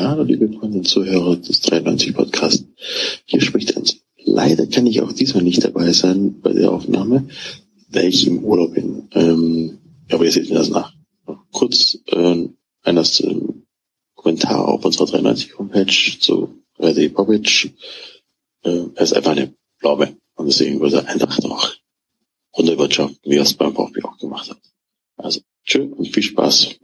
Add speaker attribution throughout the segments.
Speaker 1: Hallo, liebe Freunde und Zuhörer des 93 Podcasts. Hier spricht Enzo. Leider kann ich auch diesmal nicht dabei sein bei der Aufnahme, weil ich im Urlaub bin. Ähm, aber ihr seht mir das nach. Kurz äh, ein das, äh, Kommentar auf unserer 93 Homepage zu Rede Popic. Äh, er ist einfach eine Blaube. Und deswegen würde er einfach noch runterwirtschaften, wie er es beim VfB auch gemacht hat. Also, tschö und viel Spaß.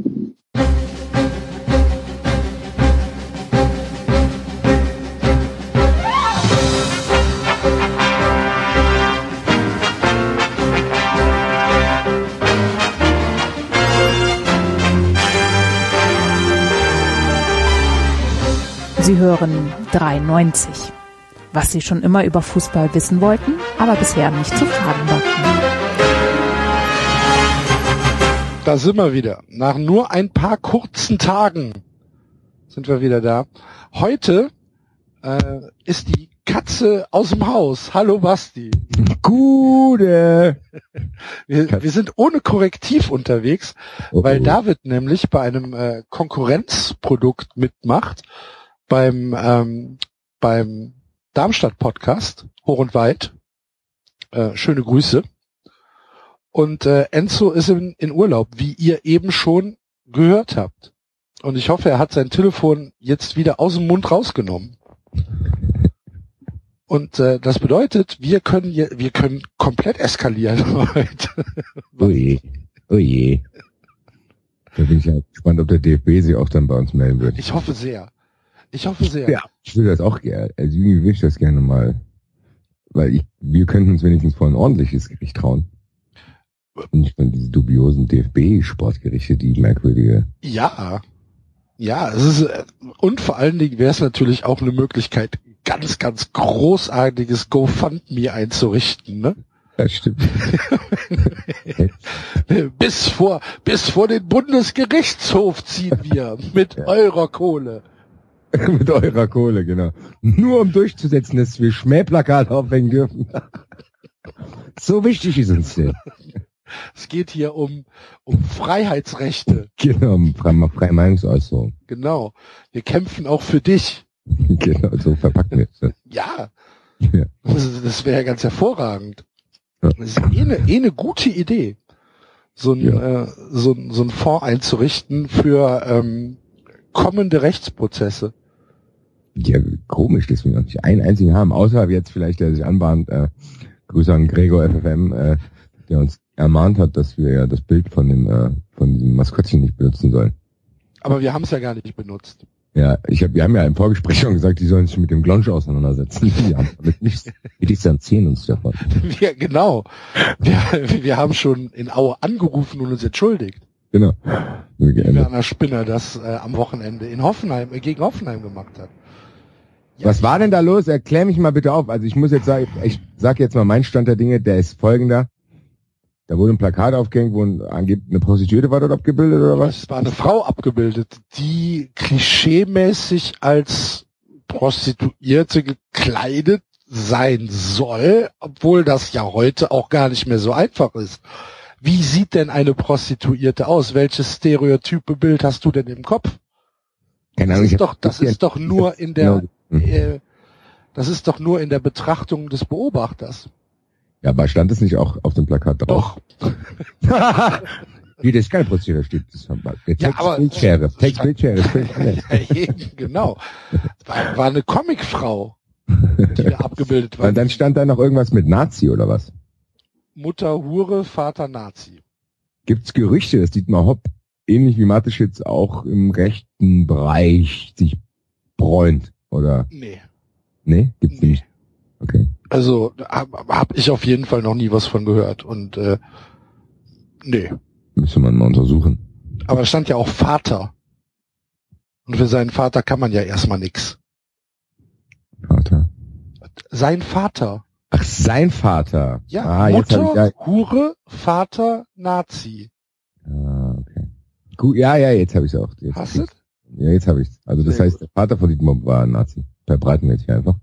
Speaker 2: Sie hören 93. Was Sie schon immer über Fußball wissen wollten, aber bisher nicht zu fragen war.
Speaker 3: Da sind wir wieder. Nach nur ein paar kurzen Tagen sind wir wieder da. Heute äh, ist die Katze aus dem Haus. Hallo Basti.
Speaker 4: Gute.
Speaker 3: Wir, wir sind ohne Korrektiv unterwegs,
Speaker 4: Oh,
Speaker 3: weil. David nämlich bei einem äh, Konkurrenzprodukt mitmacht, beim ähm, beim Darmstadt Podcast hoch und weit. Äh, schöne Grüße. Und äh, Enzo ist in, in Urlaub, wie ihr eben schon gehört habt. Und ich hoffe, er hat sein Telefon jetzt wieder aus dem Mund rausgenommen. Und äh, das bedeutet, wir können je, wir können komplett eskalieren heute.
Speaker 4: Oh je. Oh je. Da bin ich ja gespannt, ob der DFB sich auch dann bei uns melden wird.
Speaker 3: Ich hoffe sehr. Ich hoffe sehr.
Speaker 4: Ja. Ich würde das auch gerne, also irgendwie würde ich das gerne mal, weil ich, wir könnten uns wenigstens vor ein ordentliches Gericht trauen. Und nicht mal diese dubiosen DFB-Sportgerichte, die merkwürdige.
Speaker 3: Ja. Ja, es ist, äh, und vor allen Dingen wäre es natürlich auch eine Möglichkeit, ganz, ganz großartiges GoFundMe einzurichten, ne?
Speaker 4: Das stimmt.
Speaker 3: Bis vor, bis vor den Bundesgerichtshof ziehen wir mit
Speaker 4: Ja.
Speaker 3: eurer Kohle.
Speaker 4: Mit eurer Kohle, genau. Nur um durchzusetzen, dass wir Schmähplakate aufhängen dürfen. so wichtig ist uns das.
Speaker 3: Es geht hier um, um Freiheitsrechte.
Speaker 4: Genau, freie, freie Meinungsäußerung.
Speaker 3: Genau. Wir kämpfen auch für dich.
Speaker 4: Genau, so verpacken wir es.
Speaker 3: Ja.
Speaker 4: Ja.
Speaker 3: Das, das wäre ja ganz hervorragend.
Speaker 4: Ja.
Speaker 3: Das ist eh eine, eh eine gute Idee, so ein,
Speaker 4: Ja.
Speaker 3: äh, so, ein- so ein Fonds einzurichten für ähm, kommende Rechtsprozesse.
Speaker 4: Ja, komisch, dass wir noch nicht einen einzigen haben, außer jetzt vielleicht, der sich anbahnt, äh, Grüße an Gregor FFM, äh, der uns ermahnt hat, dass wir ja das Bild von dem, äh, von diesem Maskottchen nicht benutzen sollen.
Speaker 3: Aber wir haben es ja gar nicht benutzt.
Speaker 4: Ja, ich hab, wir haben ja im Vorgespräch schon gesagt, die sollen sich mit dem Glonsch auseinandersetzen. Wir haben damit nichts, wir distanzieren uns davon.
Speaker 3: Wir, genau. Wir, wir haben schon in Aue angerufen und uns entschuldigt.
Speaker 4: Genau.
Speaker 3: Wie Werner Spinner das äh, am Wochenende in Hoffenheim, äh, gegen Hoffenheim gemacht hat. Ja,
Speaker 4: Was war denn da los? Erklär mich mal bitte auf. Also ich muss jetzt sagen, ich sag jetzt mal meinen Stand der Dinge, der ist folgender. Da wurde ein Plakat aufgehängt, wo ein, angeblich eine Prostituierte war dort abgebildet oder was?
Speaker 3: Es war eine Frau abgebildet, die klischeemäßig als Prostituierte gekleidet sein soll, obwohl das ja heute auch gar nicht mehr so einfach ist. Wie sieht denn eine Prostituierte aus? Welches stereotype Bild hast du denn im Kopf?
Speaker 4: Keine
Speaker 3: Das
Speaker 4: Ahnung. ich
Speaker 3: ist doch, das ist doch nur in der,
Speaker 4: Genau.
Speaker 3: äh, das ist doch nur in der Betrachtung des Beobachters.
Speaker 4: Ja, aber stand es nicht auch auf dem Plakat drauf?
Speaker 3: Doch.
Speaker 4: Wie, das keine Prostituierte, steht das. Der
Speaker 3: Ja,
Speaker 4: Text
Speaker 3: aber-
Speaker 4: Bildschere. Text Bildschere.
Speaker 3: genau. War, war eine Comicfrau, die da abgebildet war.
Speaker 4: Und dann stand da noch irgendwas mit Nazi oder was?
Speaker 3: Mutter Hure, Vater Nazi.
Speaker 4: Gibt's Gerüchte, dass Dietmar Hopp ähnlich wie Mateschitz auch im rechten Bereich sich bräunt? Oder?
Speaker 3: Nee.
Speaker 4: Nee? Gibt's
Speaker 3: Nee.
Speaker 4: nicht? Okay.
Speaker 3: Also habe hab ich auf jeden Fall noch nie was von gehört. Und äh, nee.
Speaker 4: Müsste man mal untersuchen.
Speaker 3: Aber stand ja auch Vater. Und für seinen Vater kann man ja erstmal nix.
Speaker 4: Vater.
Speaker 3: Sein Vater.
Speaker 4: Ach, sein Vater.
Speaker 3: Ja,
Speaker 4: ah,
Speaker 3: Mutter,
Speaker 4: ich, ja,
Speaker 3: Hure, Vater, Nazi.
Speaker 4: ah, okay. Gut, ja, ja, jetzt habe ich auch. Jetzt,
Speaker 3: Hast du?
Speaker 4: Ja, jetzt habe ich Also das
Speaker 3: Sehr
Speaker 4: heißt, der Vater von Dietmar war ein Nazi. Verbreiten wir jetzt hier einfach.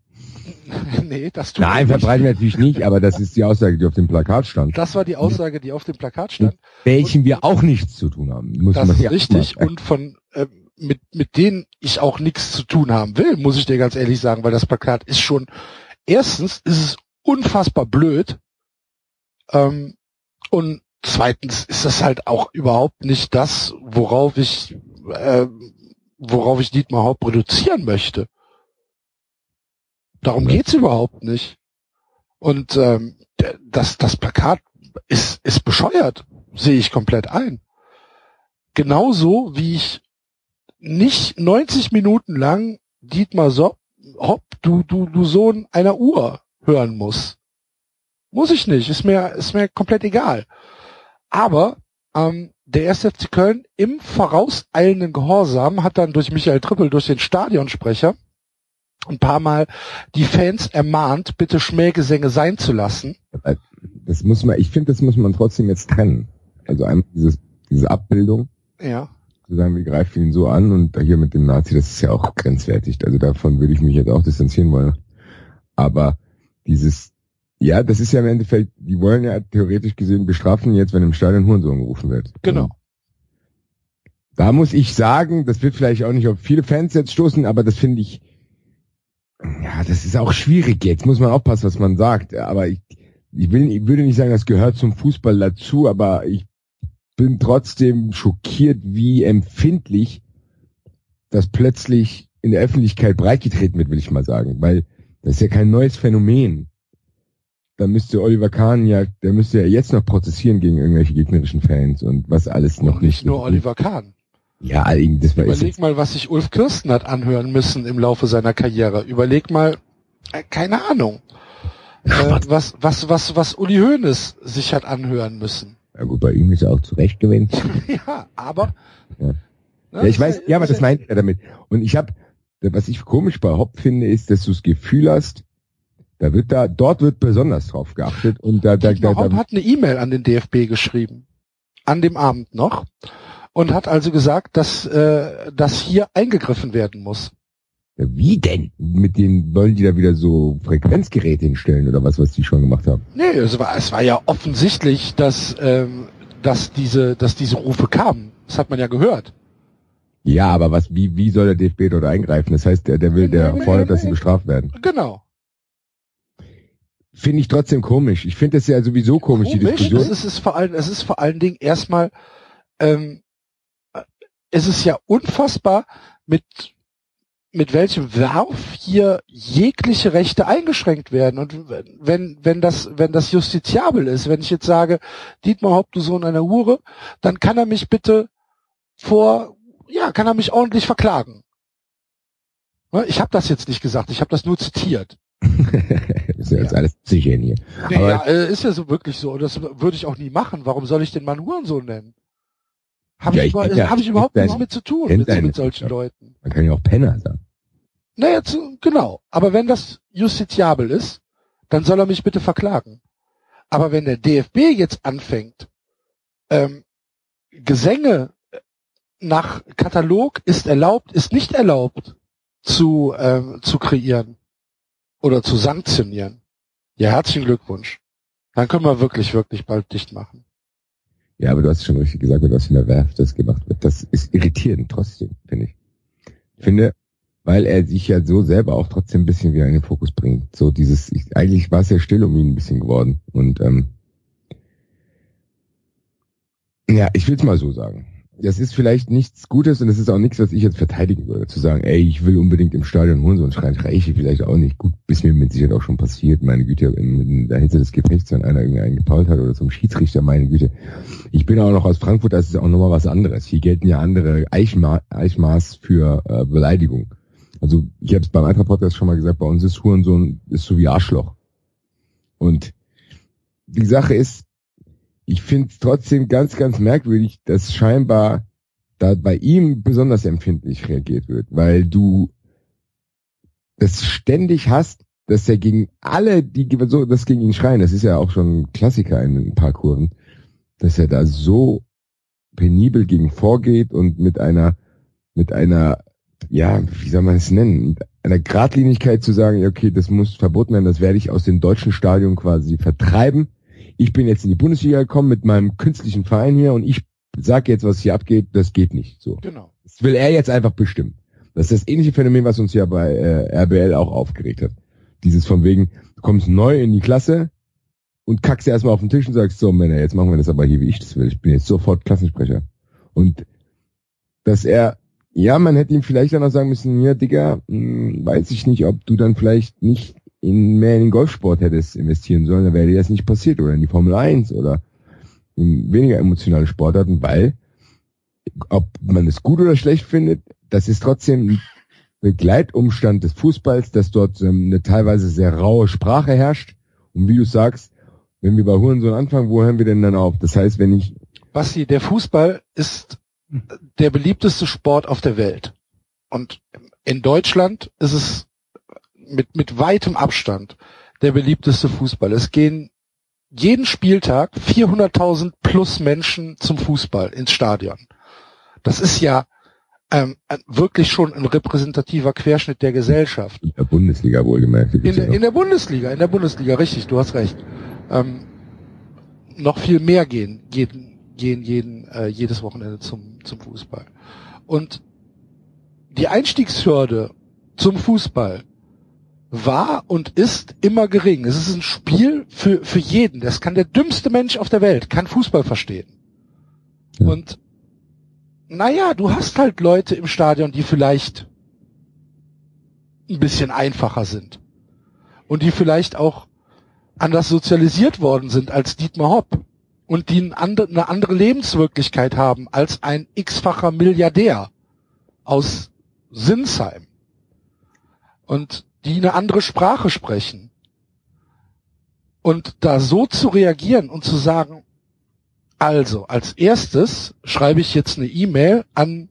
Speaker 3: nee, das tut
Speaker 4: Nein,
Speaker 3: er
Speaker 4: verbreiten wir natürlich nicht, aber das ist die Aussage, die auf dem Plakat stand.
Speaker 3: Das war die Aussage, die auf dem Plakat stand.
Speaker 4: Welchen wir auch nichts zu tun haben. Muss
Speaker 3: Das ist richtig.
Speaker 4: mal-
Speaker 3: Und von äh, mit, mit denen ich auch nichts zu tun haben will, muss ich dir ganz ehrlich sagen, weil das Plakat ist schon, erstens ist es unfassbar blöd, ähm, und zweitens ist das halt auch überhaupt nicht das, worauf ich, äh, worauf ich Dietmar Haupt reduzieren möchte. Darum geht's überhaupt nicht. Und ähm, das, das Plakat ist, ist bescheuert, sehe ich komplett ein. Genauso wie ich nicht 90 Minuten lang Dietmar so Hopp, du, du, du Sohn einer Uhr hören muss. Muss ich nicht, ist mir, ist mir komplett egal. Aber ähm, der 1. FC Köln im vorauseilenden Gehorsam hat dann durch Michael Trippel, durch den Stadionsprecher, ein paar Mal die Fans ermahnt, bitte Schmähgesänge sein zu lassen.
Speaker 4: Das muss man, ich finde, das muss man trotzdem jetzt trennen. Also einmal dieses, diese Abbildung,
Speaker 3: Ja.
Speaker 4: zu sagen, wir greifen ihn so an und hier mit dem Nazi, das ist ja auch grenzwertig. Also davon würde ich mich jetzt auch distanzieren wollen. Aber dieses, ja, das ist ja im Endeffekt, die wollen ja theoretisch gesehen bestrafen jetzt, wenn im Stadion Hurensohn gerufen wird.
Speaker 3: Genau.
Speaker 4: Da muss ich sagen, das wird vielleicht auch nicht auf viele Fans jetzt stoßen, aber das finde ich, ja, das ist auch schwierig jetzt. Muss man aufpassen, was man sagt. Aber ich, ich will, ich würde nicht sagen, das gehört zum Fußball dazu, aber ich bin trotzdem schockiert, wie empfindlich das plötzlich in der Öffentlichkeit breitgetreten wird, will ich mal sagen. Weil das ist ja kein neues Phänomen. Da müsste Oliver Kahn ja, der müsste ja jetzt noch prozessieren gegen irgendwelche gegnerischen Fans und was alles noch
Speaker 3: Und nicht nur Oliver Kahn.
Speaker 4: Ja, das war
Speaker 3: Überleg mal, was sich Ulf Kirsten hat anhören müssen im Laufe seiner Karriere. Überleg mal, äh, keine Ahnung, äh, was, was, was, was Uli Hoeneß sich hat anhören müssen.
Speaker 4: Ja gut, bei ihm ist er auch zurecht gewesen.
Speaker 3: ja, aber.
Speaker 4: Ja.
Speaker 3: Ne,
Speaker 4: Ja, ich weiß, ja, aber das meint er damit. Und ich habe, was ich komisch bei Hopp finde, ist, dass du das Gefühl hast, da wird da, dort wird besonders drauf geachtet und da, da, da, da
Speaker 3: hat eine E-Mail an den DFB geschrieben. An dem Abend noch. Und hat also gesagt, dass, äh, dass hier eingegriffen werden muss.
Speaker 4: wie denn? Mit denen wollen die da wieder so Frequenzgeräte hinstellen oder was, was die schon gemacht haben?
Speaker 3: Nee, es war, es war ja offensichtlich, dass, ähm, dass diese, dass diese Rufe kamen. Das hat man ja gehört.
Speaker 4: Ja, aber was, wie, wie soll der DFB dort eingreifen? Das heißt, der, der will, der fordert, dass sie bestraft werden.
Speaker 3: Genau.
Speaker 4: Finde ich trotzdem komisch. Ich finde das ja sowieso komisch, die
Speaker 3: Komisch,
Speaker 4: Diskussion.
Speaker 3: es ist vor allem, es ist vor allen Dingen erstmal, ähm, es ist ja unfassbar, mit mit welchem Werf hier jegliche Rechte eingeschränkt werden. Und wenn, wenn das, wenn das justiziabel ist, wenn ich jetzt sage, Dietmar Haupt, du Sohn einer Hure, dann kann er mich bitte vor, ja, kann er mich ordentlich verklagen. Ne, Ich habe das jetzt nicht gesagt, ich habe das nur zitiert.
Speaker 4: Das ist ja jetzt alles sicher hier.
Speaker 3: Nee,
Speaker 4: Aber-
Speaker 3: ja, äh, ist ja so wirklich so. Und das würde ich auch nie machen. Warum soll ich den Mann Hurensohn nennen? Habe
Speaker 4: Ja,
Speaker 3: ich,
Speaker 4: ich
Speaker 3: über,
Speaker 4: ja,
Speaker 3: hab ich überhaupt nichts mit zu tun mit, mit solchen. Leuten.
Speaker 4: Man kann ja auch Penner sagen.
Speaker 3: Naja, zu, genau. Aber wenn das justiziabel ist, dann soll er mich bitte verklagen. Aber wenn der DFB jetzt anfängt, ähm, Gesänge nach Katalog ist erlaubt, ist nicht erlaubt zu, ähm, zu kreieren oder zu sanktionieren. Ja, herzlichen Glückwunsch. Dann können wir wirklich, wirklich bald dicht machen.
Speaker 4: Ja, aber du hast schon richtig gesagt, was in der Werft das gemacht wird. Das ist irritierend trotzdem, finde ich. Ich finde, weil er sich ja so selber auch trotzdem ein bisschen wieder in den Fokus bringt. So dieses, ich, eigentlich war es ja still um ihn ein bisschen geworden. Und ähm, ja, ich will es mal so sagen. Das ist vielleicht nichts Gutes und das ist auch nichts, was ich jetzt verteidigen würde. Zu sagen, ey, ich will unbedingt im Stadion holen, so ein schreien reiche vielleicht auch nicht. Gut, bis mir mit Sicherheit auch schon passiert. Meine Güte, in, der Hitze des Gefechts, wenn einer irgendwie einen gepault hat oder zum Schiedsrichter, meine Güte. Ich bin auch noch aus Frankfurt, das ist auch nochmal was anderes. Hier gelten ja andere Eichma Eichmaß für äh, Beleidigung. Also ich habe es beim Eintracht Podcast schon mal gesagt, bei uns ist Hurensohn ist so wie Arschloch. Und die Sache ist, ich finde es trotzdem ganz, ganz merkwürdig, dass scheinbar da bei ihm besonders empfindlich reagiert wird, weil du das ständig hast, dass er gegen alle, die so das gegen ihn schreien, das ist ja auch schon ein Klassiker in ein paar Kurven, dass er da so penibel gegen vorgeht und mit einer, mit einer, ja, wie soll man es nennen, mit einer Gradlinigkeit zu sagen, okay, das muss verboten werden, das werde ich aus dem deutschen Stadion quasi vertreiben. Ich bin jetzt in die Bundesliga gekommen mit meinem künstlichen Verein hier und ich sage jetzt, was hier abgeht, das geht nicht. So.
Speaker 3: Genau.
Speaker 4: Das will er jetzt einfach bestimmen. Das ist das ähnliche Phänomen, was uns ja bei äh, RBL auch aufgeregt hat. Dieses von wegen, du kommst neu in die Klasse und kackst erstmal auf den Tisch und sagst, so Männer, jetzt machen wir das aber hier, wie ich das will. Ich bin jetzt sofort Klassensprecher. Und dass er, ja, man hätte ihm vielleicht dann auch sagen müssen, ja, Digga, mh, weiß ich nicht, ob du dann vielleicht nicht in mehr in den Golfsport hättest investieren sollen, dann wäre dir das nicht passiert oder in die Formel 1 oder in weniger emotionale Sportarten, weil ob man es gut oder schlecht findet, das ist trotzdem ein Begleitumstand des Fußballs, dass dort ähm, eine teilweise sehr raue Sprache herrscht. Und wie du sagst, wenn wir bei Hurensohn anfangen, wo hören wir denn dann auf? Das heißt, wenn ich...
Speaker 3: Basti, der Fußball ist der beliebteste Sport auf der Welt. Und in Deutschland ist es mit, mit weitem Abstand der beliebteste Fußball. Es gehen jeden Spieltag 400.000 plus Menschen zum Fußball ins Stadion. Das ist ja ähm, wirklich schon ein repräsentativer Querschnitt der Gesellschaft.
Speaker 4: In der Bundesliga wohlgemerkt.
Speaker 3: In der, in der Bundesliga, in der Bundesliga, richtig, du hast recht. Ähm, noch viel mehr gehen, gehen, gehen jeden, äh, jedes Wochenende zum, zum Fußball. Und die Einstiegshürde zum Fußball war und ist immer gering. Es ist ein Spiel für, für jeden. Das kann der dümmste Mensch auf der Welt, kann Fußball verstehen. Ja. Und naja, du hast halt Leute im Stadion, die vielleicht ein bisschen einfacher sind. Und die vielleicht auch anders sozialisiert worden sind als Dietmar Hopp. Und die eine andere Lebenswirklichkeit haben als ein x-facher Milliardär aus Sinsheim. Und die eine andere Sprache sprechen. Und da so zu reagieren und zu sagen, also, als erstes schreibe ich jetzt eine E-Mail an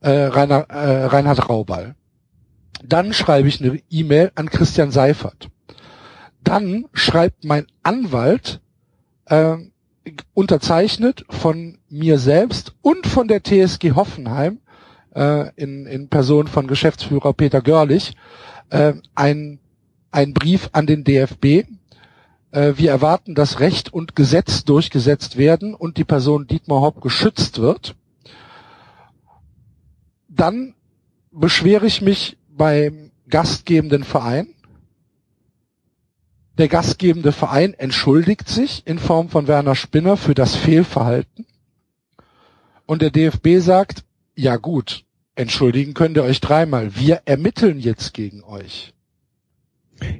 Speaker 3: äh, Rainer, äh, Reinhard Raubal. Dann schreibe ich eine E-Mail an Christian Seifert. Dann schreibt mein Anwalt, äh, unterzeichnet von mir selbst und von der TSG Hoffenheim, äh, in, in Person von Geschäftsführer Peter Görlich, äh, ein, ein Brief an den DFB. Äh, wir erwarten, dass Recht und Gesetz durchgesetzt werden und die Person Dietmar Hopp geschützt wird. Dann beschwere ich mich beim gastgebenden Verein. Der gastgebende Verein entschuldigt sich in Form von Werner Spinner für das Fehlverhalten. Und der DFB sagt, ja gut, entschuldigen könnt ihr euch dreimal. Wir ermitteln jetzt gegen euch.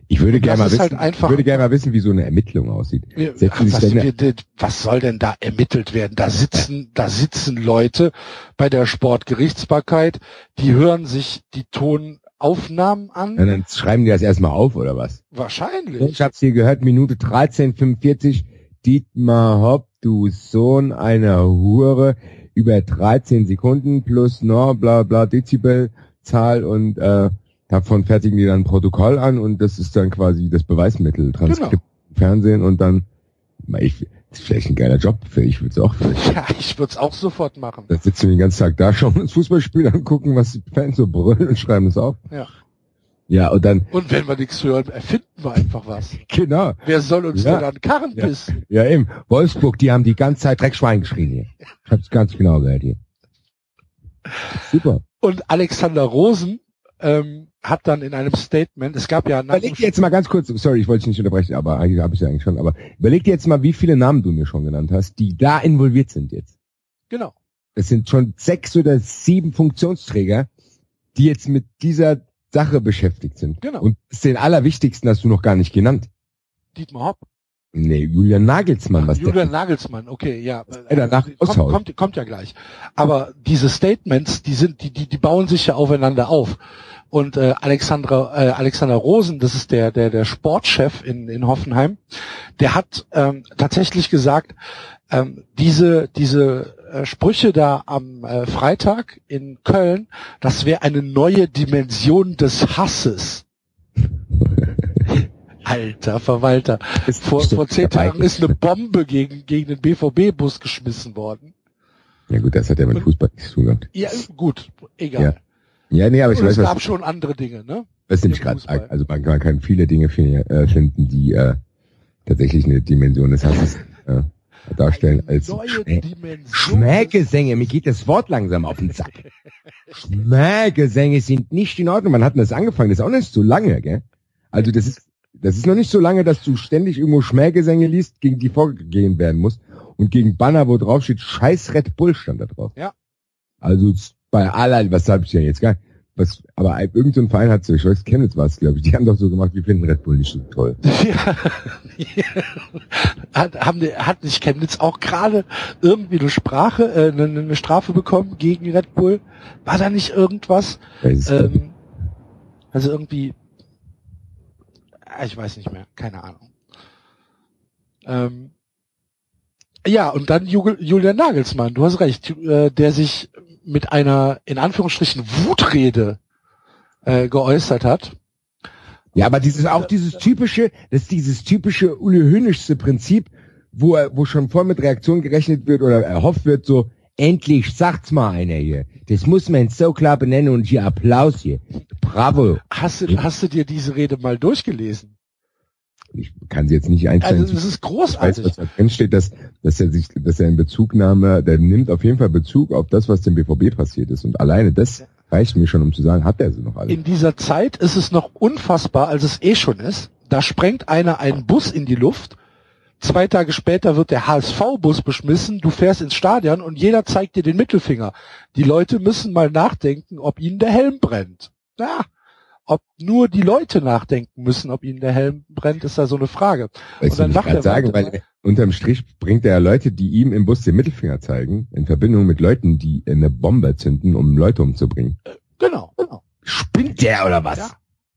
Speaker 4: Ich würde gerne mal, wissen, halt ich würde gerne mal wissen, wie so eine Ermittlung aussieht. Ja,
Speaker 3: was, wir, was, soll denn da ermittelt werden? Da sitzen, da sitzen Leute bei der Sportgerichtsbarkeit, die hören sich die Tonaufnahmen an.
Speaker 4: Ja, dann schreiben die das erstmal auf, oder was?
Speaker 3: Wahrscheinlich.
Speaker 4: Ich hab's hier gehört, Minute 13.45, Dietmar Hopp, du Sohn einer Hure, über 13 Sekunden plus no, bla bla Dezibelzahl und äh, davon fertigen die dann ein Protokoll an und das ist dann quasi das Beweismittel, Transkript genau. Fernsehen und dann, ich, das ist vielleicht ein geiler Job, für ich würde es auch vielleicht.
Speaker 3: Ja, ich würde es auch sofort machen.
Speaker 4: Da sitzen wir den ganzen Tag da, schauen uns Fußballspiel angucken, was die Fans so brüllen und schreiben es auf.
Speaker 3: Ja.
Speaker 4: Ja, und dann.
Speaker 3: Und wenn wir nichts hören, erfinden wir einfach was.
Speaker 4: Genau.
Speaker 3: Wer soll uns ja. denn an Karren
Speaker 4: ja.
Speaker 3: pissen?
Speaker 4: Ja, eben. Wolfsburg, die haben die ganze Zeit Dreckschwein geschrien hier. Ich hab's ganz genau gehört hier.
Speaker 3: Super. Und Alexander Rosen ähm, hat dann in einem Statement, es gab ja...
Speaker 4: Überleg dir jetzt mal ganz kurz, sorry, ich wollte dich nicht unterbrechen, aber eigentlich habe ich ja eigentlich schon, aber überleg dir jetzt mal, wie viele Namen du mir schon genannt hast, die da involviert sind jetzt.
Speaker 3: Genau.
Speaker 4: Es sind schon sechs oder sieben Funktionsträger, die jetzt mit dieser Sache beschäftigt sind.
Speaker 3: Genau.
Speaker 4: Und den allerwichtigsten hast du noch gar nicht genannt.
Speaker 3: Dietmar Hopp.
Speaker 4: Nee, Julian Nagelsmann.
Speaker 3: Was Julian Nagelsmann, okay, ja.
Speaker 4: Äh, danach
Speaker 3: kommt, kommt, kommt ja gleich. Aber diese Statements, die sind, die, die, die bauen sich ja aufeinander auf. Und äh, Alexandra, äh, Alexander Rosen, das ist der, der, der Sportchef in, in Hoffenheim, der hat ähm, tatsächlich gesagt, ähm, diese, diese äh, Sprüche da am äh, Freitag in Köln, das wäre eine neue Dimension des Hasses. Alter Verwalter. Vor, vor zehn Tagen ist eine Bombe gegen, gegen den BVB-Bus geschmissen worden.
Speaker 4: Ja gut, das hat ja mit Fußball nichts zu tun gehabt.
Speaker 3: Ja, gut, egal.
Speaker 4: Ja, ja nee, aber ich Und weiß,
Speaker 3: es gab was, schon andere Dinge, ne?
Speaker 4: Das sind gerade, also man, man, kann viele Dinge finden, äh, finden die äh, tatsächlich eine Dimension des Hasses. Äh. Darstellen als
Speaker 3: neue
Speaker 4: Schmä
Speaker 3: Dimension.
Speaker 4: Schmähgesänge. Mir geht das Wort langsam auf den Sack. Schmähgesänge sind nicht in Ordnung. Wann hat denn das angefangen? Das ist auch nicht so lange, gell? Also das ist, das ist noch nicht so lange, dass du ständig irgendwo Schmähgesänge liest, gegen die vorgehen werden muss. Und gegen Banner, wo drauf steht, scheiß Red Bull stand da drauf.
Speaker 3: Ja.
Speaker 4: Also bei aller, was hab ich ja jetzt gar was, aber ein- irgendein Verein hat so, ich weiß, Chemnitz war es, glaube ich, die haben doch so gemacht, wir finden Red Bull nicht so toll.
Speaker 3: Ja. hat, haben die, hat nicht Chemnitz auch gerade irgendwie eine Sprache, äh, eine, eine Strafe bekommen gegen Red Bull? War da nicht irgendwas? Ähm, also irgendwie, ich weiß nicht mehr, keine Ahnung. Ähm, ja, und dann Ju- Julian Nagelsmann, du hast recht, äh, der sich mit einer, in Anführungsstrichen, Wutrede äh, geäußert hat.
Speaker 4: Ja, aber dieses auch dieses typische, das ist dieses typische Uli Hoeneßsche Prinzip, wo wo schon voll mit Reaktion gerechnet wird oder erhofft wird, so endlich sagt's mal einer hier. Das muss man so klar benennen und hier Applaus hier. Bravo.
Speaker 3: Hast du, hast du dir diese Rede mal durchgelesen?
Speaker 4: Ich kann sie jetzt nicht einstellen.
Speaker 3: Also, das ist
Speaker 4: ich weiß,
Speaker 3: großartig.
Speaker 4: was da drin steht, dass, dass er sich, dass er in Bezugnahme, der nimmt auf jeden Fall Bezug auf das, was dem BVB passiert ist. Und alleine das reicht mir schon, um zu sagen, hat er sie noch alle.
Speaker 3: In dieser Zeit ist es noch unfassbar, als es eh schon ist. Da sprengt einer einen Bus in die Luft. Zwei Tage später wird der HSV-Bus beschmissen. Du fährst ins Stadion und jeder zeigt dir den Mittelfinger. Die Leute müssen mal nachdenken, ob ihnen der Helm brennt. Ja. Ob nur die Leute nachdenken müssen, ob ihnen der Helm brennt, ist da so eine Frage.
Speaker 4: Weißt
Speaker 3: Und dann macht er
Speaker 4: sagen,
Speaker 3: weiter.
Speaker 4: weil er- unterm Strich bringt er ja Leute, die ihm im Bus den Mittelfinger zeigen, in Verbindung mit Leuten, die eine Bombe zünden, um Leute umzubringen.
Speaker 3: Genau, genau.
Speaker 4: Spinnt der oder was?
Speaker 3: Ja.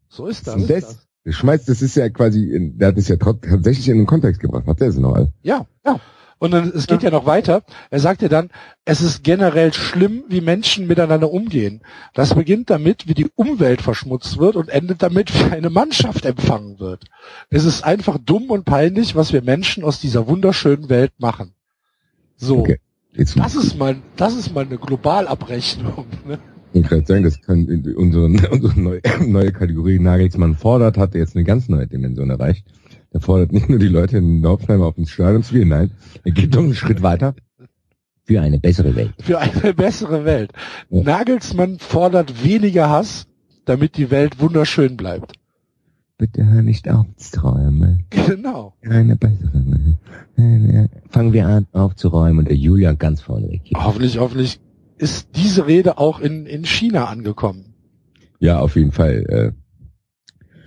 Speaker 3: So ist das.
Speaker 4: Und das, das schmeißt, das ist ja quasi, der hat es ja tatsächlich in den Kontext gebracht. Hat der sie noch?
Speaker 3: Ja, ja. Und dann, es geht ja noch weiter. Er sagt ja dann, es ist generell schlimm, wie Menschen miteinander umgehen. Das beginnt damit, wie die Umwelt verschmutzt wird und endet damit, wie eine Mannschaft empfangen wird. Es ist einfach dumm und peinlich, was wir Menschen aus dieser wunderschönen Welt machen. So.
Speaker 4: Okay.
Speaker 3: Das ist mal, das ist mal eine Globalabrechnung. Ne?
Speaker 4: ich gerade sagen, das kann unsere, unsere neue, neue Kategorie Nagelsmann fordert, hat jetzt eine ganz neue Dimension erreicht. Er fordert nicht nur die Leute in Dorfheim auf ins Stadion zu gehen, nein, er geht noch einen Schritt weiter für eine bessere Welt.
Speaker 3: Für eine bessere Welt.
Speaker 4: Ja.
Speaker 3: Nagelsmann fordert weniger Hass, damit die Welt wunderschön bleibt.
Speaker 4: Bitte hör nicht auf zu träumen.
Speaker 3: Genau.
Speaker 4: Eine bessere Welt. Fangen wir an aufzuräumen und der Julian ganz vorne weg.
Speaker 3: Hoffentlich, hoffentlich ist diese Rede auch in, in China angekommen.
Speaker 4: Ja, auf jeden Fall.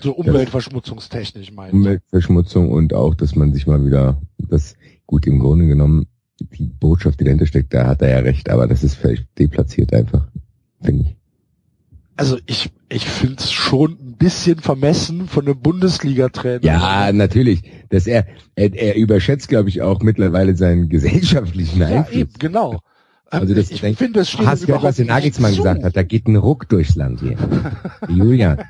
Speaker 3: So umweltverschmutzungstechnisch meine ich.
Speaker 4: Umweltverschmutzung und auch, dass man sich mal wieder, das gut im Grunde genommen, die Botschaft, die dahinter steckt, da hat er ja recht, aber das ist völlig deplatziert einfach, finde ich.
Speaker 3: Also ich, ich finde es schon ein bisschen vermessen von einem Bundesliga-Trainer.
Speaker 4: Ja, natürlich. Dass er, er, er überschätzt, glaube ich, auch mittlerweile seinen gesellschaftlichen
Speaker 3: ja
Speaker 4: Einfluss.
Speaker 3: eben, genau.
Speaker 4: Also
Speaker 3: Ähm,
Speaker 4: das
Speaker 3: ich finde, das steht
Speaker 4: Hast gehört, was der
Speaker 3: nicht
Speaker 4: Nagelsmann
Speaker 3: zu.
Speaker 4: gesagt hat? Da geht ein Ruck durchs Land hier. Julian.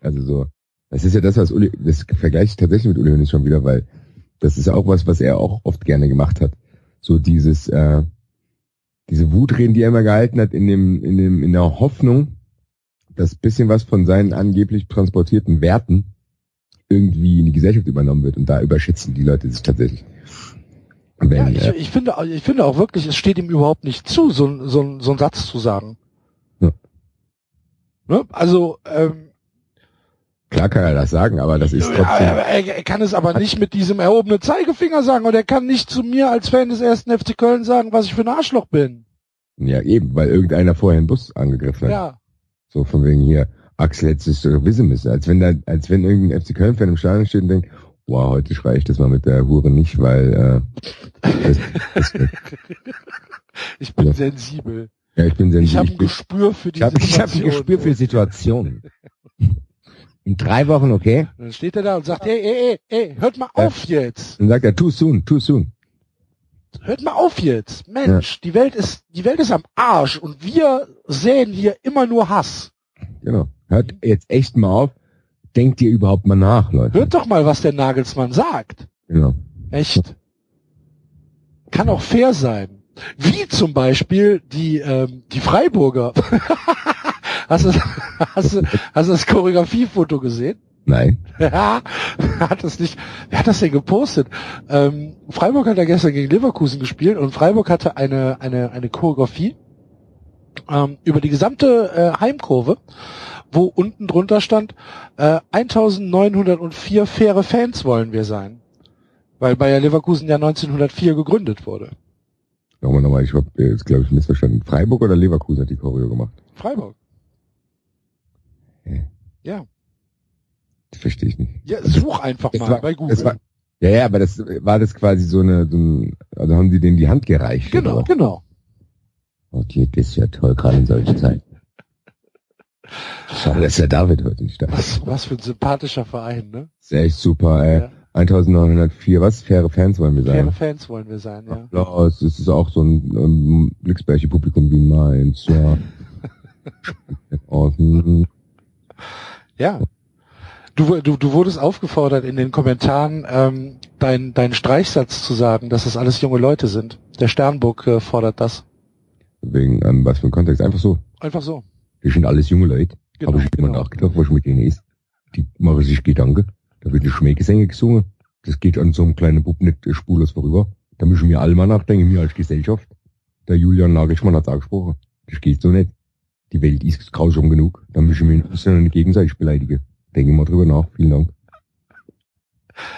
Speaker 4: Also so. Das ist ja das, was Uli, das vergleiche ich tatsächlich mit Uli Hoeneß schon wieder, weil das ist auch was, was er auch oft gerne gemacht hat. So dieses, äh, diese Wutreden, die er immer gehalten hat, in dem, in dem, in der Hoffnung, dass bisschen was von seinen angeblich transportierten Werten irgendwie in die Gesellschaft übernommen wird und da überschätzen die Leute sich tatsächlich. Wenn,
Speaker 3: Ja, ich,
Speaker 4: äh,
Speaker 3: ich finde, ich finde auch wirklich, es steht ihm überhaupt nicht zu, so, ein- so, so einen Satz zu sagen.
Speaker 4: Ja.
Speaker 3: Ne? Also, ähm,
Speaker 4: klar kann er das sagen, aber das ist
Speaker 3: Ja,
Speaker 4: trotzdem.
Speaker 3: er, er, er kann es aber nicht mit diesem erhobenen Zeigefinger sagen und er kann nicht zu mir als Fan des ersten FC Köln sagen, was ich für ein Arschloch bin.
Speaker 4: Ja, eben, weil irgendeiner vorher einen Bus angegriffen hat.
Speaker 3: Ja.
Speaker 4: So von wegen hier, Axel hätte es doch wissen müssen. Als wenn da, als wenn irgendein FC Köln-Fan im Stadion steht und denkt, wow, heute schreie ich das mal mit der Hure nicht, weil äh, das, das,
Speaker 3: Ich bin
Speaker 4: Ja.
Speaker 3: sensibel.
Speaker 4: ja, ich bin
Speaker 3: Ich habe
Speaker 4: sensibel.
Speaker 3: ein Gespür für die
Speaker 4: Ich habe ich hab ein
Speaker 3: Situation.
Speaker 4: Gespür für Situationen. In drei Wochen, okay?
Speaker 3: Dann steht er da und sagt, ey, ey, ey, ey, hört mal
Speaker 4: Ja.
Speaker 3: auf jetzt.
Speaker 4: Dann sagt er, too soon, too soon.
Speaker 3: Hört mal auf jetzt. Mensch, die Welt ist, die Welt ist am Arsch und wir sehen hier immer nur Hass.
Speaker 4: Genau. Hört jetzt echt mal auf. Denkt ihr überhaupt mal nach, Leute.
Speaker 3: Hört doch mal, was der Nagelsmann sagt.
Speaker 4: Genau.
Speaker 3: Echt. Kann auch fair sein. Wie zum Beispiel die, ähm, die Freiburger. hast, du, hast, du, hast du das Choreografiefoto gesehen?
Speaker 4: Nein.
Speaker 3: Ja, hat das nicht, wer hat das denn gepostet? Ähm, Freiburg hat ja gestern gegen Leverkusen gespielt und Freiburg hatte eine, eine, eine Choreografie ähm, über die gesamte äh, Heimkurve, wo unten drunter stand, äh, 1904 faire Fans wollen wir sein. Weil Bayer Leverkusen ja 1904 gegründet wurde.
Speaker 4: Nochmal, nochmal, ich habe jetzt glaube ich missverstanden. Freiburg oder Leverkusen hat die Choreo gemacht?
Speaker 3: Freiburg. Ja.
Speaker 4: Verstehe ich nicht.
Speaker 3: Ja, such einfach
Speaker 4: Das
Speaker 3: mal
Speaker 4: war-
Speaker 3: bei Google.
Speaker 4: War, ja, ja, aber das war das quasi so eine, so ein, also haben die denen die Hand gereicht.
Speaker 3: genau,
Speaker 4: oder?
Speaker 3: genau.
Speaker 4: Oh, die, das ist ja toll, gerade in solchen Zeiten. Schade, dass der David heute nicht da ist.
Speaker 3: Was, was für ein sympathischer Verein, ne?
Speaker 4: Ist echt super, ey.
Speaker 3: Ja.
Speaker 4: 1904, was? Faire Fans wollen wir
Speaker 3: Faire
Speaker 4: sein.
Speaker 3: Fans wollen wir sein, ja.
Speaker 4: Applaus, es ist auch so ein ähm, Glücksbärche Publikum wie Mainz, ja. oh, hm,
Speaker 3: Ja. Du, du, du wurdest aufgefordert, in den Kommentaren ähm, deinen deinen Streichsatz zu sagen, dass das alles junge Leute sind. Der Sternburg äh, fordert das.
Speaker 4: wegen, ähm, was für ein Kontext, einfach so.
Speaker 3: Einfach so.
Speaker 4: Das sind alles junge Leute.
Speaker 3: Genau,
Speaker 4: Habe ich immer
Speaker 3: genau.
Speaker 4: nachgedacht, was mit denen ist. Die machen sich Gedanken. Da wird eine Schmähgesänge gesungen. Das geht an so einem kleinen Bub nicht äh, spurlos vorüber. Da müssen wir alle mal nachdenken, wir als Gesellschaft. Der Julian Nagelsmann hat angesprochen. Das geht so nicht. Die Welt ist grausam genug. Da müssen wir uns ja nicht gegenseitig beleidigen. Denke mal drüber nach. Vielen Dank.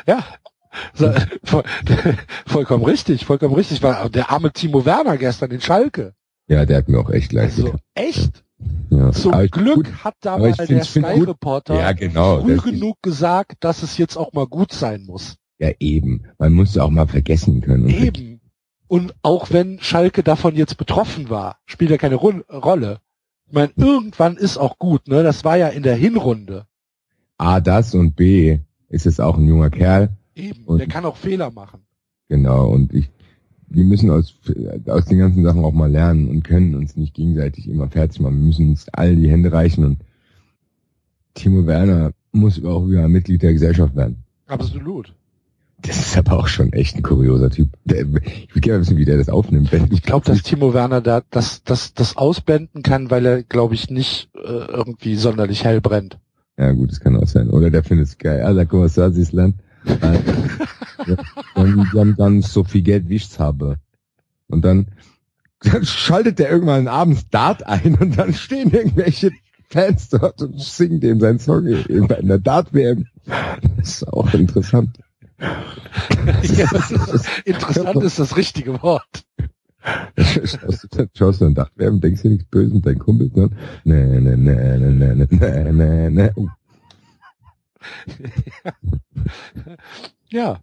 Speaker 3: Ja. Voll, vollkommen richtig, vollkommen richtig. War der arme Timo Werner gestern in Schalke.
Speaker 4: Ja, der hat mir auch echt leid
Speaker 3: Also
Speaker 4: getan.
Speaker 3: echt.
Speaker 4: Ja.
Speaker 3: Zum
Speaker 4: Aber
Speaker 3: Glück
Speaker 4: gut.
Speaker 3: hat da mal der. Sky-Reporter
Speaker 4: Ja, genau.
Speaker 3: früh genug gesagt, dass es jetzt auch mal gut sein muss.
Speaker 4: Ja, eben. Man muss ja auch mal vergessen können.
Speaker 3: Eben. Und auch wenn Schalke davon jetzt betroffen war, spielt ja keine Ru Rolle. Ich meine, irgendwann ist auch gut, ne? Das war ja in der Hinrunde.
Speaker 4: A, das und B, ist es auch ein junger Kerl.
Speaker 3: Eben.
Speaker 4: Und-
Speaker 3: der kann auch Fehler machen.
Speaker 4: Genau. Und ich, wir müssen aus, aus den ganzen Sachen auch mal lernen und können uns nicht gegenseitig immer fertig machen. Wir müssen uns all die Hände reichen und Timo Werner muss auch wieder ein Mitglied der Gesellschaft werden.
Speaker 3: Absolut.
Speaker 4: Das ist aber auch schon echt ein kurioser Typ. Ich will gerne wissen, wie der das aufnimmt.
Speaker 3: Ich glaube, dass Timo Werner da das, das, das ausblenden kann, weil er, glaube ich, nicht äh, irgendwie sonderlich hell brennt.
Speaker 4: Ja gut, das kann auch sein. Oder der findet es geil. Alter, guck mal, Swasiland. Und dann, dann so viel Geld, wie ich's habe. Und dann, dann schaltet der irgendwann abends Dart ein und dann stehen irgendwelche Fans dort und singen dem seinen Song irgendwann in der Dart-WM. Das ist auch interessant.
Speaker 3: Ja, ist, interessant ist das richtige Wort.
Speaker 4: schaust, du, schaust du dann Dart-WM, denkst dir nichts Böses mit deinen Kumpels, ne? Nee, nee, nee, nee, nee, nee, nee, nee. Oh.
Speaker 3: Ja.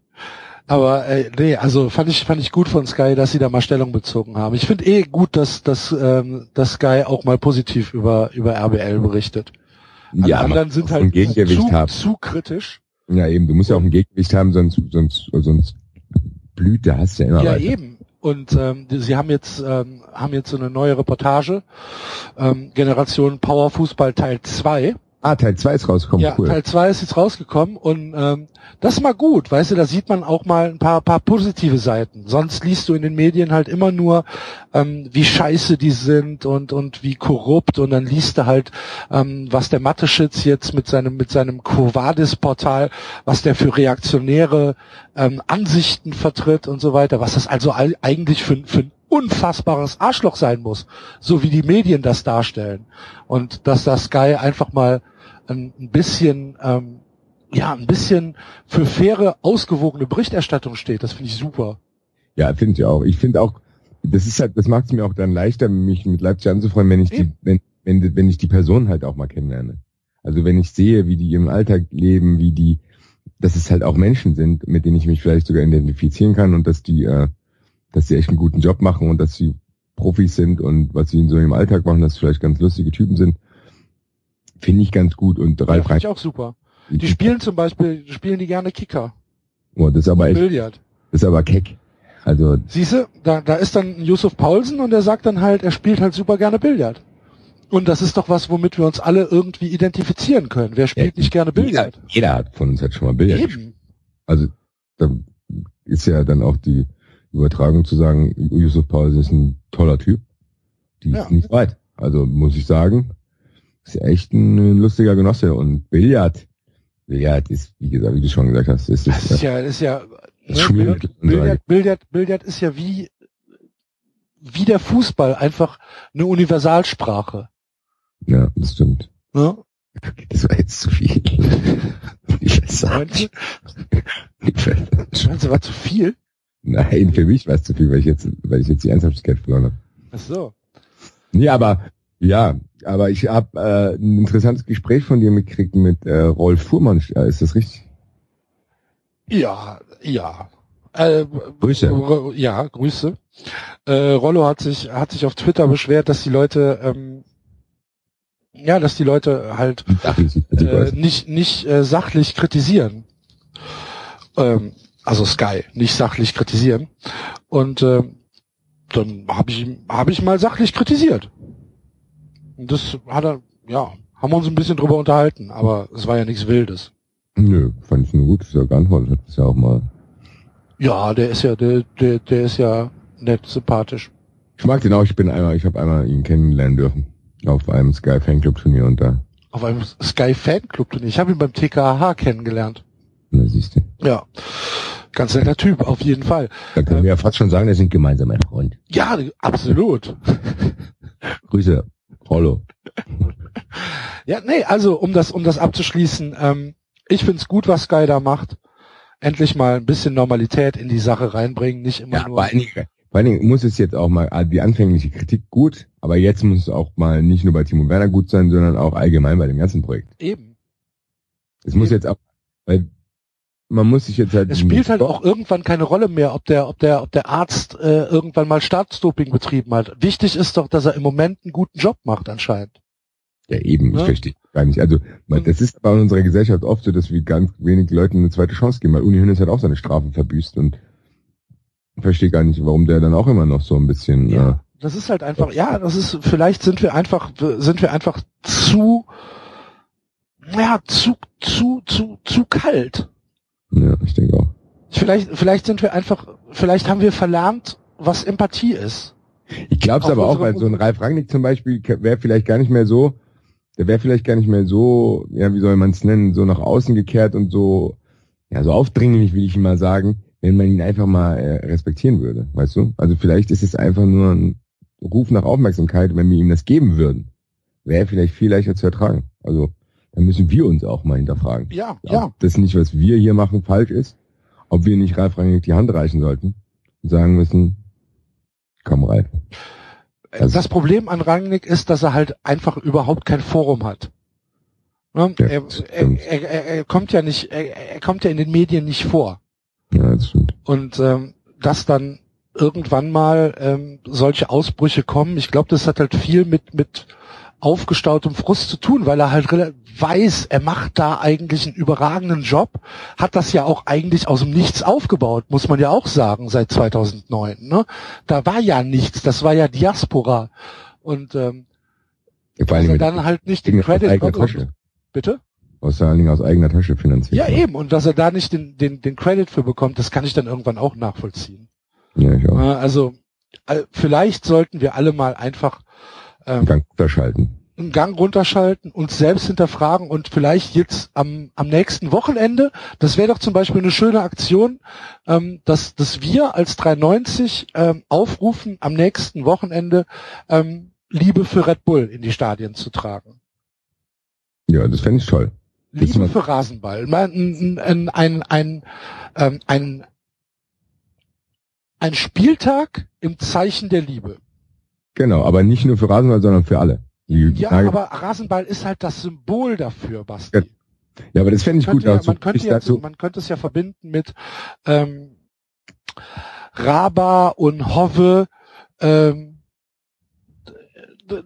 Speaker 3: Aber äh, nee, also fand ich fand ich gut von Sky, dass sie da mal Stellung bezogen haben. Ich finde eh gut, dass dass ähm, dass Sky auch mal positiv über über RBL berichtet. Alle
Speaker 4: Ja,
Speaker 3: anderen sind halt zu,
Speaker 4: haben.
Speaker 3: zu kritisch.
Speaker 4: Ja, eben, du musst ja auch ein Gegengewicht haben, sonst, sonst, sonst blüht der Hass ja immer
Speaker 3: Ja,
Speaker 4: weiter.
Speaker 3: eben. Und ähm, die- sie haben jetzt ähm, haben jetzt so eine neue Reportage ähm, Generation Power Fußball Teil 2.
Speaker 4: Ah, Teil 2 ist rausgekommen,
Speaker 3: ja,
Speaker 4: cool.
Speaker 3: Teil 2 ist jetzt rausgekommen und ähm, das ist mal gut, weißt du, da sieht man auch mal ein paar, paar positive Seiten. Sonst liest du in den Medien halt immer nur, ähm, wie scheiße die sind und, und wie korrupt und dann liest du halt, ähm, was der Matteschitz jetzt mit seinem, mit seinem Covadis-Portal, was der für reaktionäre ähm, Ansichten vertritt und so weiter, was das also all, eigentlich für, für ein unfassbares Arschloch sein muss, so wie die Medien das darstellen. Und dass das Sky einfach mal ein, ein bisschen, ähm, ja, ein bisschen für faire, ausgewogene Berichterstattung steht. Das finde ich super.
Speaker 4: Ja, finde ich auch. Ich finde auch, das ist halt, das macht es mir auch dann leichter, mich mit Leipzig anzufreuen, wenn ich die, wenn, wenn, wenn ich die Person halt auch mal kennenlerne. Also wenn ich sehe, wie die im Alltag leben, wie die, dass es halt auch Menschen sind, mit denen ich mich vielleicht sogar identifizieren kann und dass die, äh, dass sie echt einen guten Job machen und dass sie Profis sind und was sie in so im Alltag machen, dass sie vielleicht ganz lustige Typen sind, finde ich ganz gut und
Speaker 3: Ja,
Speaker 4: Ralf
Speaker 3: finde ich auch super. Die spielen zum Beispiel, spielen die gerne Kicker.
Speaker 4: Oh, das ist aber echt,
Speaker 3: Billard.
Speaker 4: das ist aber keck. Also,
Speaker 3: Siehste, da, da ist dann Yusuf Paulsen und der sagt dann halt, er spielt halt super gerne Billard. Und das ist doch was, womit wir uns alle irgendwie identifizieren können. Wer spielt
Speaker 4: Ja,
Speaker 3: nicht gerne
Speaker 4: jeder,
Speaker 3: Billard?
Speaker 4: jeder hat von uns hat schon mal Billard.
Speaker 3: Eben.
Speaker 4: Also da ist ja dann auch die Übertragung zu sagen, Yusuf Paulsen ist ein toller Typ. Die
Speaker 3: Ja.
Speaker 4: ist nicht weit. Also muss ich sagen, ist echt ein lustiger Genosse. Und Billard, das ist, wie gesagt, wie du schon gesagt hast, ist
Speaker 3: Das ist
Speaker 4: äh,
Speaker 3: ja, ist ja,
Speaker 4: Das
Speaker 3: ne,
Speaker 4: so
Speaker 3: Billard, Billard, Billard ist ja wie, wie der Fußball einfach eine Universalsprache.
Speaker 4: ja, das stimmt.
Speaker 3: Ne?
Speaker 4: Das war jetzt zu viel. Ich weiß weiß-
Speaker 3: meinst du, war zu viel?
Speaker 4: Nein, für mich war es zu viel, weil ich jetzt, weil ich jetzt die Ernsthaftigkeit verloren habe.
Speaker 3: Ach so.
Speaker 4: Nee, aber ja, aber ich habe äh, ein interessantes Gespräch von dir mitgekriegt mit äh, Rolf Fuhrmann. Ist das richtig?
Speaker 3: Ja, ja. Äh,
Speaker 4: Grüße.
Speaker 3: Ja, Grüße. Äh, Rollo hat sich hat sich auf Twitter beschwert, dass die Leute ähm, ja, dass die Leute halt äh, nicht nicht äh, sachlich kritisieren. Ähm, also Sky nicht sachlich kritisieren. Und ähm, dann habe ich habe ich mal sachlich kritisiert. Und das hat er ja haben wir uns ein bisschen drüber unterhalten, aber es war ja nichts Wildes.
Speaker 4: Nö, fand ich nur gut, dass er geantwortet hat. Das ist ja auch mal.
Speaker 3: Ja, der ist ja der der, der ist ja nett sympathisch.
Speaker 4: Ich mag den auch. Ich bin einmal, ich habe einmal ihn kennenlernen dürfen auf einem Sky Fanclub Turnier und da,
Speaker 3: Auf einem Sky Fanclub. Ich habe ihn beim TKH kennengelernt.
Speaker 4: na siehst du.
Speaker 3: Ja. Ganz netter Typ, auf jeden Fall.
Speaker 4: Da können wir ja fast schon sagen, wir sind gemeinsam ein Freund.
Speaker 3: Ja, absolut.
Speaker 4: Grüße, Rollo.
Speaker 3: Ja, nee, also um das, um das abzuschließen, ähm, ich find's gut, was Sky da macht. Endlich mal ein bisschen Normalität in die Sache reinbringen, nicht immer
Speaker 4: Ja,
Speaker 3: nur.
Speaker 4: vor allen, Dingen, vor allen Dingen muss es jetzt auch mal, ah, die anfängliche Kritik gut, aber jetzt muss es auch mal nicht nur bei Timo Werner gut sein, sondern auch allgemein bei dem ganzen Projekt.
Speaker 3: Eben.
Speaker 4: Es muss jetzt auch, weil man muss sich jetzt halt...
Speaker 3: Es spielt halt auch irgendwann keine Rolle mehr, ob der, ob der, ob der Arzt äh, irgendwann mal Staatsdoping betrieben hat. Wichtig ist doch, dass er im Moment einen guten Job macht, anscheinend.
Speaker 4: Ja, eben, ich
Speaker 3: Ja.
Speaker 4: verstehe gar nicht. Also, man,
Speaker 3: Und-
Speaker 4: das ist aber in unserer Gesellschaft oft so, dass wir ganz wenig Leuten eine zweite Chance geben, weil Uni Hönes hat auch seine Strafen verbüßt und ich verstehe gar nicht, warum der dann auch immer noch so ein bisschen,
Speaker 3: Ja.
Speaker 4: äh,
Speaker 3: Das ist halt einfach, ja, das ist, vielleicht sind wir einfach, sind wir einfach zu, ja, zu, zu, zu, zu kalt.
Speaker 4: Ja, ich denke auch.
Speaker 3: Vielleicht, vielleicht sind wir einfach, vielleicht haben wir verlernt, was Empathie ist.
Speaker 4: Ich glaube es aber auch, weil so ein Ralf Rangnick zum Beispiel wäre vielleicht gar nicht mehr so, der wäre vielleicht gar nicht mehr so, ja, wie soll man es nennen, so nach außen gekehrt und so, ja, so aufdringlich, will ich mal sagen, wenn man ihn einfach mal äh, respektieren würde, weißt du? Also vielleicht ist es einfach nur ein Ruf nach Aufmerksamkeit, wenn wir ihm das geben würden, wäre vielleicht viel leichter zu ertragen. Also dann müssen wir uns auch mal hinterfragen.
Speaker 3: Ja,
Speaker 4: Ob das nicht, was wir hier machen, falsch ist, ob wir nicht Ralf Rangnick die Hand reichen sollten und sagen müssen, komm Ralf. Also-
Speaker 3: das Problem an Rangnick ist, dass er halt einfach überhaupt kein Forum hat. Ne?
Speaker 4: Ja,
Speaker 3: er,
Speaker 4: das
Speaker 3: er, er, er, er kommt ja nicht, er, er kommt ja in den Medien nicht vor.
Speaker 4: Ja, das stimmt.
Speaker 3: Und ähm, dass dann irgendwann mal ähm, solche Ausbrüche kommen, ich glaube, das hat halt viel mit mit aufgestautem Frust zu tun, weil er halt weiß, er macht da eigentlich einen überragenden Job, hat das ja auch eigentlich aus dem Nichts aufgebaut, muss man ja auch sagen, seit 2009. Ne? Da war ja nichts, das war ja Diaspora. Und ähm,
Speaker 4: Vor
Speaker 3: dass er dann halt nicht den Credit bekommt. Bitte?
Speaker 4: Aus allen Dingen aus eigener Tasche finanziert.
Speaker 3: Ja, eben. Und dass er da nicht den, den, den Credit für bekommt, das kann ich dann irgendwann auch nachvollziehen.
Speaker 4: Ja, ich auch.
Speaker 3: Also vielleicht sollten wir alle mal einfach ähm,
Speaker 4: Gang unterschalten.
Speaker 3: einen Gang runterschalten, uns selbst hinterfragen und vielleicht jetzt am, am nächsten Wochenende, das wäre doch zum Beispiel eine schöne Aktion, ähm, dass, dass wir als 390 ähm, aufrufen, am nächsten Wochenende ähm, Liebe für Red Bull in die Stadien zu tragen.
Speaker 4: Ja, das fände ich toll.
Speaker 3: Liebe für Rasenball. Ein, ein, ein, ein, ähm, ein, ein Spieltag im Zeichen der Liebe.
Speaker 4: Genau, aber nicht nur für Rasenball, sondern für alle. Die
Speaker 3: Ja,
Speaker 4: Frage-
Speaker 3: aber Rasenball ist halt das Symbol dafür, Basti.
Speaker 4: Ja, ja, aber das fände ich gut.
Speaker 3: ja,
Speaker 4: dazu,
Speaker 3: man, könnte ja,
Speaker 4: dazu,
Speaker 3: man könnte es ja verbinden mit ähm, Raba und Hove ähm,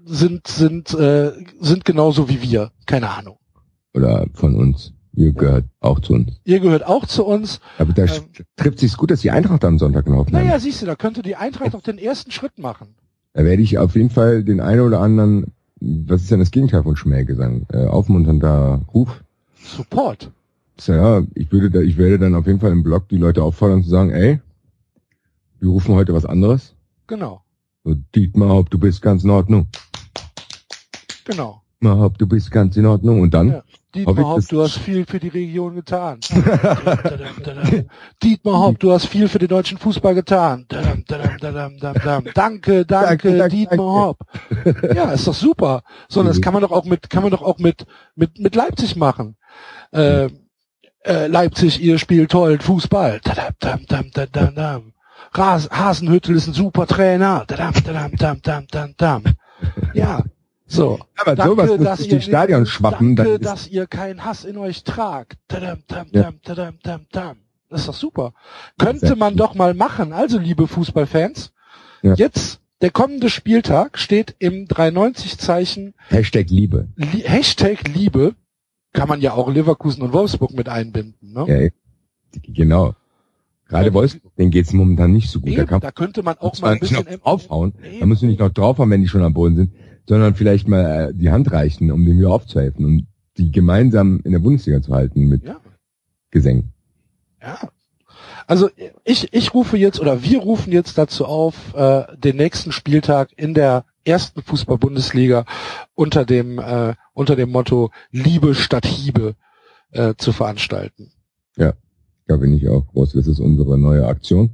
Speaker 3: sind sind äh, sind genauso wie wir. Keine Ahnung.
Speaker 4: oder von uns. Ihr gehört auch zu uns.
Speaker 3: Ihr gehört auch zu uns.
Speaker 4: Aber da
Speaker 3: Ähm.
Speaker 4: trifft sich's gut, dass die Eintracht am Sonntag noch aufnehmen.
Speaker 3: Naja, siehst du, da könnte die Eintracht auch den ersten Schritt machen.
Speaker 4: Da werde ich auf jeden Fall den einen oder anderen, was ist denn das Gegenteil von Schmähgesang? Äh, aufmunternder Ruf.
Speaker 3: Support.
Speaker 4: So, ja, ich würde da, ich werde dann auf jeden Fall im Blog die Leute auffordern zu sagen, ey, wir rufen heute was anderes.
Speaker 3: Genau.
Speaker 4: So, Dietmar Haupt, du bist ganz in Ordnung.
Speaker 3: Genau.
Speaker 4: Dietmar Hopp, du bist ganz in Ordnung. Und dann?
Speaker 3: Ja. Dietmar Hopp, du hast viel für die Region getan. Dietmar Hopp, du hast viel für den deutschen Fußball getan. Danke, danke, danke, Dietmar Hopp. Ja, ist doch super. So, das kann man doch auch mit, kann man doch auch mit, mit, mit Leipzig machen. Äh, äh, Leipzig, ihr spielt toll Fußball. Ras Hasenhüttel ist ein super Trainer. Ja, so.
Speaker 4: Aber danke, sowas muss durch die Stadion schwappen.
Speaker 3: Danke, dass ihr keinen Hass in euch tragt. Tadam, tam, tam, tadam, tam, tam. Das ist doch super. Könnte man doch mal machen. Also, liebe Fußballfans, ja. jetzt der kommende Spieltag steht im 390-Zeichen
Speaker 4: Hashtag Liebe.
Speaker 3: Li Hashtag Liebe. Kann man ja auch Leverkusen und Wolfsburg mit einbinden. Ne?
Speaker 4: Ja, genau. Gerade ja, Wolfsburg, denen geht's momentan nicht so gut.
Speaker 3: Eben, da, da könnte man auch mal ein bisschen
Speaker 4: draufhauen. Eben. Da müssen wir nicht noch draufhauen, wenn die schon am Boden sind sondern vielleicht mal äh, die Hand reichen, um dem wieder aufzuhelfen und die gemeinsam in der Bundesliga zu halten mit ja. Gesängen.
Speaker 3: Ja. Also ich, ich rufe jetzt oder wir rufen jetzt dazu auf, äh, den nächsten Spieltag in der ersten Fußball-Bundesliga unter dem äh, unter dem Motto Liebe statt Hiebe äh, zu veranstalten.
Speaker 4: Ja, da bin ich auch groß. Das ist unsere neue Aktion.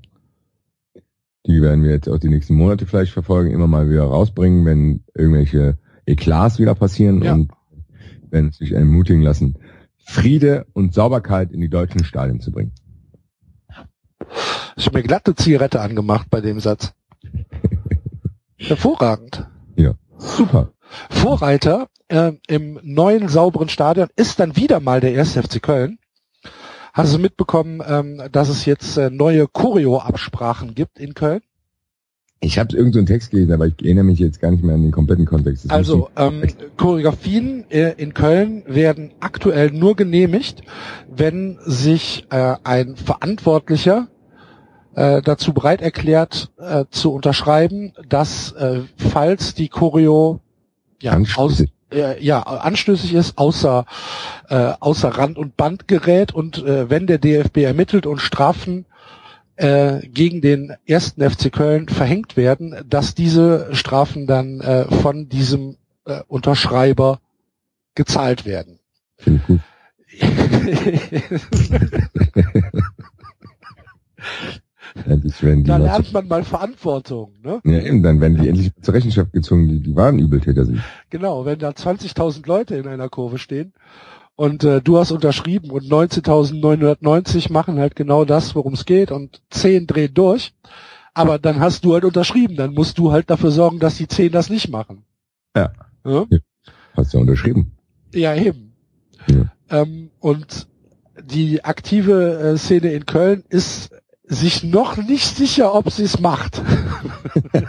Speaker 4: Die werden wir jetzt auch die nächsten Monate vielleicht verfolgen, immer mal wieder rausbringen, wenn irgendwelche Eklats wieder passieren ja. und wenn sich ermutigen lassen, Friede und Sauberkeit in die deutschen Stadien zu bringen.
Speaker 3: Ich habe mir glatte Zigarette angemacht bei dem Satz. Hervorragend.
Speaker 4: Ja, super.
Speaker 3: Vorreiter äh, im neuen sauberen Stadion ist dann wieder mal der 1. FC Köln. Hast du mitbekommen, ähm, dass es jetzt äh, neue Choreo-Absprachen gibt in Köln?
Speaker 4: Ich habe irgendeinen so Text gelesen, aber ich erinnere mich jetzt gar nicht mehr an den kompletten Kontext.
Speaker 3: Das also ähm, Choreografien äh, in Köln werden aktuell nur genehmigt, wenn sich äh, ein Verantwortlicher äh, dazu bereit erklärt äh, zu unterschreiben, dass äh, falls die Choreo ja, aus, äh, ja, anstößig ist, außer, äh, außer Rand und Band gerät und äh, wenn der DFB ermittelt und Strafen äh, gegen den ersten FC Köln verhängt werden, dass diese Strafen dann äh, von diesem äh, Unterschreiber gezahlt werden. Finde ich gut. Endlich werden die da lernt man mal Verantwortung. Ne?
Speaker 4: Ja, eben, dann werden die endlich zur Rechenschaft gezogen, die, die wahren Übeltäter sind.
Speaker 3: Genau, wenn da 20.000 Leute in einer Kurve stehen und äh, du hast unterschrieben und 19.990 machen halt genau das, worum es geht und 10 drehen durch, aber dann hast du halt unterschrieben, dann musst du halt dafür sorgen, dass die 10 das nicht machen.
Speaker 4: Ja. ja? ja. Hast du unterschrieben.
Speaker 3: Ja, eben. Ja. Ähm, und die aktive äh, Szene in Köln ist sich noch nicht sicher, ob sie es macht.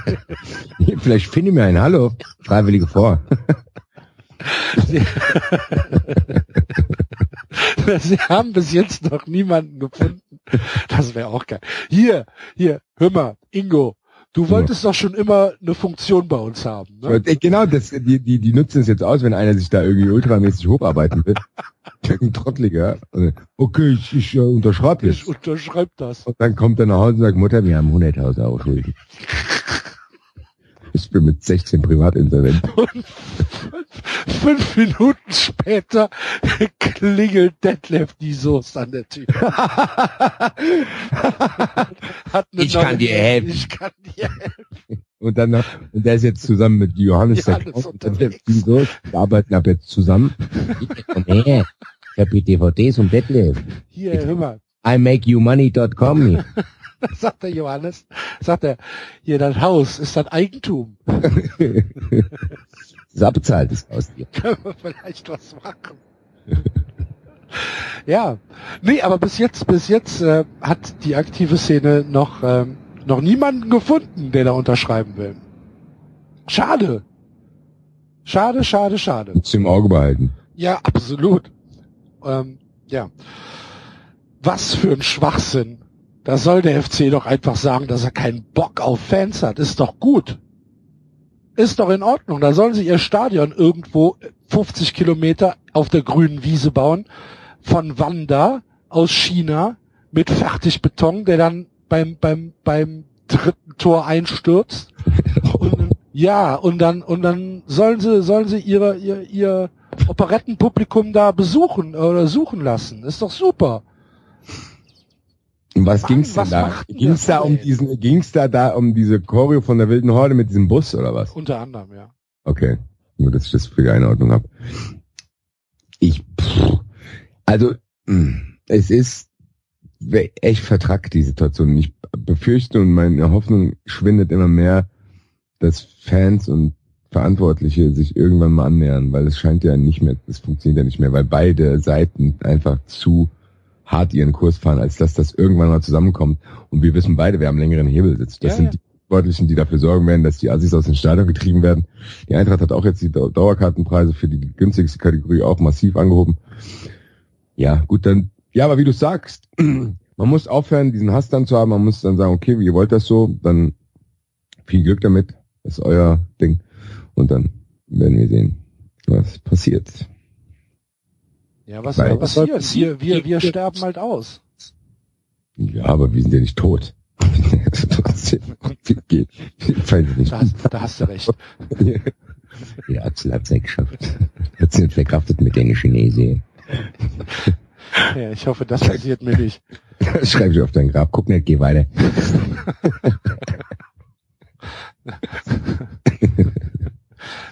Speaker 4: Vielleicht finde ich mir ein Hallo, Freiwillige vor.
Speaker 3: Sie, sie haben bis jetzt noch niemanden gefunden. Das wäre auch geil. Hier, hier, hör mal, Ingo, Du wolltest ja. doch schon immer eine Funktion bei uns haben. Ne?
Speaker 4: Genau, das, die, die, die nutzen es jetzt aus, wenn einer sich da irgendwie ultramäßig hocharbeiten will. Ein Trottliger. Okay, ich, ich uh, unterschreibe
Speaker 3: jetzt. Ich unterschreibe das.
Speaker 4: Und dann kommt er nach Hause und sagt, Mutter, wir haben 100.000 Euro Schulden. Ich bin mit 16 Privatinsolvent. Und
Speaker 3: fünf Minuten später klingelt Detlef die Soße an der Tür.
Speaker 4: ich kann dir helfen. Ich kann dir helfen. Und dann noch, und der ist jetzt zusammen mit Johannes, Johannes der Detlef die Soße. Wir arbeiten ab jetzt zusammen. Ich habe die DVDs um Detlef.
Speaker 3: Hier, hör mal. Sagt der Johannes, sagt er, hier das Haus ist das Eigentum.
Speaker 4: ist abbezahlt, das Haus
Speaker 3: dir. Können wir vielleicht was machen. ja, nee, aber bis jetzt, bis jetzt äh, hat die aktive Szene noch ähm, noch niemanden gefunden, der da unterschreiben will. Schade. Schade, schade, schade.
Speaker 4: Muss im Auge behalten.
Speaker 3: Ja, absolut. Ähm, ja. Was für ein Schwachsinn. Da soll der FC doch einfach sagen, dass er keinen Bock auf Fans hat. Ist doch gut. Ist doch in Ordnung. Da sollen sie ihr Stadion irgendwo 50 Kilometer auf der grünen Wiese bauen. Von Wanda aus China mit Fertigbeton, der dann beim, beim, beim dritten Tor einstürzt. Und, Ja, und dann und dann sollen sie sollen sie ihre ihr, ihr Operettenpublikum da besuchen oder suchen lassen. Ist doch super.
Speaker 4: Und was
Speaker 3: Mann,
Speaker 4: ging's denn
Speaker 3: was
Speaker 4: da? Ging's da um diesen, ging's da da um diese Choreo von der wilden Horde mit diesem Bus oder was?
Speaker 3: Unter anderem, ja.
Speaker 4: Okay, nur dass ich das für die Einordnung habe. Ich, pff, also mh, es ist echt vertrackt die Situation. Ich befürchte und meine Hoffnung schwindet immer mehr, dass Fans und Verantwortliche sich irgendwann mal annähern, weil es scheint ja nicht mehr, es funktioniert ja nicht mehr, weil beide Seiten einfach zu hart ihren Kurs fahren, als dass das irgendwann mal zusammenkommt. Und wir wissen beide, wer am längeren Hebel sitzt. Das
Speaker 3: Ja,
Speaker 4: sind
Speaker 3: ja.
Speaker 4: die Verantwortlichen, die dafür sorgen werden, dass die Assis aus dem Stadion getrieben werden. Die Eintracht hat auch jetzt die Dau- Dauerkartenpreise für die günstigste Kategorie auch massiv angehoben. Ja, gut, dann, ja, aber wie du sagst, man muss aufhören, diesen Hass dann zu haben, man muss dann sagen, okay, ihr wollt das so, dann viel Glück damit, das ist euer Ding. Und dann werden wir sehen, was passiert.
Speaker 3: Ja, was soll passieren? Wir, wir, wir sterben halt aus.
Speaker 4: Ja, aber wir sind ja nicht tot. Geht. Nicht.
Speaker 3: Da, hast- da hast du recht.
Speaker 4: Ja, Axel hat's nicht geschafft. Hat's nicht verkraftet mit den Chinesen.
Speaker 3: Ja, ich hoffe, das passiert mir nicht.
Speaker 4: Schreib ich auf dein Grab. Guck nicht, geh weiter.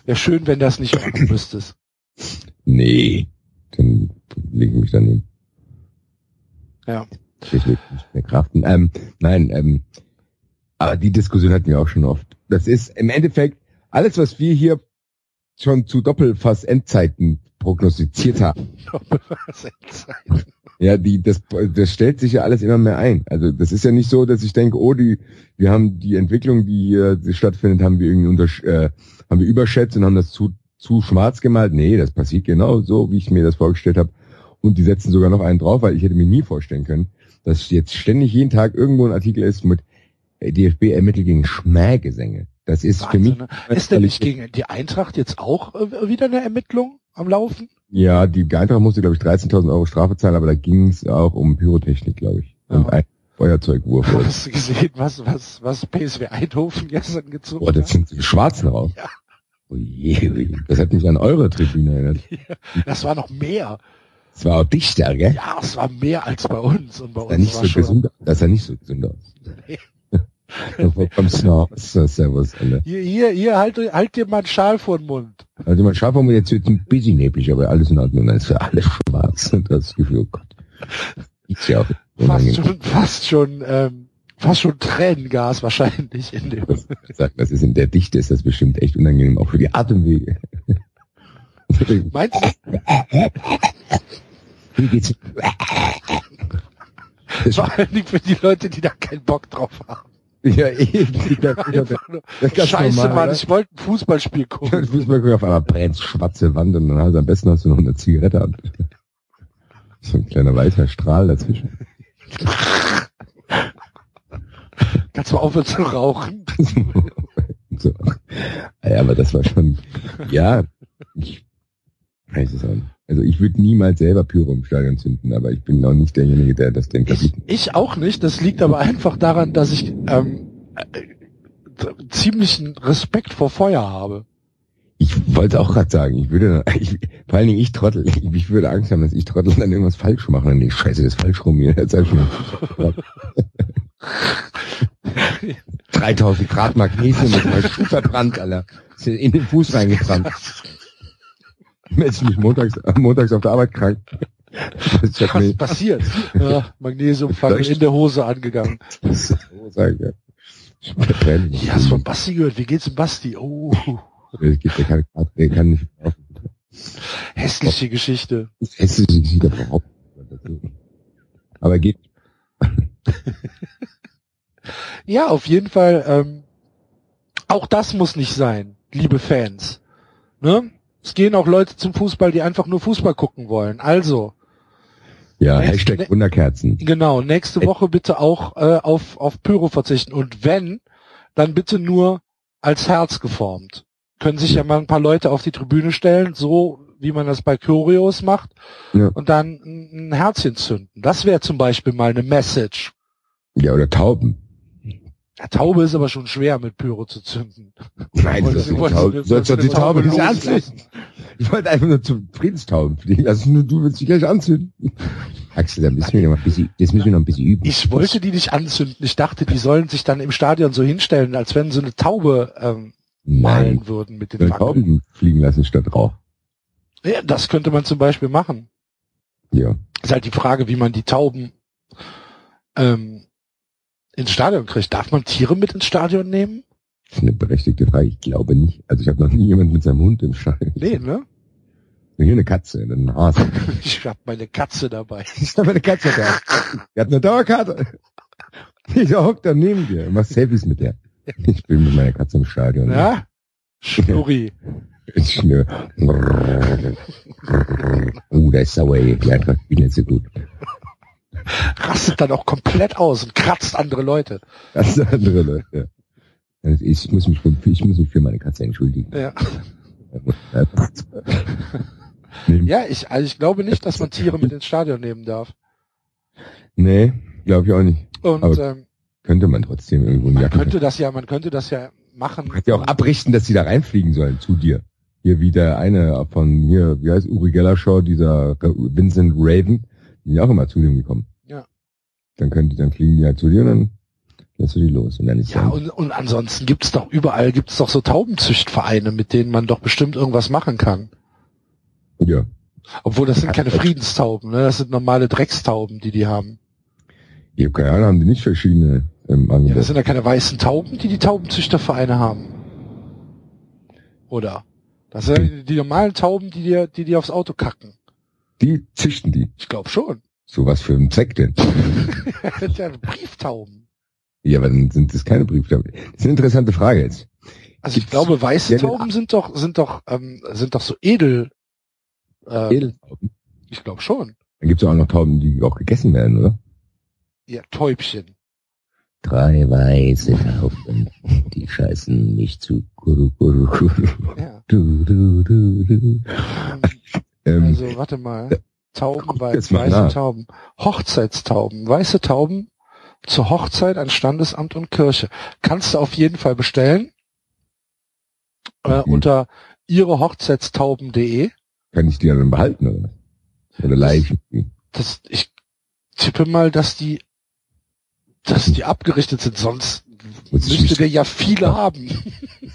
Speaker 3: Wäre schön, wenn das nicht machen müsstest.
Speaker 4: Nee. Dann leg ich mich daneben.
Speaker 3: Ja.
Speaker 4: Ich will nicht verkraften. Ähm, nein, ähm, aber die Diskussion hatten wir auch schon oft. Das ist im Endeffekt alles, was wir hier schon zu Doppelfass-Endzeiten prognostiziert haben. Ja, die, das, das stellt sich ja alles immer mehr ein. Also das ist ja nicht so, dass ich denke, oh, die, wir haben die Entwicklung, die hier stattfindet, haben wir irgendwie unter, äh, haben wir überschätzt und haben das zu, zu schwarz gemalt. Nee, das passiert genau so, wie ich mir das vorgestellt habe. Und die setzen sogar noch einen drauf, weil ich hätte mir nie vorstellen können, dass jetzt ständig jeden Tag irgendwo ein Artikel ist mit äh, DFB ermittelt gegen Schmähgesänge. Das ist für mich.
Speaker 3: Wahnsinn, ne? Ist denn nicht gegen die Eintracht jetzt auch äh, wieder eine Ermittlung am Laufen?
Speaker 4: Ja, die Eintracht musste, glaube ich, 13.000 Euro Strafe zahlen, aber da ging es auch um Pyrotechnik, glaube ich. Und
Speaker 3: Ja.
Speaker 4: ein Feuerzeugwurf.
Speaker 3: Hast du gesehen, was, was, was PSW Eindhoven gestern gezogen
Speaker 4: Boah, das
Speaker 3: hat?
Speaker 4: sind die Schwarzen raus.
Speaker 3: Ja.
Speaker 4: Oh je, ui. das hat mich an eure Tribüne erinnert.
Speaker 3: Das war noch mehr.
Speaker 4: Das war auch dichter, gell?
Speaker 3: Ja, es war mehr als bei uns. Und bei uns
Speaker 4: nicht
Speaker 3: war
Speaker 4: so gesund, das sah nicht so gesund aus.
Speaker 3: Nee.
Speaker 4: Vom Snor. So, Servus, alle.
Speaker 3: Hier, hier, hier, halt, halt dir mal einen Schal vor den Mund.
Speaker 4: Also man schafft mir jetzt wird ein bisschen neblig, aber alles in Ordnung. Dann ist für alle schwarz. Und das Gefühl, oh Gott. Ist ja auch
Speaker 3: Fast schon, fast schon, ähm, fast schon Tränengas wahrscheinlich in dem.
Speaker 4: Sagt, das ist in der Dichte ist das bestimmt echt unangenehm, auch für die Atemwege.
Speaker 3: Meinst du?
Speaker 4: Wie geht's?
Speaker 3: Vor allen Dingen für die Leute, die da keinen Bock drauf haben.
Speaker 4: Ja, eben.
Speaker 3: Scheiße,
Speaker 4: normal,
Speaker 3: Mann,
Speaker 4: oder?
Speaker 3: ich wollte ein Fußballspiel gucken.
Speaker 4: Fußball gucken auf einmal brennt schwarze Wand und dann hast du am besten hast du noch eine Zigarette ab. So ein kleiner weißer Strahl dazwischen.
Speaker 3: Kannst du aufhören zu rauchen?
Speaker 4: so. Ja, aber das war schon, ja, ich weiß es auch nicht. Also ich würde niemals selber Pyro im Stadion zünden, aber ich bin auch nicht derjenige, der das denkt.
Speaker 3: Ich, ich auch nicht. Das liegt aber einfach daran, dass ich ähm, äh, ziemlichen Respekt vor Feuer habe.
Speaker 4: Ich wollte auch gerade sagen, ich würde, ich, vor allen Dingen ich Trottel, ich, ich würde Angst haben, dass ich Trottel dann irgendwas falsch mache. Und dann, scheiße, das ist falsch rum hier. Jetzt hab ich schon 3000 Grad Magnesium mit meinem Schuh verbrannt, Alter. Ist in den Fuß reingebrannt. Jetzt bin ich montags, montags auf der Arbeit krank. Ich hab
Speaker 3: Was ist passiert? Ja, Magnesiumfackel in der Hose angegangen.
Speaker 4: sag ich, ja. Ich
Speaker 3: hast von Basti gehört. Wie geht's dem Basti? Oh,
Speaker 4: Das der kann, der kann nicht laufen.
Speaker 3: hässliche Geschichte.
Speaker 4: Das hässliche Gesicht überhaupt. Aber geht.
Speaker 3: Ja, auf jeden Fall. Ähm, auch das muss nicht sein, liebe Fans. Ne? Es gehen auch Leute zum Fußball, die einfach nur Fußball gucken wollen. Also,
Speaker 4: Ja,
Speaker 3: Nächste-
Speaker 4: Hashtag Wunderkerzen.
Speaker 3: genau, nächste Woche bitte auch äh, auf, auf Pyro verzichten. Und wenn, dann bitte nur als Herz geformt. Können sich ja mal ein paar Leute auf die Tribüne stellen, so wie man das bei Choreos macht,
Speaker 4: Ja.
Speaker 3: und dann ein Herzchen zünden. Das wäre zum Beispiel mal eine Message.
Speaker 4: Ja, oder Tauben.
Speaker 3: Ja, Taube ist aber schon schwer mit Pyro zu zünden.
Speaker 4: Nein, das
Speaker 3: du-
Speaker 4: ist
Speaker 3: wolltest
Speaker 4: Taube.
Speaker 3: du-
Speaker 4: sollst doch die Taube nicht anzünden. Ich wollte einfach nur zum Friedenstauben fliegen. Also nur du willst dich gleich anzünden. Axel, da müssen wir noch ein bisschen, das müssen wir noch ein bisschen üben.
Speaker 3: Ich wollte die nicht anzünden. Ich dachte, die sollen sich dann im Stadion so hinstellen, als wenn sie eine Taube ähm,
Speaker 4: Nein,
Speaker 3: malen würden mit den Fackeln.
Speaker 4: Tauben fliegen lassen statt Rauch.
Speaker 3: Ja, das könnte man zum Beispiel machen.
Speaker 4: Ja.
Speaker 3: Ist halt die Frage, wie man die Tauben ähm, ins Stadion kriegt. Darf man Tiere mit ins Stadion nehmen?
Speaker 4: Das ist eine berechtigte Frage. Ich glaube nicht. Also ich habe noch nie jemand mit seinem Hund im Stadion.
Speaker 3: Nee, ne?
Speaker 4: Hier eine Katze, dann ein Hase.
Speaker 3: Ich hab meine Katze dabei.
Speaker 4: Ich habe eine Katze da. Die hat eine Dauerkarte. Ich hockt da neben dir. Mach Selfies mit der. Ich bin mit meiner Katze im Stadion.
Speaker 3: Ja? Schnurri.
Speaker 4: Ich schnür. Uh, da ist Sauer. Ja, das geht nicht so gut.
Speaker 3: Rastet dann auch komplett aus und kratzt andere Leute.
Speaker 4: Sind andere Leute. Also Ich muss mich, für- ich muss mich für meine Katze entschuldigen.
Speaker 3: Ja. Ja, ich, also ich glaube nicht, dass man Tiere mit ins Stadion nehmen darf.
Speaker 4: nee glaube ich auch nicht.
Speaker 3: Und
Speaker 4: Aber
Speaker 3: ähm,
Speaker 4: Könnte man trotzdem irgendwo
Speaker 3: man
Speaker 4: Jacken.
Speaker 3: könnte das ja, man könnte das ja machen.
Speaker 4: Man könnte ja auch abrichten, dass die da reinfliegen sollen zu dir. Hier wieder eine von mir, wie heißt Uri Geller Show, dieser Vincent Raven, die sind auch immer zu dem gekommen.
Speaker 3: Ja.
Speaker 4: Dann können die, dann fliegen die halt zu dir und dann lässt du die los. Und dann ist
Speaker 3: Ja,
Speaker 4: dann,
Speaker 3: und, und ansonsten gibt's doch überall gibt's doch so Taubenzüchtvereine, mit denen man doch bestimmt irgendwas machen kann.
Speaker 4: ja.
Speaker 3: Obwohl das sind keine Friedenstauben, ne? Das sind normale Dreckstauben, die die haben.
Speaker 4: Ich habe keine Ahnung, haben die nicht verschiedene ähm,
Speaker 3: Ja,
Speaker 4: Angebote.
Speaker 3: das sind ja keine weißen Tauben, die die Taubenzüchtervereine haben. Oder? Das sind ja die normalen Tauben, die dir, die dir aufs Auto kacken.
Speaker 4: Die züchten die.
Speaker 3: Ich glaube schon.
Speaker 4: So was für ein Zweck denn?
Speaker 3: Das sind ja Brieftauben.
Speaker 4: Ja, aber dann sind das keine Brieftauben. Das ist eine interessante Frage jetzt.
Speaker 3: Also ich
Speaker 4: Gibt's
Speaker 3: glaube, weiße Tauben sind doch, sind doch, ähm, sind doch so edel. Äh,
Speaker 4: Edeltauben.
Speaker 3: Ich glaube schon.
Speaker 4: Dann gibt es auch noch Tauben, die auch gegessen werden, oder?
Speaker 3: Ja, Täubchen.
Speaker 4: Drei weiße Tauben, die scheißen mich zu. Guru, guru, guru.
Speaker 3: Ja.
Speaker 4: Du, du, du, du. Ähm,
Speaker 3: Also, warte mal. Tauben,
Speaker 4: mal
Speaker 3: weiße
Speaker 4: nach.
Speaker 3: Tauben. Hochzeitstauben. Weiße Tauben zur Hochzeit an Standesamt und Kirche. Kannst du auf jeden Fall bestellen. Äh,
Speaker 4: Mhm.
Speaker 3: unter ihrehochzeitstauben.de.
Speaker 4: kann ich die dann behalten, oder? Oder live?
Speaker 3: Das, ich tippe mal, dass die, dass die abgerichtet sind, sonst
Speaker 4: Muss
Speaker 3: müsste der ja viele haben.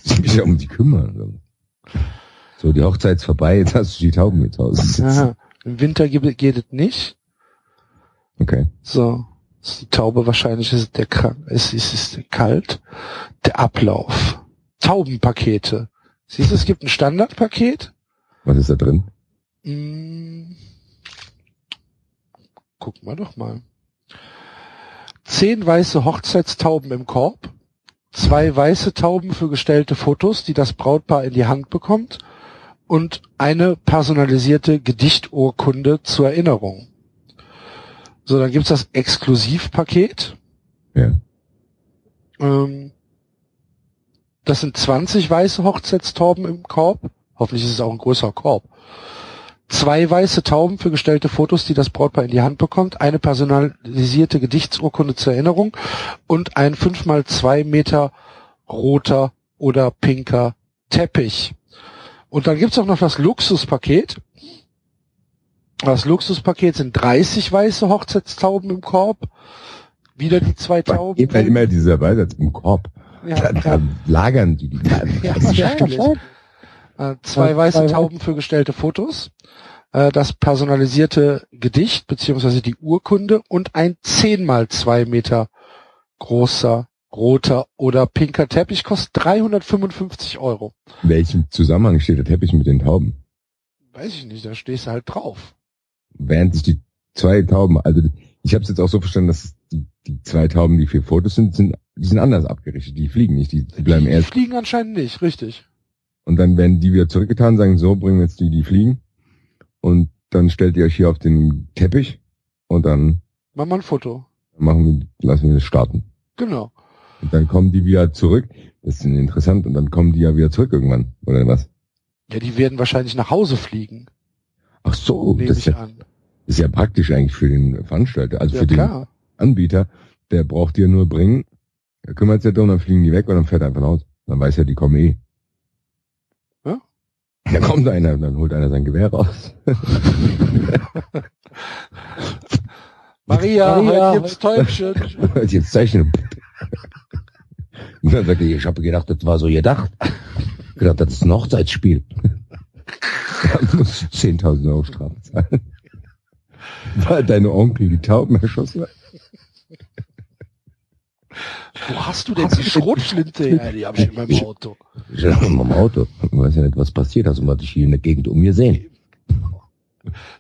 Speaker 4: Ich mich ja um die kümmern. So, die Hochzeit ist vorbei, jetzt hast du die Tauben mit Hause.
Speaker 3: Aha. Im Winter geht, geht es nicht.
Speaker 4: Okay.
Speaker 3: So. Ist die Taube wahrscheinlich ist der krank. Es ist, ist kalt. Der Ablauf. Taubenpakete. Siehst du, es gibt ein Standardpaket.
Speaker 4: Was ist da drin?
Speaker 3: Hm. Guck mal doch mal. Zehn weiße Hochzeitstauben im Korb. Zwei weiße Tauben für gestellte Fotos, die das Brautpaar in die Hand bekommt. Und eine personalisierte Gedichturkunde zur Erinnerung. So, dann gibt's das Exklusivpaket.
Speaker 4: Ja.
Speaker 3: Ähm, das sind 20 weiße Hochzeitstauben im Korb. Hoffentlich ist es auch ein größerer Korb. Zwei weiße Tauben für gestellte Fotos, die das Brautpaar in die Hand bekommt. Eine personalisierte Gedichtsurkunde zur Erinnerung und ein 5 mal 2 Meter roter oder pinker Teppich. Und dann gibt's auch noch das Luxuspaket. Das Luxuspaket sind 30 weiße Hochzeitstauben im Korb. Wieder die zwei Tauben.
Speaker 4: Immer, immer dieser Beisatz im Korb.
Speaker 3: Ja,
Speaker 4: Da, da lagern die die
Speaker 3: Ja, wahrscheinlich. Äh, zwei weiße Tauben für gestellte Fotos, äh, das personalisierte Gedicht beziehungsweise die Urkunde und ein 10 mal 2 Meter großer roter oder pinker Teppich kostet 355 Euro.
Speaker 4: Welchem Zusammenhang steht der Teppich mit den Tauben?
Speaker 3: Weiß ich nicht, da stehst du halt drauf.
Speaker 4: Während sich die zwei Tauben, also ich habe es jetzt auch so verstanden, dass die, die zwei Tauben, die für Fotos sind, sind, die sind anders abgerichtet. Die fliegen nicht, die, die bleiben
Speaker 3: die
Speaker 4: erst.
Speaker 3: fliegen anscheinend nicht, richtig.
Speaker 4: Und dann werden die wieder zurückgetan, sagen, so, bringen wir jetzt die, die fliegen. Und dann stellt ihr euch hier auf den Teppich und dann
Speaker 3: Mach mal ein Foto.
Speaker 4: machen wir, lassen wir das starten.
Speaker 3: Genau.
Speaker 4: Und dann kommen die wieder zurück. Das ist interessant. Und dann kommen die ja wieder zurück irgendwann. Oder was?
Speaker 3: Ja, die werden wahrscheinlich nach Hause fliegen,
Speaker 4: Ach so,
Speaker 3: nehme
Speaker 4: das ist ja, ist ja praktisch eigentlich für den Veranstalter, also
Speaker 3: Ja,
Speaker 4: für den
Speaker 3: klar.
Speaker 4: Anbieter. Der braucht dir nur bringen Er kümmert sich ja drum, dann fliegen die weg und dann fährt er einfach raus. Dann weiß er, die kommen eh.
Speaker 3: Ja?
Speaker 4: Da kommt einer, dann holt einer sein Gewehr raus.
Speaker 3: Maria,
Speaker 4: Maria,
Speaker 3: heute gibt's Täubchen.
Speaker 4: Jetzt zeichnen. Und dann sagt er, ich habe gedacht, das war so gedacht. Ich gedacht, das ist ein Hochzeitsspiel. Da muss 10.000 Euro Strafe zahlen. Weil deine Onkel die Tauben erschossen hat.
Speaker 3: Wo hast du denn die Schrotflinte her? Die hab ich in meinem Auto.
Speaker 4: Ich dachte, im Auto. Ich weiß ja nicht, was passiert ist und was ich hier in der Gegend um mir sehen.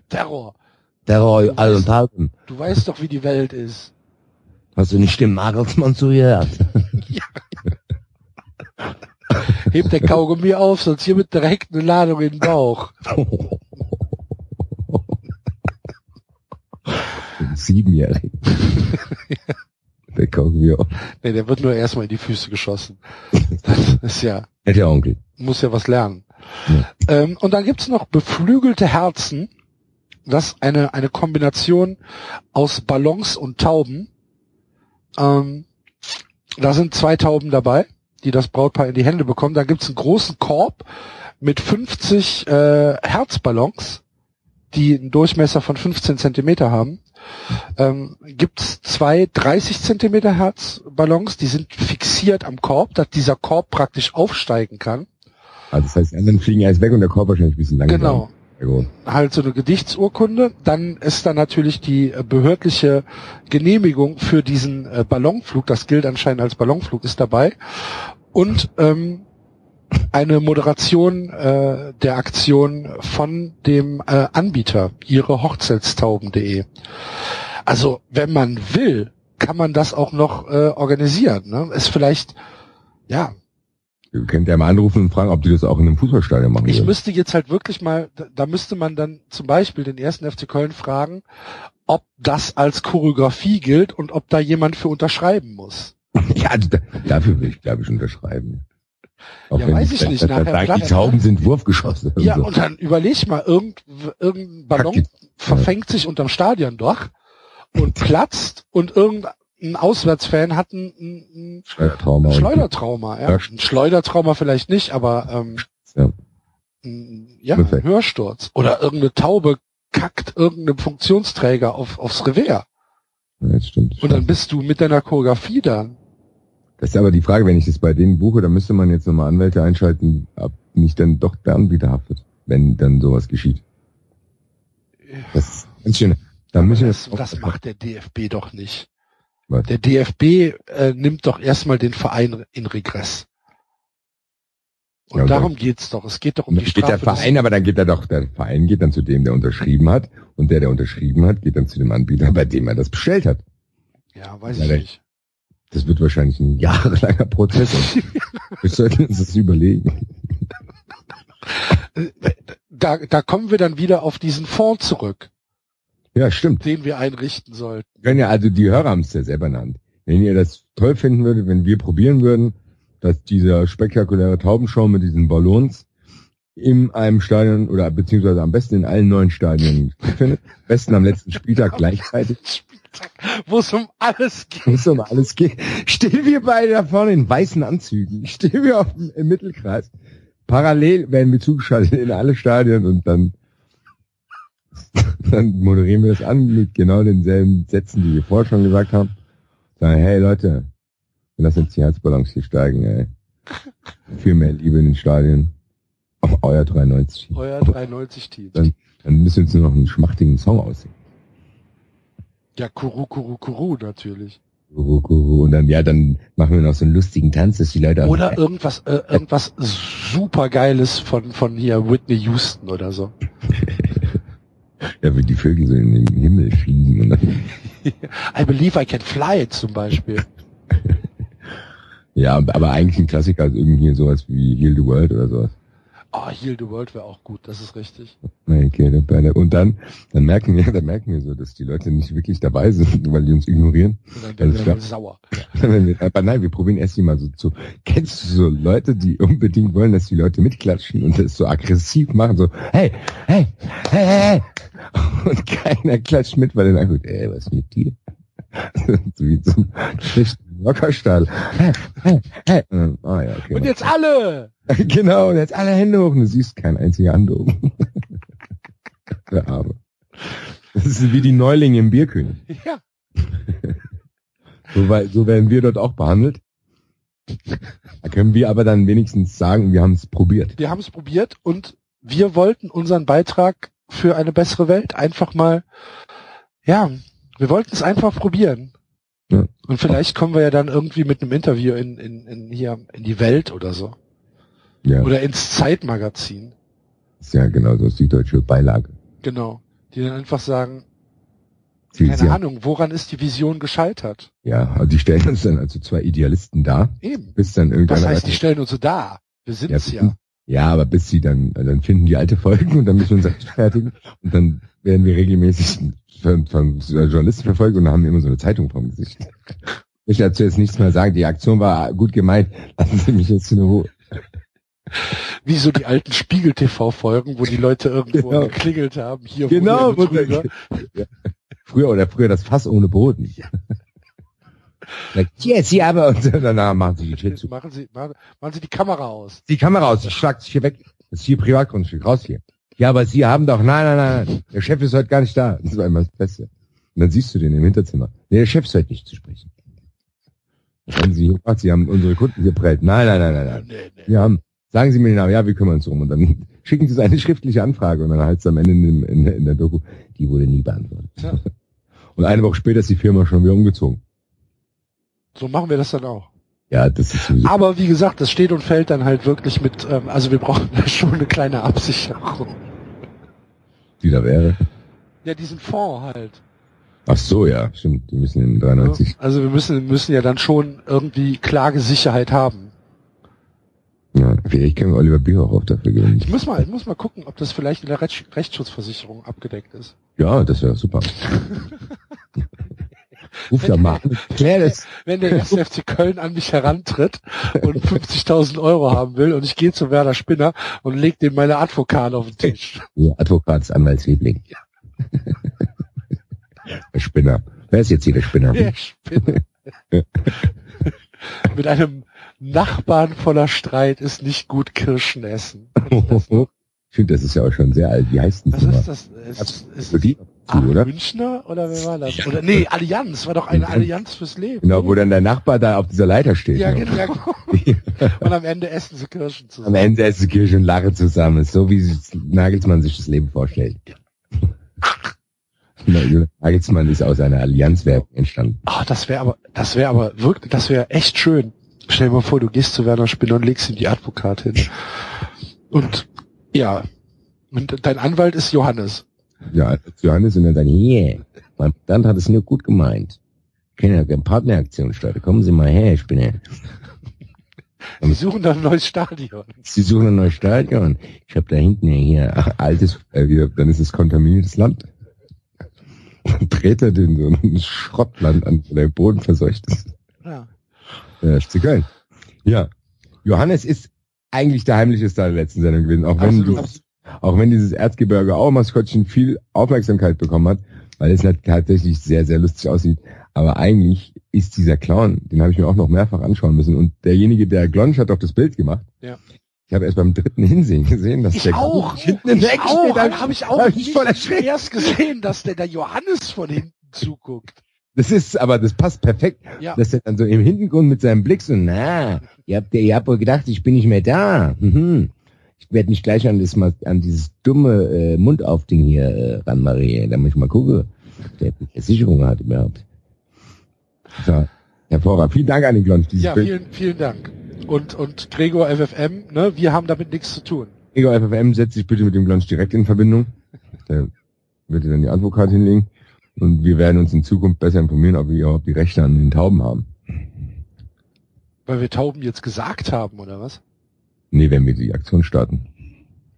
Speaker 3: Terror.
Speaker 4: Terror, all und halten.
Speaker 3: Du weißt doch, wie die Welt ist.
Speaker 4: Hast du nicht den Nagelsmann zugehört?
Speaker 3: Heb der Kaugummi auf, sonst hier mit direkt eine Ladung in den Bauch.
Speaker 4: Siebenjährigen. Der wir auf.
Speaker 3: Nee, der wird nur erstmal in die Füße geschossen. Das ist ja,
Speaker 4: Hätte der Onkel.
Speaker 3: muss ja was lernen.
Speaker 4: Ja.
Speaker 3: Ähm, und dann gibt's noch beflügelte Herzen. Das ist eine, eine Kombination aus Ballons und Tauben. Ähm, da sind zwei Tauben dabei, die das Brautpaar in die Hände bekommen. Da gibt's einen großen Korb mit 50 äh, Herzballons, die einen Durchmesser von 15 Zentimeter haben. Ähm, gibt's zwei 30 Zentimeter Herzballons, die sind fixiert am Korb, dass dieser Korb praktisch aufsteigen kann.
Speaker 4: Also das heißt, die anderen fliegen erst weg und der Korb wahrscheinlich ein bisschen langsam.
Speaker 3: Genau. Halt so eine Gedichtsurkunde. Dann ist da natürlich die äh, behördliche Genehmigung für diesen äh, Ballonflug. Das gilt anscheinend als Ballonflug, ist dabei. Und ähm, eine Moderation äh, der Aktion von dem äh, Anbieter, ihre Hochzeitstauben.de. Also, wenn man will, kann man das auch noch äh, organisieren. Ne? Ist vielleicht, ja,
Speaker 4: könnt ja mal anrufen und fragen, ob die das auch in einem Fußballstadion machen.
Speaker 3: Ich
Speaker 4: würden.
Speaker 3: müsste jetzt halt wirklich mal, da, müsste man dann zum Beispiel den ersten FC Köln fragen, ob das als Choreografie gilt und ob da jemand für unterschreiben muss.
Speaker 4: ja, also da, dafür will ich, glaube ich, unterschreiben. Auch
Speaker 3: Ja, weiß
Speaker 4: die-
Speaker 3: ich nicht,
Speaker 4: da- da die Tauben sind Wurfgeschosse. und
Speaker 3: Ja,
Speaker 4: so.
Speaker 3: und dann überleg mal, irgend, irgendein Ballon
Speaker 4: Kacke.
Speaker 3: verfängt sich unterm Stadiondach und platzt und irgendein Auswärtsfan hat ein, ein,
Speaker 4: Schleudertrauma.
Speaker 3: ein Schleudertrauma. Ja.
Speaker 4: Ja.
Speaker 3: Ein Schleudertrauma vielleicht nicht, aber ähm,
Speaker 4: Ja.
Speaker 3: ein, ja, ein Hörsturz. Oder irgendeine Taube kackt irgendeinem Funktionsträger auf, aufs Revier.
Speaker 4: Ja, das stimmt.
Speaker 3: Und dann bist du mit deiner Choreografie da.
Speaker 4: Das ist aber die Frage, wenn ich das bei denen buche, dann müsste man jetzt nochmal Anwälte einschalten, ob nicht dann doch der Anbieter haftet, wenn dann sowas geschieht. Das ist ganz schön. Da müssen
Speaker 3: das, das macht der DFB doch nicht. Der DFB äh, nimmt doch erstmal den Verein in Regress. Und
Speaker 4: Ja,
Speaker 3: darum geht's doch. Es geht doch um die
Speaker 4: geht
Speaker 3: Strafe.
Speaker 4: der Verein, aber dann geht er doch, der Verein geht dann zu dem, der unterschrieben hat, und der, der unterschrieben hat, geht dann zu dem Anbieter, bei dem er das bestellt hat.
Speaker 3: ja, weiß
Speaker 4: Ja,
Speaker 3: ich nicht.
Speaker 4: Das wird wahrscheinlich ein jahrelanger Prozess. wir sollten uns das überlegen.
Speaker 3: Äh, Da, da kommen wir dann wieder auf diesen Fonds zurück,
Speaker 4: Ja, stimmt.
Speaker 3: den wir einrichten sollten.
Speaker 4: Können ja, also die Hörer haben es ja selber Hand. Wenn ihr das toll finden würdet, wenn wir probieren würden, dass dieser spektakuläre Taubenshow mit diesen Ballons in einem Stadion oder beziehungsweise am besten in allen neuen Stadien stattfindet, am besten am letzten Spieltag gleichzeitig,
Speaker 3: Spieltag, wo es um alles geht.
Speaker 4: muss um alles gehen. Stehen wir beide da vorne in weißen Anzügen, stehen wir auf dem, im Mittelkreis. Parallel werden wir zugeschaltet in alle Stadien und dann, dann moderieren wir das an mit genau denselben Sätzen, die wir vorher schon gesagt haben. Sagen, hey Leute, wir lassen jetzt die Herzballons hier steigen, ey. Viel mehr Liebe in den Stadien. Oh, euer 93.
Speaker 3: Euer 93-Team.
Speaker 4: Dann, dann müssen wir uns nur noch einen schmachtigen Song aussehen.
Speaker 3: Ja, Kuru, Kuru, Kuru natürlich.
Speaker 4: Und dann, ja, dann machen wir noch so einen lustigen Tanz, dass die Leute
Speaker 3: Oder irgendwas, äh, irgendwas supergeiles von, von hier Whitney Houston oder so.
Speaker 4: Ja, wie die Vögel so in den Himmel fliegen und dann,
Speaker 3: I believe I can fly zum Beispiel.
Speaker 4: ja, aber eigentlich ein Klassiker ist irgendwie sowas wie Heal the World oder sowas.
Speaker 3: Oh, Heal the World wäre auch gut, das ist richtig.
Speaker 4: Okay, und dann, dann merken wir, dann merken wir so, dass die Leute nicht wirklich dabei sind, weil die uns ignorieren.
Speaker 3: Und dann werden
Speaker 4: Alles
Speaker 3: wir dann sauer.
Speaker 4: Wir, aber nein, wir probieren erst mal so zu. Kennst du so Leute, die unbedingt wollen, dass die Leute mitklatschen und das so aggressiv machen, so, hey, hey, hey, hey, hey. Und keiner klatscht mit, weil dann sagt, ey, was ist mit dir? so wie zum schlechten Rockerstall. ah, ja, okay.
Speaker 3: Und jetzt alle!
Speaker 4: genau, und jetzt alle Hände hoch und du siehst kein einziger Hand oben. Der Arme. Das ist wie die Neulinge im Bierkönig.
Speaker 3: Ja.
Speaker 4: So, weil, so werden wir dort auch behandelt. Da können wir aber dann wenigstens sagen, wir haben es probiert.
Speaker 3: Wir haben es probiert und wir wollten unseren Beitrag für eine bessere Welt einfach mal, ja, wir wollten es einfach probieren.
Speaker 4: Ja.
Speaker 3: Und vielleicht kommen wir ja dann irgendwie mit einem Interview in, in, in hier in die Welt oder so.
Speaker 4: Ja,
Speaker 3: Oder ins Zeitmagazin.
Speaker 4: ist ja genau so süddeutsche Beilage.
Speaker 3: Genau. Die dann einfach sagen,
Speaker 4: Sie,
Speaker 3: keine
Speaker 4: sie,
Speaker 3: Ahnung, woran ist die Vision gescheitert?
Speaker 4: Ja, also die stellen uns dann also zwei Idealisten da,
Speaker 3: Eben.
Speaker 4: bis dann
Speaker 3: Das
Speaker 4: irgendeiner
Speaker 3: heißt, die stellen uns so da. Wir
Speaker 4: Ja,
Speaker 3: sind's ja.
Speaker 4: sind- Ja, aber bis sie dann, dann finden die alte Folgen und dann müssen wir uns rechtfertigen und dann werden wir regelmäßig von, von Journalisten verfolgt und haben immer so eine Zeitung vom Gesicht. Ich will dazu jetzt nichts mehr sagen, die Aktion war gut gemeint, lassen Sie mich jetzt in Ruhe.
Speaker 3: Wie so die alten Spiegel-TV-Folgen, wo die Leute irgendwo
Speaker 4: Genau.
Speaker 3: geklingelt haben. Hier
Speaker 4: Genau,
Speaker 3: Betrüger.
Speaker 4: ja. früher oder früher das Fass ohne Boden. Sagt, Hier, Sie aber und danach machen Sie die Tür zu.
Speaker 3: Machen Sie, machen, machen Sie die Kamera aus.
Speaker 4: Die Kamera aus, ich schlag dich hier weg. Das ist hier Privatgrundstück, raus hier. Ja, aber Sie haben doch, nein, nein, nein, nein, der Chef ist heute gar nicht da. Das war immer das Beste. Und dann siehst du den im Hinterzimmer. Nee, der Chef ist heute nicht zu sprechen. Haben Sie gefragt, Sie haben unsere Kunden geprellt. Nein, nein, nein, nein, nein.
Speaker 3: Nee, nee.
Speaker 4: Wir haben, sagen Sie mir den Namen, ja, wir kümmern uns drum. Und dann schicken Sie eine schriftliche Anfrage und dann heißt es am Ende in, in, in der Doku, die wurde nie beantwortet.
Speaker 3: Ja.
Speaker 4: Und eine Woche später ist die Firma schon wieder umgezogen.
Speaker 3: So machen wir das dann auch.
Speaker 4: Ja, das ist sowieso.
Speaker 3: Aber wie gesagt, das steht und fällt dann halt wirklich mit, ähm, also wir brauchen da schon eine kleine Absicherung.
Speaker 4: die da wäre.
Speaker 3: Ja, diesen Fonds halt.
Speaker 4: Ach so, ja, stimmt. Die müssen in 93.
Speaker 3: Also wir müssen, müssen ja dann schon irgendwie Klagesicherheit haben.
Speaker 4: Ja, vielleicht können wir Oliver Bierhoff dafür geben.
Speaker 3: Ich muss mal, ich muss mal gucken, ob das vielleicht in der Rechts Rechtsschutzversicherung abgedeckt ist.
Speaker 4: Ja, das wäre super. Ruf da mal an. Klär das.
Speaker 3: Wenn der erste FC Köln an mich herantritt und 50.000 Euro haben will und ich gehe zu Werder Spinner und leg dem meine Advokat auf den Tisch.
Speaker 4: Ja, Advokats Anwaltsliebling. Der Spinner. Wer ist jetzt hier der Spinner?
Speaker 3: Der Spinner. Mit einem Nachbarn voller Streit ist nicht gut Kirschen essen.
Speaker 4: Ich finde, das ist ja auch schon sehr alt. Wie heißt denn das?
Speaker 3: ist das? Ist, ist
Speaker 4: Für zu, oder?
Speaker 3: Münchner oder wer war das? Oder nee, Allianz, war doch eine
Speaker 4: Allianz.
Speaker 3: Allianz fürs Leben.
Speaker 4: Genau, wo dann der Nachbar da auf dieser Leiter steht.
Speaker 3: Ja, genau. Und am Ende essen sie Kirschen
Speaker 4: Am
Speaker 3: zusammen.
Speaker 4: Ende ist die Kirche und Lache zusammen. So wie Nagelsmann sich das Leben vorstellt. Julian Nagelsmann ist aus einer Allianzwerbung entstanden.
Speaker 3: Ah, das wäre aber, das wäre aber wirklich, das wäre echt schön. Stell dir mal vor, du gehst zu Werner Spinner und legst ihm die Advokat hin. Und ja, und dein Anwalt ist Johannes.
Speaker 4: Ja, Johannes und dann sagen, hier, mein Mandant hat es nur gut gemeint. Kann ja eine Partneraktion starten. Kommen Sie mal her, ich bin ja.
Speaker 3: Sie suchen dann ein neues Stadion.
Speaker 4: Sie suchen ein neues Stadion. Ich habe da hinten ja hier ach, altes, äh, wieder, dann ist es kontaminiertes Land. Dann dreht er den so ein Schrottland an, wo der Boden verseucht ist.
Speaker 3: Ja.
Speaker 4: Ja, FC Köln. Ja. Johannes ist eigentlich der heimliche Star der letzten Sendung gewesen, auch wenn,
Speaker 3: Absolut.
Speaker 4: dieses, auch wenn dieses Erzgebirge Auermaskottchen viel Aufmerksamkeit bekommen hat, weil es halt tatsächlich sehr, sehr lustig aussieht. Aber eigentlich ist dieser Clown, den habe ich mir auch noch mehrfach anschauen müssen. Und derjenige, der Glonsch hat doch das Bild gemacht.
Speaker 3: Ja.
Speaker 4: Ich habe erst beim dritten Hinsehen gesehen, dass
Speaker 3: Ich
Speaker 4: der
Speaker 3: auch.
Speaker 4: hinten
Speaker 3: Ich
Speaker 4: Ecke
Speaker 3: auch.
Speaker 4: steht. Da
Speaker 3: Habe ich auch
Speaker 4: hab ich
Speaker 3: nicht
Speaker 4: voll erschreckt.
Speaker 3: erst gesehen, dass der, der Johannes von hinten zuguckt.
Speaker 4: Das ist, aber das passt perfekt,
Speaker 3: Ja.
Speaker 4: dass er dann so im Hintergrund mit seinem Blick so, na, ihr habt, ihr habt wohl gedacht, ich bin nicht mehr da. Mhm. Ich werde mich gleich an das an dieses dumme äh, Mundaufding hier äh, ranmarieren, damit ich mal gucke, ob der Versicherung hat überhaupt. So, hervorragend. Vielen Dank an den Glonsch,
Speaker 3: Ja,
Speaker 4: Bild.
Speaker 3: vielen, vielen Dank. Und, und Gregor FFM, ne, wir haben damit nichts zu tun.
Speaker 4: Gregor FFM, setz dich bitte mit dem Glonsch direkt in Verbindung. Der wird dir dann die Advokat hinlegen. Und wir werden uns in Zukunft besser informieren, ob wir überhaupt die Rechte an den Tauben haben.
Speaker 3: Weil wir Tauben jetzt gesagt haben, oder was?
Speaker 4: Nee, wenn wir die Aktion starten.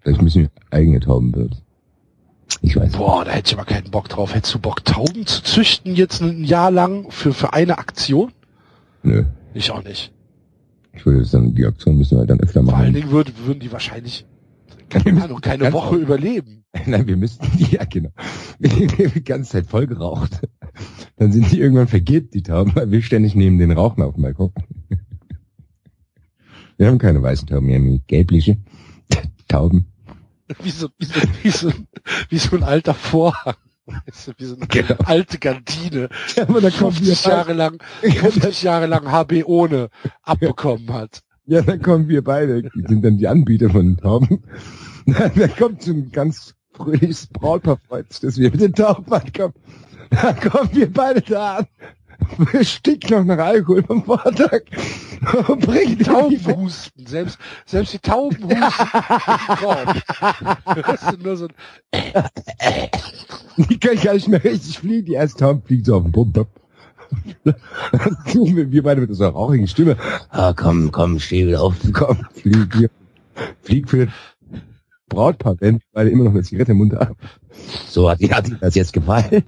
Speaker 4: Vielleicht müssen wir eigene Tauben wird. Ich weiß.
Speaker 3: Boah, da hätte ich aber keinen Bock drauf. Hättest du Bock, Tauben zu züchten jetzt ein Jahr lang für, für eine Aktion?
Speaker 4: Nö.
Speaker 3: Ich auch nicht.
Speaker 4: Ich würde dann, die Aktion müssen wir halt dann öfter
Speaker 3: Vor allen
Speaker 4: machen.
Speaker 3: Dingen würden, würden die wahrscheinlich, keine Ahnung, keine Woche
Speaker 4: oft.
Speaker 3: überleben.
Speaker 4: Nein, wir müssten, ja genau. Wir haben die ganze Zeit voll geraucht. Dann Dann sind die irgendwann vergeht, die Tauben, weil wir ständig neben den rauchen auf dem Balkon. Wir haben keine weißen Tauben, wir haben gelbliche Tauben.
Speaker 3: Wie so, wie so, wie so, wie so ein alter Vorhang. Wie so eine
Speaker 4: Genau.
Speaker 3: alte Gardine,
Speaker 4: Ja, aber da kommen
Speaker 3: 50
Speaker 4: wir
Speaker 3: Jahre lang, 50 Jahre lang HB ohne abbekommen hat.
Speaker 4: Ja, dann kommen wir beide, die sind dann die Anbieter von den Tauben. Da kommt so ein ganz fröhliches Brautpaar, freut sich, dass wir mit den Tauben ankommen. Da kommen wir beide da an. Stinkt noch nach Alkohol vom Vortag. Und bringt die
Speaker 3: Tauben husten, selbst, selbst die Tauben husten. Hörst du nur so ein,
Speaker 4: Die können gar nicht mehr richtig fliegen. Die erste Taube fliegt so auf den Pump. Wir, beide mit unserer rauchigen Stimme. Ah, komm, komm, steh wieder auf. Komm, flieg hier. Flieg für das Brautpaar, wenn beide immer noch eine Zigarette im Mund haben. So, hat, hat Ihnen das jetzt gefallen?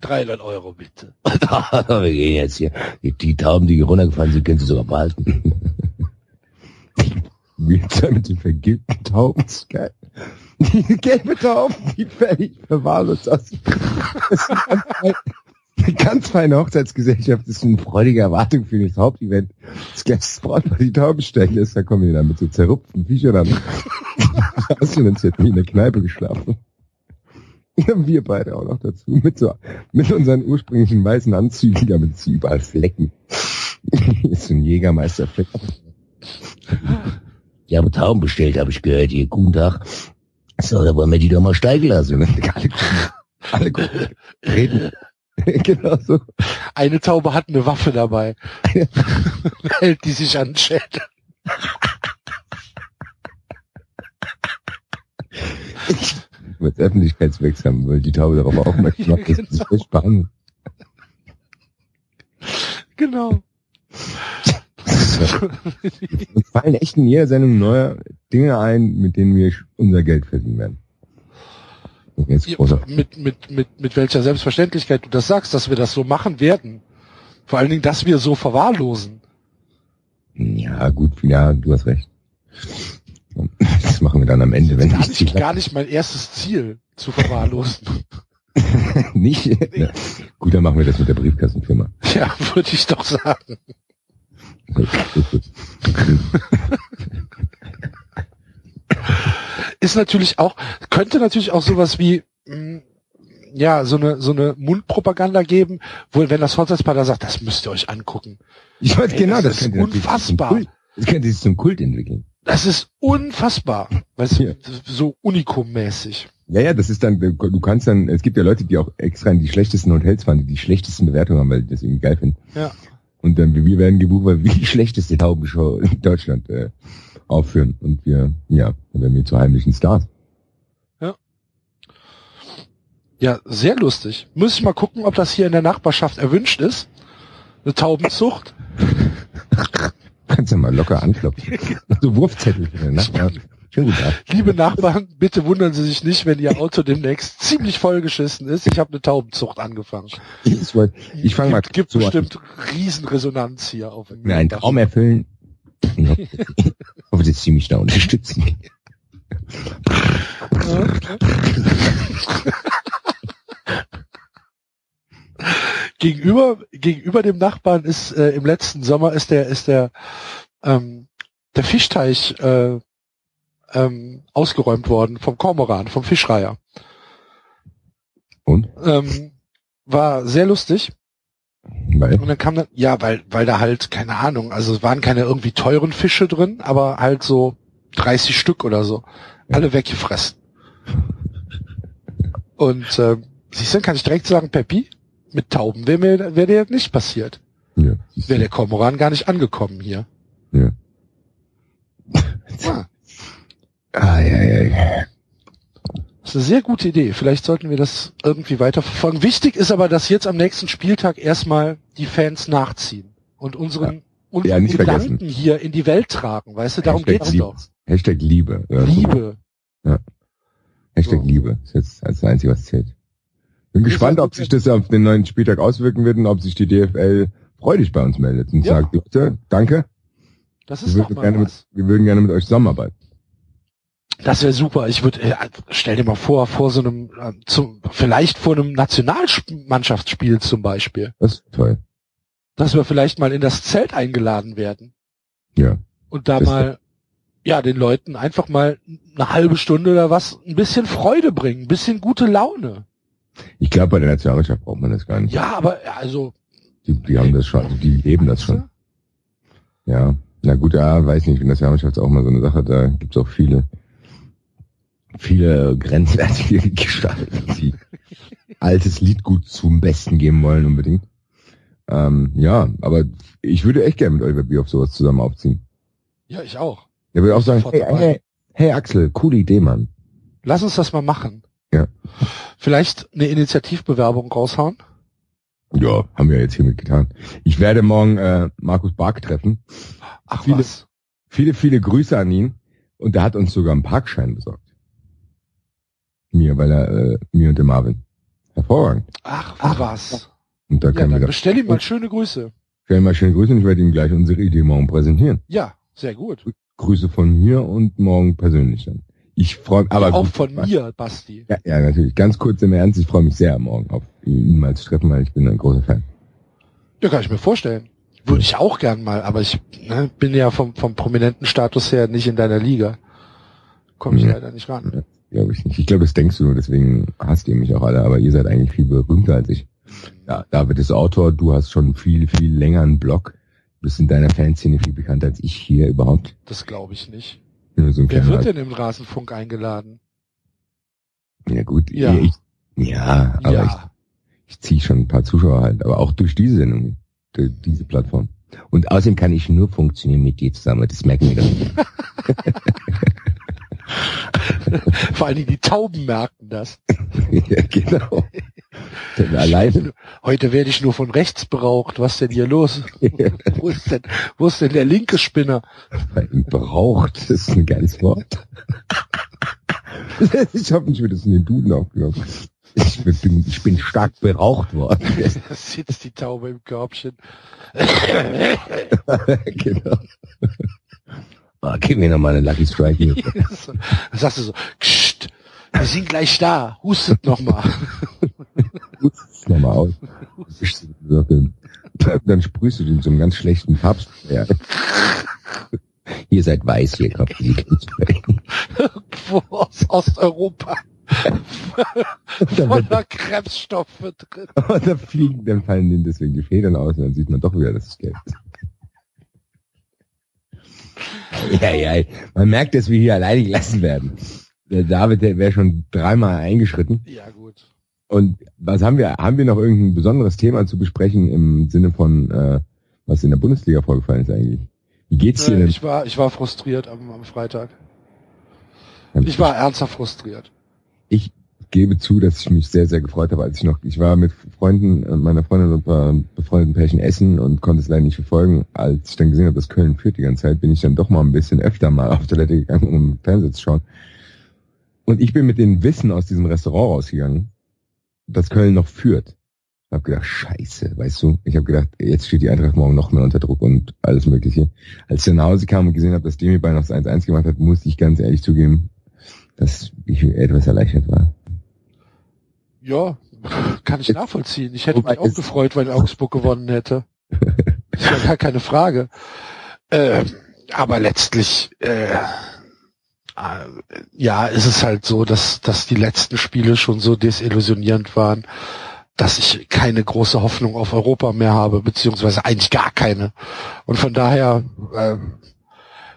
Speaker 3: 300 Euro bitte.
Speaker 4: wir gehen jetzt hier. Die, die Tauben, die hier runtergefallen sind, können Sie sogar behalten. Zwei mit den vergilbten Tauben, ist. Die gelbe Tauben, die völlig verwahrlost aus. Das ist eine ganz feine- Hochzeitsgesellschaft. Ist eine freudige Erwartung für das Hauptevent. Das ganze Brautpaar die Tauben stechen lässt, da kommen wir dann mit so zerrupften Viechern dann. Hast du uns jetzt nie in der Kneipe geschlafen? Ja, wir beide auch noch dazu. Mit so, mit unseren ursprünglichen weißen Anzügen, damit sie überall Flecken. ist so ein Jägermeisterfleck. Die haben Tauben bestellt, habe ich gehört. Hier, guten Tag. So, da wollen wir die doch mal steigen lassen. ne? Alle, alle gucken, reden. genau so.
Speaker 3: Eine Taube hat eine Waffe dabei. Hält die sich an den Schädel.
Speaker 4: Wird öffentlichkeitswirksam, weil die Taube darauf aufmerksam macht, dass sie sich behandeln.
Speaker 3: Genau.
Speaker 4: Uns fallen echt in jeder Sendung neue Dinge ein, mit denen wir unser Geld verdienen werden.
Speaker 3: Mit, mit, mit, mit welcher Selbstverständlichkeit du das sagst, dass wir das so machen werden. Vor allen Dingen, dass wir so verwahrlosen.
Speaker 4: Ja, gut, ja, du hast recht. Machen wir dann am Ende, wenn
Speaker 3: Gar
Speaker 4: nichts
Speaker 3: nicht, gar nicht mein erstes Ziel, zu verwahrlosen.
Speaker 4: nicht. Ja. Gut, dann machen wir das mit der Briefkastenfirma.
Speaker 3: Ja, würde ich doch sagen.
Speaker 4: Gut, gut, gut.
Speaker 3: Ist natürlich auch, könnte natürlich auch sowas wie, mh, ja, so eine, so eine Mundpropaganda geben, wo, wenn das Hochzeitspaar da sagt, das müsst ihr euch angucken.
Speaker 4: Ich weiß genau,
Speaker 3: das
Speaker 4: das,
Speaker 3: ist unfassbar.
Speaker 4: Das könnte sich zum Kult entwickeln.
Speaker 3: Das ist unfassbar. Weißt
Speaker 4: Ja.
Speaker 3: du, so Unikum-mäßig.
Speaker 4: Ja, ja, das ist dann, du kannst dann, es gibt ja Leute, die auch extra in die schlechtesten Hotels fahren, die die schlechtesten Bewertungen haben, weil die das irgendwie geil finden.
Speaker 3: Ja.
Speaker 4: Und dann, wir werden gebucht, weil wir die schlechteste Taubenshow in Deutschland äh, aufführen. Und wir, ja, dann werden wir zu heimlichen Stars.
Speaker 3: Ja, sehr lustig. Muss ich mal gucken, ob das hier in der Nachbarschaft erwünscht ist. Eine Taubenzucht.
Speaker 4: Kannst du mal locker anklopfen. so Wurfzettel für den Nachbarn. Schönen guten Tag.
Speaker 3: Liebe Nachbarn, bitte wundern Sie sich nicht, wenn Ihr Auto demnächst ziemlich vollgeschissen ist. Ich habe eine Taubenzucht angefangen.
Speaker 4: Ich, wollt- ich fange mal
Speaker 3: gibt, gibt
Speaker 4: so an.
Speaker 3: bestimmt Riesenresonanz hier auf
Speaker 4: einen Traum erfüllen. Ich hoffe, dass Sie mich da unterstützen.
Speaker 3: gegenüber gegenüber dem Nachbarn ist äh, im letzten Sommer ist der ist der ähm, der Fischteich äh, ähm, ausgeräumt worden vom Kormoran, vom Fischreiher.
Speaker 4: Und?
Speaker 3: Ähm, war sehr lustig.
Speaker 4: Weil?
Speaker 3: Und dann kam dann, ja, weil, weil da halt, keine Ahnung, also es waren keine irgendwie teuren Fische drin, aber halt so 30 Stück oder so. Alle weggefressen. Und äh, siehst du, kann ich direkt sagen, Peppi, mit Tauben wäre mir wäre dir nicht passiert.
Speaker 4: Ja.
Speaker 3: Wäre der Kormoran gar nicht angekommen hier.
Speaker 4: ja.
Speaker 3: Ja,
Speaker 4: Ah, ja, ja, ja.
Speaker 3: das ist eine sehr gute Idee. Vielleicht sollten wir das irgendwie weiterverfolgen. Wichtig ist aber, dass jetzt am nächsten Spieltag erstmal die Fans nachziehen und unseren, unseren
Speaker 4: Ja, nicht
Speaker 3: Gedanken
Speaker 4: vergessen.
Speaker 3: hier in die Welt tragen. Weißt du, darum
Speaker 4: Hashtag
Speaker 3: geht's
Speaker 4: Liebe.
Speaker 3: doch.
Speaker 4: Hashtag Liebe. Ja.
Speaker 3: Liebe.
Speaker 4: Hashtag
Speaker 3: So.
Speaker 4: Liebe. ist jetzt das Einzige, was zählt. Bin
Speaker 3: Ist
Speaker 4: gespannt, ob sich das auf den neuen Spieltag auswirken wird und ob sich die DFL freudig bei uns meldet und
Speaker 3: Ja.
Speaker 4: sagt, Leute, danke,
Speaker 3: Das
Speaker 4: wir
Speaker 3: ist doch
Speaker 4: würden, gerne mit, wir würden gerne mit euch zusammenarbeiten.
Speaker 3: Das wäre super. Ich würde, äh, stell dir mal vor, vor so einem, äh, zum, vielleicht vor einem Nationalmannschaftsspiel zum Beispiel,
Speaker 4: Das ist toll.
Speaker 3: dass wir vielleicht mal in das Zelt eingeladen werden
Speaker 4: Ja.
Speaker 3: und da
Speaker 4: Das-
Speaker 3: mal, ja, den Leuten einfach mal eine halbe Stunde oder was, ein bisschen Freude bringen, ein bisschen gute Laune.
Speaker 4: Ich glaube, bei der Nationalmannschaft braucht man das gar nicht.
Speaker 3: Ja, aber also,
Speaker 4: Die, die haben das schon, die leben das schon. Ja. Na gut, ja, weiß nicht, der Nationalmannschaft ist auch mal so eine Sache, da gibt's auch viele, viele grenzwertige Gestalten, die altes Liedgut zum Besten geben wollen unbedingt. Ähm, ja, aber ich würde echt gerne mit Oliver Bierhoff sowas zusammen aufziehen.
Speaker 3: ja, ich auch.
Speaker 4: Er würde auch sagen, hey, hey, hey Axel, coole Idee, Mann.
Speaker 3: Lass uns das mal machen.
Speaker 4: Ja.
Speaker 3: Vielleicht eine Initiativbewerbung raushauen.
Speaker 4: Ja, haben wir jetzt hiermit getan. Ich werde morgen äh, Markus Bark treffen.
Speaker 3: Ach
Speaker 4: Viele-
Speaker 3: was.
Speaker 4: Viele, viele Grüße an ihn. Und der hat uns sogar einen Parkschein besorgt. Mir, weil er, äh, mir und dem Marvin. Hervorragend.
Speaker 3: Ach, ach was.
Speaker 4: Und da
Speaker 3: Ja,
Speaker 4: können
Speaker 3: dann
Speaker 4: wir
Speaker 3: bestell ihm mal schöne Grüße.
Speaker 4: da mal schöne Grüße und ich werde ihm gleich unsere Idee morgen präsentieren.
Speaker 3: Ja, sehr gut.
Speaker 4: Grüße von mir und morgen persönlich dann. Ich freue aber
Speaker 3: auch
Speaker 4: gut,
Speaker 3: von mir, Basti.
Speaker 4: Ja, ja, natürlich. Ganz kurz im Ernst, ich freue mich sehr morgen auf ihn mal zu treffen, weil ich bin ein großer Fan.
Speaker 3: Ja, kann ich mir vorstellen. Würde ich auch gern mal, aber ich ne, bin ja vom, vom prominenten Status her nicht in deiner Liga. Komme ich
Speaker 4: Mhm.
Speaker 3: leider nicht ran.
Speaker 4: Glaube ich nicht. Ich glaube, das denkst du nur, deswegen hasst ihr mich auch alle, aber ihr seid eigentlich viel berühmter als ich. Ja, David ist Autor, du hast schon viel, viel länger einen Blog. Du bist in deiner Fanszene viel bekannter als ich hier überhaupt.
Speaker 3: Das glaube ich nicht.
Speaker 4: Nur so
Speaker 3: Wer wird denn im Rasenfunk eingeladen?
Speaker 4: Ja gut,
Speaker 3: Ja.
Speaker 4: Ich, ja, aber
Speaker 3: ja.
Speaker 4: ich, ich ziehe schon ein paar Zuschauer halt, aber auch durch diese Sendung, durch diese Plattform. Und außerdem kann ich nur funktionieren mit dir zusammen, das merken wir doch.
Speaker 3: Vor allen Dingen die Tauben merken das.
Speaker 4: ja, genau. Denn alleine.
Speaker 3: Heute werde ich nur von rechts beraucht. Was denn hier los? Wo ist denn, wo ist denn der linke Spinner?
Speaker 4: Beraucht, das ist ein geiles Wort. ich hoffe nicht, wird das in den Duden aufgenommen. Ich bin, ich bin stark beraucht worden.
Speaker 3: Da sitzt die Taube im Körbchen.
Speaker 4: genau. Oh, gib mir noch mal eine Lucky Strike hier.
Speaker 3: Dann sagst du so, Kst, wir sind gleich da. Hustet noch mal.
Speaker 4: Putz noch mal aus. Dann sprühst du den so einem ganz schlechten Farbspray. Ihr seid weiß, hier kommt die.
Speaker 3: Irgendwo aus Osteuropa. Voller Krebsstoffe drin.
Speaker 4: Und dann fliegen, dann fallen denen deswegen die Federn aus und dann sieht man doch wieder, dass es gelb ist. Ja, ja, man merkt, dass wir hier alleine gelassen werden. Der David, der wäre schon dreimal eingeschritten.
Speaker 3: Ja, gut.
Speaker 4: Und was haben wir? Haben wir noch irgendein besonderes Thema zu besprechen im Sinne von, äh, was in der Bundesliga vorgefallen ist eigentlich? Wie geht's dir
Speaker 3: Äh,
Speaker 4: denn?
Speaker 3: Ich war, ich war frustriert am, am Freitag. Ich war ernsthaft frustriert.
Speaker 4: Ich gebe zu, dass ich mich sehr, sehr gefreut habe, als ich noch, ich war mit Freunden, äh, meiner Freundin und paar befreundeten Pärchen essen und konnte es leider nicht verfolgen. Als ich dann gesehen habe, dass Köln führt die ganze Zeit, bin ich dann doch mal ein bisschen öfter mal auf Toilette gegangen, um Fernsehen zu schauen. Und ich bin mit dem Wissen aus diesem Restaurant rausgegangen, dass Köln noch führt. Ich habe gedacht, scheiße, weißt du? Ich habe gedacht, jetzt steht die Eintracht morgen noch mehr unter Druck und alles mögliche. Als ich dann nach Hause kam und gesehen habe, dass Demi bei noch das 1-1 gemacht hat, musste ich ganz ehrlich zugeben, dass ich etwas erleichtert war.
Speaker 3: Ja, kann ich nachvollziehen. Ich hätte
Speaker 4: Wobei
Speaker 3: mich auch gefreut, wenn Augsburg gewonnen hätte. Ist ja gar keine Frage. Äh, aber letztlich, äh, ja, ist es halt so, dass, dass die letzten Spiele schon so desillusionierend waren, dass ich keine große Hoffnung auf Europa mehr habe, beziehungsweise eigentlich gar keine. Und von daher, äh,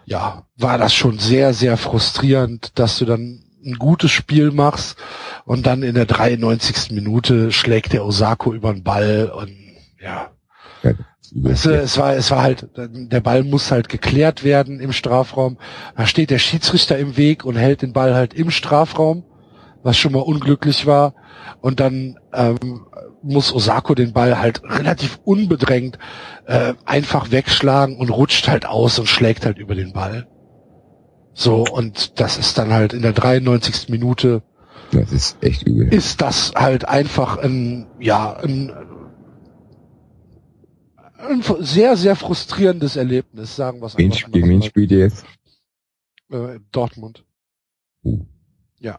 Speaker 3: ja, war das schon sehr, sehr frustrierend, dass du dann ein gutes Spiel machst und dann in der 93. Minute schlägt der Osako über den Ball und ja, es, es war, es war halt, der Ball muss halt geklärt werden im Strafraum. Da steht der Schiedsrichter im Weg und hält den Ball halt im Strafraum, was schon mal unglücklich war. Und dann ähm, muss Osako den Ball halt relativ unbedrängt äh, einfach wegschlagen und rutscht halt aus und schlägt halt über den Ball. So, und das ist dann halt in der 93. Minute
Speaker 4: Das ist echt übel.
Speaker 3: ist das halt einfach ein, ja, ein, ein sehr, sehr frustrierendes Erlebnis, sagen wir es einfach
Speaker 4: gegen wen
Speaker 3: mal.
Speaker 4: spielt ihr jetzt?
Speaker 3: Äh, Dortmund.
Speaker 4: Uh.
Speaker 3: Ja.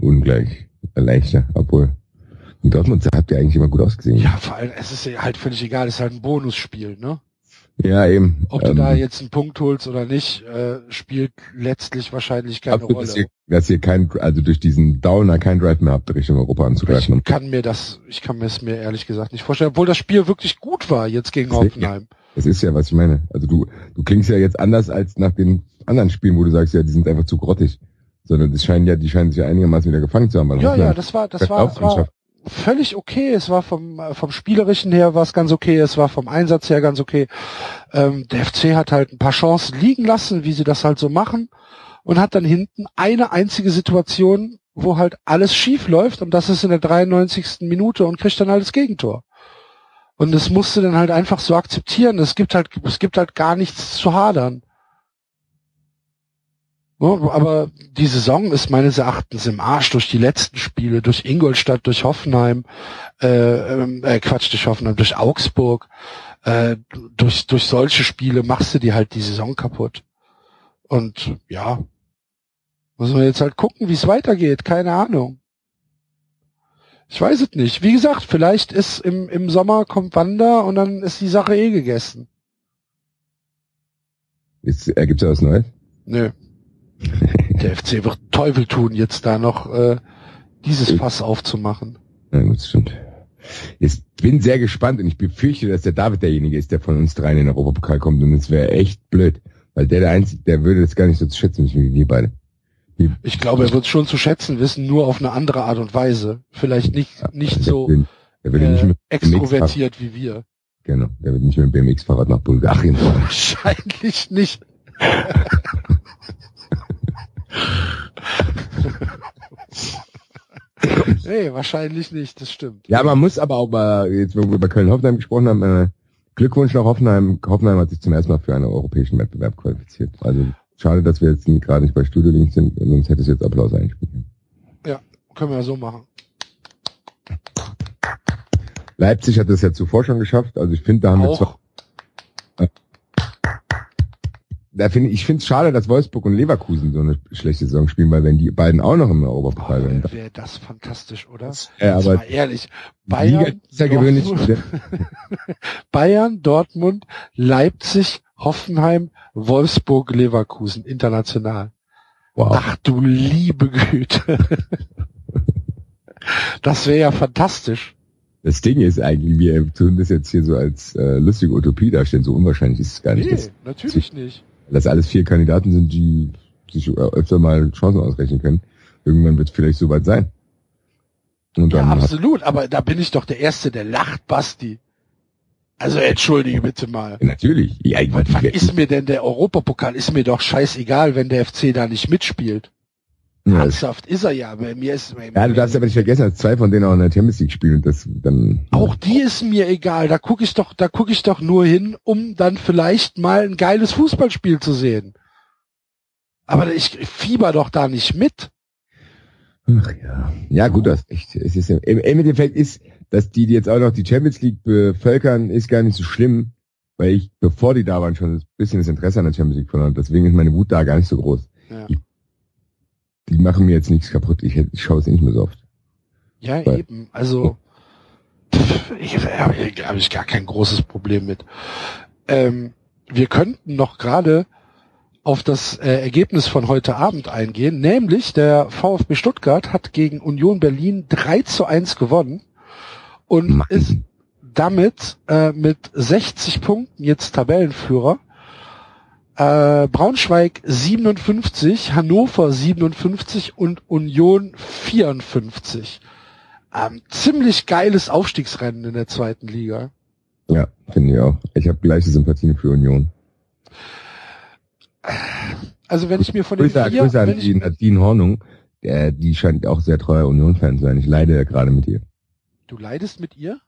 Speaker 4: Ungleich leichter, obwohl in Dortmund habt ihr eigentlich immer gut ausgesehen.
Speaker 3: Ja, vor allem, es ist halt völlig egal, es ist halt ein Bonusspiel, ne?
Speaker 4: Ja, eben.
Speaker 3: Ob du
Speaker 4: Ähm,
Speaker 3: da jetzt einen Punkt holst oder nicht, äh, spielt letztlich wahrscheinlich keine Rolle.
Speaker 4: dass ihr, dass ihr kein, also durch diesen Downer kein Drive mehr habt, Richtung Europa anzugreifen.
Speaker 3: Ich kann mir das, ich kann mir es mir ehrlich gesagt nicht vorstellen, obwohl das Spiel wirklich gut war jetzt gegen
Speaker 4: Sicher.
Speaker 3: Hoffenheim.
Speaker 4: Das ist ja, was ich meine. Also du, du klingst ja jetzt anders als nach den anderen Spielen, wo du sagst, ja, die sind einfach zu grottig. Sondern das scheinen ja, die scheinen sich ja einigermaßen wieder gefangen zu haben.
Speaker 3: Ja, ja, das war, das war, war
Speaker 4: Laufmannschaft.
Speaker 3: Völlig okay. Es war vom, vom Spielerischen her war es ganz okay. Es war vom Einsatz her ganz okay. Ähm, der FC hat halt ein paar Chancen liegen lassen, wie sie das halt so machen. Und hat dann hinten eine einzige Situation, wo halt alles schief läuft. Und das ist in der 93. Minute und kriegt dann halt das Gegentor. Und das musst du dann halt einfach so akzeptieren. Es gibt halt, es gibt halt gar nichts zu hadern. Ja, aber die Saison ist meines Erachtens im Arsch durch die letzten Spiele, durch Ingolstadt, durch Hoffenheim, äh, ähm, äh, Quatsch, durch Hoffenheim, durch Augsburg, äh, durch, durch solche Spiele machst du dir halt die Saison kaputt. Und ja, muss man jetzt halt gucken, wie es weitergeht, keine Ahnung. Ich weiß es nicht. Wie gesagt, vielleicht ist im, im Sommer kommt Wander und dann ist die Sache eh gegessen.
Speaker 4: Ist, ergibt ja was Neues?
Speaker 3: Nö. Der FC wird Teufel tun, jetzt da noch äh, dieses Fass aufzumachen.
Speaker 4: Ja, gut, stimmt. Ich bin sehr gespannt und ich befürchte, dass der David derjenige ist, der von uns dreien in den Europapokal kommt und es wäre echt blöd, weil der der Einzige, der würde das gar nicht so zu schätzen wissen wie wir beide. Wie,
Speaker 3: Ich glaube, er wird es schon zu schätzen wissen, nur auf eine andere Art und Weise. Vielleicht nicht nicht
Speaker 4: der
Speaker 3: so
Speaker 4: nicht
Speaker 3: äh,
Speaker 4: mit
Speaker 3: extrovertiert wie wir.
Speaker 4: genau, der wird nicht mit dem BMX-Fahrrad nach Bulgarien fahren.
Speaker 3: Wahrscheinlich nicht. nee, wahrscheinlich nicht, das stimmt.
Speaker 4: Ja, man muss aber auch mal, jetzt wo wir über Köln-Hoffenheim gesprochen haben, äh, Glückwunsch nach Hoffenheim. Hoffenheim hat sich zum ersten Mal für einen europäischen Wettbewerb qualifiziert. Also schade, dass wir jetzt gerade nicht bei Studio Link sind, sonst hätte es jetzt Applaus einspielen können.
Speaker 3: Können wir ja so machen.
Speaker 4: Leipzig hat das ja zuvor schon geschafft. Also ich finde, da haben wir zwar, da finde ich, finde es schade, dass Wolfsburg und Leverkusen so eine schlechte Saison spielen, weil wenn die beiden auch noch im Europapokal wären.
Speaker 3: boah, wäre das fantastisch, oder?
Speaker 4: Ja, aber
Speaker 3: mal ehrlich. Bayern,
Speaker 4: ja.
Speaker 3: Dortmund, Bayern, Dortmund, Leipzig, Hoffenheim, Wolfsburg, Leverkusen, international.
Speaker 4: Wow.
Speaker 3: Ach du liebe Güte. Das wäre ja fantastisch.
Speaker 4: Das Ding ist eigentlich, wir tun das jetzt hier so als äh, lustige Utopie darstellen. So unwahrscheinlich ist es gar nicht.
Speaker 3: Nee,
Speaker 4: dass,
Speaker 3: natürlich nicht.
Speaker 4: Dass alles vier Kandidaten sind, die sich äh, öfter mal Chancen ausrechnen können. Irgendwann wird es vielleicht soweit sein.
Speaker 3: Ja, absolut. Aber da bin ich doch der Erste, der lacht, Basti. Also entschuldige bitte mal.
Speaker 4: natürlich. Ja, ich,
Speaker 3: Was, was ist mir denn der Europapokal? Ist mir doch scheißegal, wenn der FC da nicht mitspielt. Ernsthaft ist er ja. Bei mir ist
Speaker 4: ja, du darfst aber nicht vergessen, dass zwei von denen auch in der Champions League spielen und das dann.
Speaker 3: Auch die ist mir egal. Da gucke ich doch, da gucke ich doch nur hin, um dann vielleicht mal ein geiles Fußballspiel zu sehen. Aber ich fieber doch da nicht mit.
Speaker 4: Ach ja. Ja, gut, das echt. Es ist im, im Endeffekt ist, dass die jetzt auch noch die Champions League bevölkern, ist gar nicht so schlimm, weil ich, bevor die da waren, schon ein bisschen das Interesse an der Champions League verloren. Deswegen ist meine Wut da gar nicht so groß.
Speaker 3: Ja,
Speaker 4: Ich- Die machen mir jetzt nichts kaputt. Ich, ich schaue es nicht mehr so oft.
Speaker 3: ja
Speaker 4: Weil-
Speaker 3: eben. Also pff, ich habe hab ich gar kein großes Problem mit. Ähm, wir könnten noch gerade auf das äh, Ergebnis von heute Abend eingehen, nämlich der VfB Stuttgart hat gegen Union Berlin 3 zu 1 gewonnen und
Speaker 4: Mann.
Speaker 3: ist damit äh, mit 60 Punkten jetzt Tabellenführer. Äh, Braunschweig 57, Hannover 57 und Union 54. Ähm, ziemlich geiles Aufstiegsrennen in der zweiten Liga.
Speaker 4: Ja, finde ich auch. Ich habe gleiche Sympathien für Union.
Speaker 3: Also wenn ich mir von den
Speaker 4: Grüße,
Speaker 3: vier,
Speaker 4: Grüße an
Speaker 3: ich,
Speaker 4: Nadine Hornung. Der, die scheint auch sehr treuer Union-Fan zu sein. Ich leide ja gerade mit ihr.
Speaker 3: du leidest mit ihr?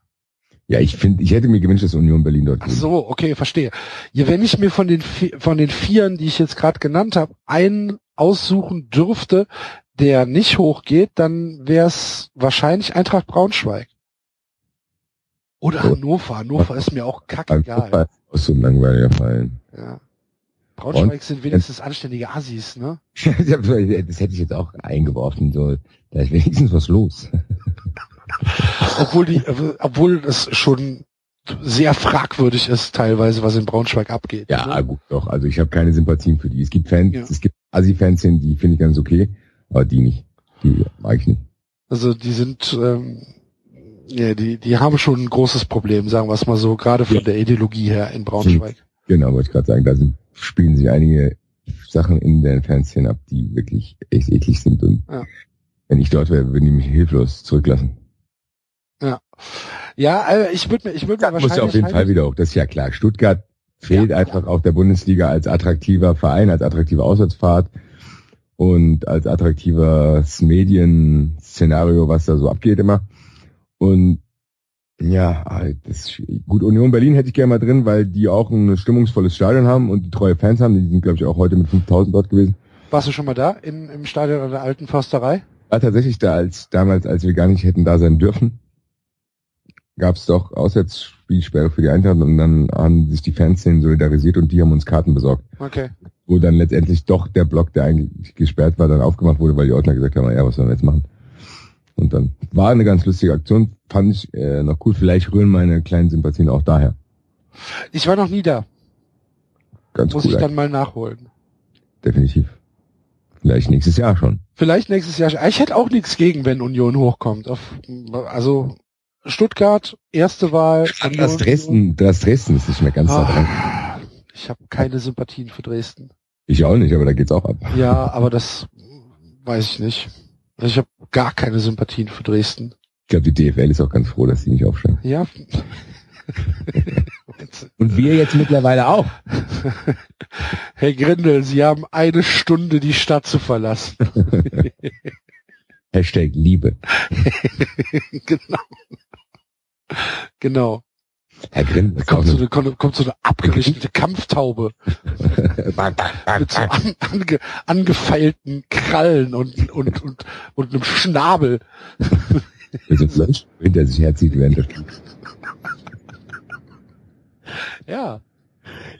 Speaker 4: Ja, ich finde, ich hätte mir gewünscht, dass Union Berlin dort
Speaker 3: Ach so, okay, verstehe. Ja, wenn ich mir von den von den Vieren, die ich jetzt gerade genannt habe, einen aussuchen dürfte, der nicht hochgeht, dann wäre es wahrscheinlich Eintracht Braunschweig. Oder
Speaker 4: So.
Speaker 3: Hannover. Hannover ist mir auch kackegal.
Speaker 4: Auch so ein langweiliger Fall.
Speaker 3: Ja. Braunschweig sind wenigstens anständige Assis, ne?
Speaker 4: das hätte ich jetzt auch eingeworfen, so, da ist wenigstens was los.
Speaker 3: obwohl die, obwohl das schon sehr fragwürdig ist teilweise, was in Braunschweig abgeht.
Speaker 4: Ja,
Speaker 3: ne?
Speaker 4: gut, doch. Also ich habe keine Sympathien für die. Es gibt Fans,
Speaker 3: Ja.
Speaker 4: es gibt Assi-Fans, die finde ich ganz okay, aber die nicht. Die mag ich nicht.
Speaker 3: Also die sind, ähm, ja, die, die haben schon ein großes Problem, sagen wir es mal so, gerade von
Speaker 4: Ja.
Speaker 3: der Ideologie her in Braunschweig.
Speaker 4: Genau, wollte ich gerade sagen, da sind, spielen sich einige Sachen in den Fanszenen ab, die wirklich echt eklig sind und
Speaker 3: Ja.
Speaker 4: wenn ich dort wäre, würden die mich hilflos zurücklassen.
Speaker 3: Ja, also ich würde mir, ich würde mir
Speaker 4: Stuttgart muss
Speaker 3: wahrscheinlich
Speaker 4: ja auf jeden Fall wieder hoch, das ist ja klar. Stuttgart fehlt
Speaker 3: Ja,
Speaker 4: einfach auf der Bundesliga als attraktiver Verein, als attraktive Auswärtsfahrt und als attraktives Medienszenario, was da so abgeht immer. Und ja, halt, das gut. Union Berlin hätte ich gerne mal drin, weil die auch ein stimmungsvolles Stadion haben und die treue Fans haben. Die sind, glaube ich, auch heute mit 5000 dort gewesen.
Speaker 3: Warst du schon mal da in, im Stadion an der alten Försterei?
Speaker 4: War tatsächlich da, als damals, als wir gar nicht hätten da sein dürfen, gab es doch Auswärtsspielsperre für die Eintracht und dann haben sich die Fanszenen solidarisiert und die haben uns Karten besorgt.
Speaker 3: Okay.
Speaker 4: Wo dann letztendlich doch der Block, der eigentlich gesperrt war, dann aufgemacht wurde, weil die Ordner gesagt haben, ja, was sollen wir jetzt machen? Und dann war eine ganz lustige Aktion, fand ich äh, noch cool. Vielleicht rühren meine kleinen Sympathien auch daher.
Speaker 3: Ich war noch nie da.
Speaker 4: Ganz
Speaker 3: Muss
Speaker 4: cool,
Speaker 3: ich dann mal nachholen.
Speaker 4: definitiv. Vielleicht nächstes Jahr schon.
Speaker 3: Vielleicht nächstes Jahr. Ich hätte auch nichts gegen, wenn Union hochkommt. Auf, also Stuttgart, erste Wahl.
Speaker 4: Das Dresden, das Dresden ist nicht mehr ganz da dran.
Speaker 3: Ah, ich habe keine Sympathien für Dresden.
Speaker 4: Ich auch nicht, aber da geht's auch ab.
Speaker 3: Ja, aber das weiß ich nicht. Also ich habe gar keine Sympathien für Dresden.
Speaker 4: Ich glaube, die DFL ist auch ganz froh, dass sie nicht aufsteigen.
Speaker 3: Ja.
Speaker 4: Und wir jetzt mittlerweile auch.
Speaker 3: Herr Grindel, Sie haben eine Stunde die Stadt zu verlassen.
Speaker 4: Hashtag Liebe.
Speaker 3: genau. Genau.
Speaker 4: Herr Grimm,
Speaker 3: kommt so
Speaker 4: eine,
Speaker 3: kommt, so eine abgerichtete Kampftaube mit so an, ange, angefeilten Krallen und, und, und, und einem Schnabel.
Speaker 4: Mit Fleisch hinter sich herzieht während.
Speaker 3: Ja.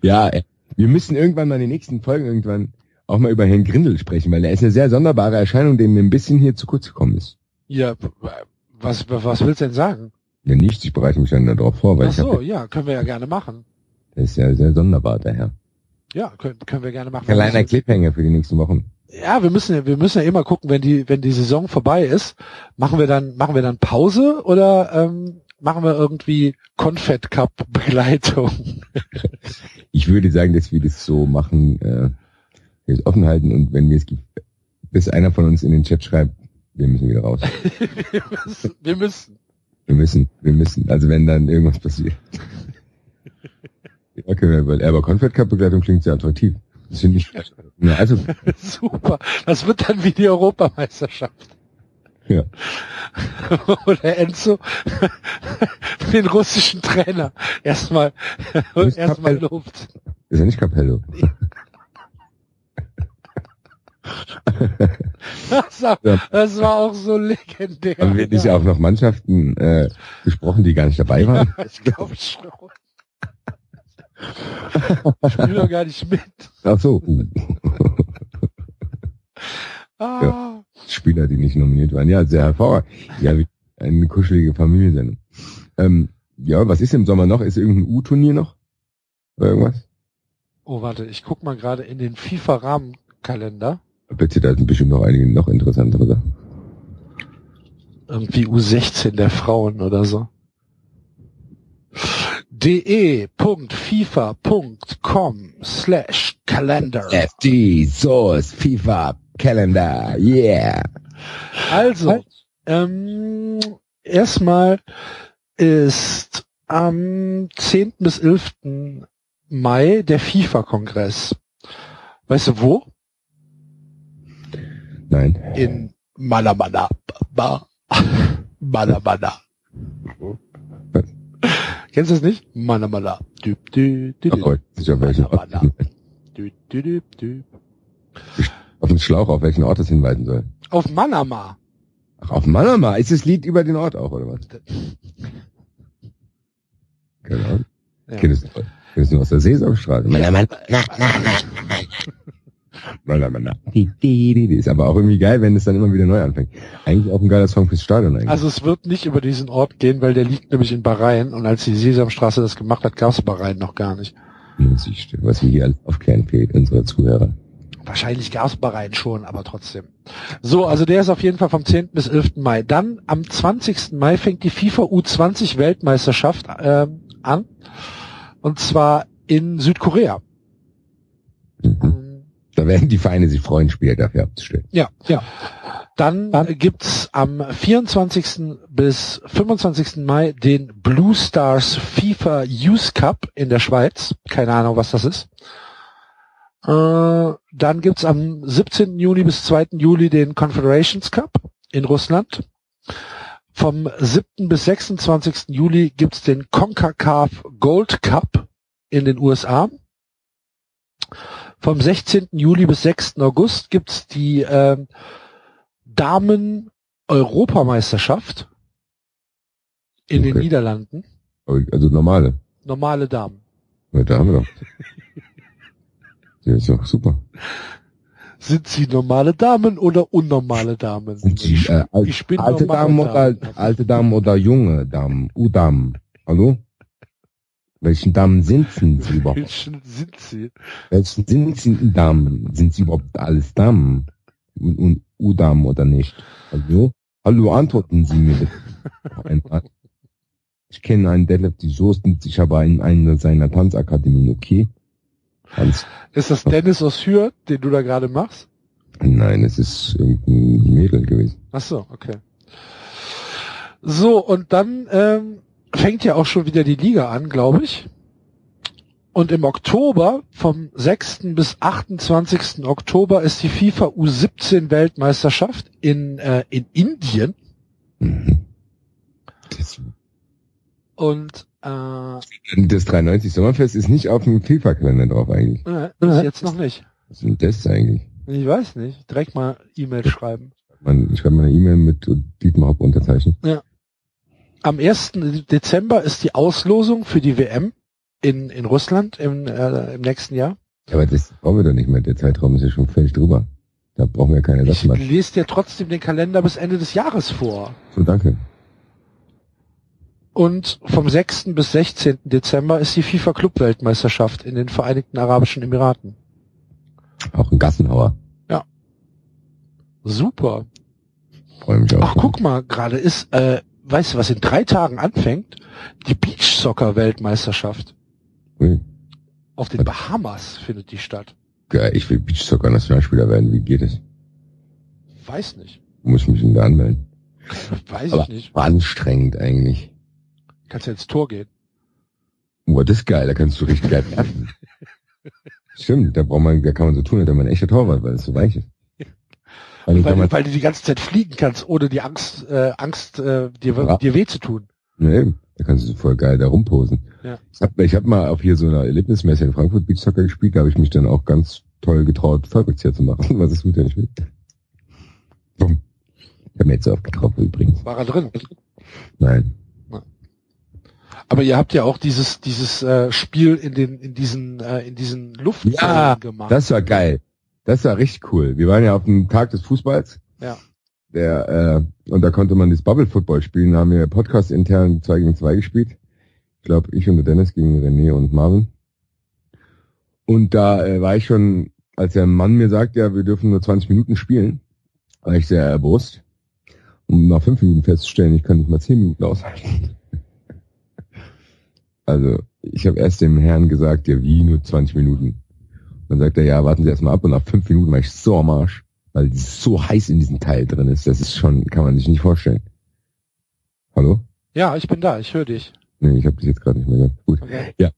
Speaker 4: Ja, äh, wir müssen irgendwann mal in den nächsten Folgen irgendwann auch mal über Herrn Grindel sprechen, weil er ist eine sehr sonderbare Erscheinung, dem mir ein bisschen hier zu kurz gekommen ist.
Speaker 3: Ja, was, was willst du denn sagen?
Speaker 4: Ja, nichts, ich bereite mich dann darauf vor, weil
Speaker 3: Ach
Speaker 4: ich hab,
Speaker 3: so, ja, können wir ja gerne machen.
Speaker 4: der ist ja sehr sonderbar, der Herr.
Speaker 3: Ja, können, können wir gerne machen.
Speaker 4: Kleiner Cliffhanger für die nächsten Wochen.
Speaker 3: Ja, wir müssen ja, wir müssen ja immer gucken, wenn die, wenn die Saison vorbei ist, machen wir dann, machen wir dann Pause oder ähm, machen wir irgendwie Confed Cup Begleitung?
Speaker 4: Ich würde sagen, dass wir das so machen, äh, wir es offen halten und wenn wir es gibt, bis einer von uns in den Chat schreibt, wir müssen wieder raus.
Speaker 3: wir müssen, wir müssen.
Speaker 4: Wir müssen, wir müssen. Also wenn dann irgendwas passiert. ja, können wir, weil aber Confed Cup Begleitung klingt sehr attraktiv. Das finde ich. Ja, also
Speaker 3: Super. Das wird dann wie die Europameisterschaft.
Speaker 4: Ja.
Speaker 3: Oder Enzo den russischen Trainer erstmal erstmal lobt.
Speaker 4: ist ja nicht Capello.
Speaker 3: Das war,
Speaker 4: Ja.
Speaker 3: das war auch so legendär.
Speaker 4: Haben wir nicht auch noch Mannschaften äh, gesprochen, die gar nicht dabei waren?
Speaker 3: Ja, ich glaube schon. Ich spiele doch gar nicht mit.
Speaker 4: Ach so,
Speaker 3: Ah,
Speaker 4: Spieler, die nicht nominiert waren. Ja, sehr hervorragend. Ja, wie eine kuschelige Familiensendung. Ähm, ja, was ist im Sommer noch? Ist irgendein U-Turnier noch? Oder irgendwas?
Speaker 3: Oh, warte, ich guck mal gerade in den FIFA-Rahmenkalender.
Speaker 4: Bitte, da sind bestimmt noch einige noch interessantere Sachen.
Speaker 3: Irgendwie U16 der Frauen oder so. de.fifa.com slash Kalender.
Speaker 4: FD, Source, FIFA, Calendar, yeah.
Speaker 3: Also, ähm, erstmal ist am 10. bis 11. Mai der FIFA-Kongress. Weißt du wo?
Speaker 4: Nein.
Speaker 3: In Manamana. Ba- Manamana. Kennst du das nicht? Manamana. Düb, dü, dü,
Speaker 4: Ach
Speaker 3: dü.
Speaker 4: Gott, ich auf welchen Ort,
Speaker 3: Manamana. Dü, dü, dü, dü.
Speaker 4: auf den Schlauch, auf welchen Ort es hinweisen soll.
Speaker 3: Auf Manama.
Speaker 4: Ach, auf Manama. Ist das Lied über den Ort auch, oder was? Genau. Ja. Kennst du kennst du aus der Sesamstraße? Meiner Ist aber auch irgendwie geil, wenn es dann immer wieder neu anfängt. Eigentlich auch ein geiler Song fürs Stadion eigentlich.
Speaker 3: Also es wird nicht über diesen Ort gehen, weil der liegt nämlich in Bahrain und als die Sesamstraße das gemacht hat, gab es Bahrain noch gar nicht.
Speaker 4: Was wir hier alles aufklären fehlt, unsere Zuhörer.
Speaker 3: Wahrscheinlich gab es Bahrain schon, aber trotzdem. So, also der ist auf jeden Fall vom 10. bis 11. Mai. Dann am 20. Mai fängt die FIFA U20 Weltmeisterschaft äh, an. Und zwar in Südkorea.
Speaker 4: Da werden die Vereine sich freuen, Spieler dafür abzustellen.
Speaker 3: Ja, ja. Dann, Dann gibt's am 24. bis 25. Mai den Blue Stars FIFA Youth Cup in der Schweiz. Keine Ahnung, was das ist. Äh, dann gibt's am 17. Juni bis 2. Juli den Confederations Cup in Russland. Vom 7. bis 26. Juli gibt's den CONCACAF Gold Cup in den USA. Vom 16. Juli bis 6. August gibt's die äh, Damen-Europameisterschaft in okay. den Niederlanden.
Speaker 4: Also normale.
Speaker 3: Normale Damen.
Speaker 4: Ja, da haben wir doch. Ja, ist doch super.
Speaker 3: Sind Sie normale Damen oder unnormale Damen?
Speaker 4: Sind Sie, äh, al ich bin alte Damen oder Damen. alte Damen oder junge Damen? U-Damen. Hallo? Welchen Damen sind Sie überhaupt? Welchen sind Sie? Welchen sind Sie Damen? Sind Sie überhaupt alles Damen? Und, und U-Damen oder nicht? Hallo? Hallo, antworten Sie mir bitte. Ich kenne einen Detlef, die Soßen, ich habe einen, einen seiner Tanzakademien, okay?
Speaker 3: Hans. Ist das Dennis aus Hür, den du da gerade machst?
Speaker 4: Nein, es ist irgendein Mädel gewesen.
Speaker 3: Ach so, okay. So, und dann ähm, fängt ja auch schon wieder die Liga an, glaube ich. Und im Oktober, vom 6. bis 28. Oktober, ist die FIFA U17 Weltmeisterschaft in, äh, in Indien. Mhm. Und
Speaker 4: äh, das 93 Sommerfest ist nicht auf dem FIFA-Kalender drauf eigentlich.
Speaker 3: Äh, bis jetzt noch nicht.
Speaker 4: Was ist denn das eigentlich?
Speaker 3: Ich weiß nicht. Direkt mal E-Mail schreiben.
Speaker 4: Man, ich schreibe mal eine E-Mail mit Dietmar Haupt unterzeichnen.
Speaker 3: Ja. Am 1. Dezember ist die Auslosung für die WM in, in Russland im, äh, im nächsten Jahr.
Speaker 4: Ja, aber das brauchen wir doch nicht mehr. Der Zeitraum ist ja schon völlig drüber. Da brauchen wir keine
Speaker 3: Sachen Ich lese dir trotzdem den Kalender bis Ende des Jahres vor.
Speaker 4: So, danke.
Speaker 3: Und vom 6. bis 16. Dezember ist die FIFA Club Weltmeisterschaft in den Vereinigten Arabischen Emiraten.
Speaker 4: Auch ein Gassenhauer.
Speaker 3: Ja. Super.
Speaker 4: Freue mich auch.
Speaker 3: Ach, guck mal, gerade ist, äh, weißt du, was in drei Tagen anfängt? Die Beach Soccer Weltmeisterschaft. Hm. Auf den Bahamas findet die statt.
Speaker 4: Geil, ich will Beach Soccer Nationalspieler werden. Wie geht es?
Speaker 3: Weiß nicht.
Speaker 4: Muss ich mich denn da anmelden?
Speaker 3: Weiß Aber ich nicht.
Speaker 4: War anstrengend eigentlich.
Speaker 3: Kannst ja ins Tor gehen.
Speaker 4: Boah, das ist geil, da kannst du richtig geil werfen. Stimmt, da braucht man, da kann man so tun, als wenn man ein echter Torwart, weil es so weich ist.
Speaker 3: Weil, weil, weil, du die ganze Zeit fliegen kannst, ohne die Angst, äh, Angst äh, dir, ja. dir weh zu tun.
Speaker 4: Ja, eben. Da kannst du voll geil da rumposen. Ja. Ich habe ich hab mal auf hier so einer Erlebnismesse in Frankfurt Beach Soccer gespielt, da habe ich mich dann auch ganz toll getraut, Vollrückzieher zu machen, was es gut nicht will. Bumm. Ich habe mir jetzt so oft getroffen übrigens.
Speaker 3: War er drin?
Speaker 4: Nein.
Speaker 3: Aber ihr habt ja auch dieses dieses äh, Spiel in den in diesen äh, in diesen Luft
Speaker 4: ja, gemacht. Das war geil. Das war richtig cool. Wir waren ja auf dem Tag des Fußballs.
Speaker 3: Ja.
Speaker 4: Der äh, und da konnte man das Bubble Football spielen. Da haben wir Podcast intern zwei gegen zwei gespielt. Ich glaube, ich und der Dennis gegen René und Marvin. Und da äh, war ich schon, als der Mann mir sagt, ja, wir dürfen nur 20 Minuten spielen, war ich sehr erbost. Um nach fünf Minuten festzustellen, ich kann nicht mal zehn Minuten aushalten. Also ich habe erst dem Herrn gesagt, ja wie, nur 20 Minuten. Dann sagt er, ja, warten Sie erstmal ab und nach fünf Minuten war ich so am Arsch, weil es so heiß in diesem Teil drin ist. Das ist schon, kann man sich nicht vorstellen. Hallo?
Speaker 3: Ja, ich bin da, ich höre dich.
Speaker 4: Nee, ich habe dich jetzt gerade nicht mehr gehört. Gut. Okay. Ja.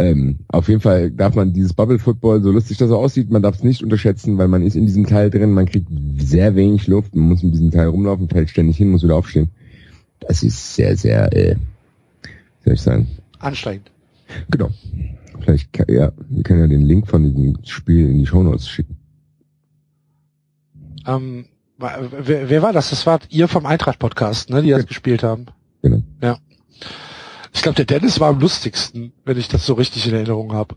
Speaker 4: Ähm, auf jeden Fall darf man dieses Bubble Football, so lustig das aussieht, man darf es nicht unterschätzen, weil man ist in diesem Teil drin, man kriegt sehr wenig Luft, man muss mit diesem Teil rumlaufen, fällt ständig hin, muss wieder aufstehen. Das ist sehr, sehr, äh, soll ich sagen,
Speaker 3: anstrengend.
Speaker 4: Genau. Vielleicht, ja, wir können ja den Link von diesem Spiel in die Shownotes schicken.
Speaker 3: Ähm, wer, wer war das? Das war ihr vom Eintracht-Podcast, ne, die das ja. gespielt haben.
Speaker 4: Genau.
Speaker 3: Ja. Ich glaube, der Dennis war am lustigsten, wenn ich das so richtig in Erinnerung habe.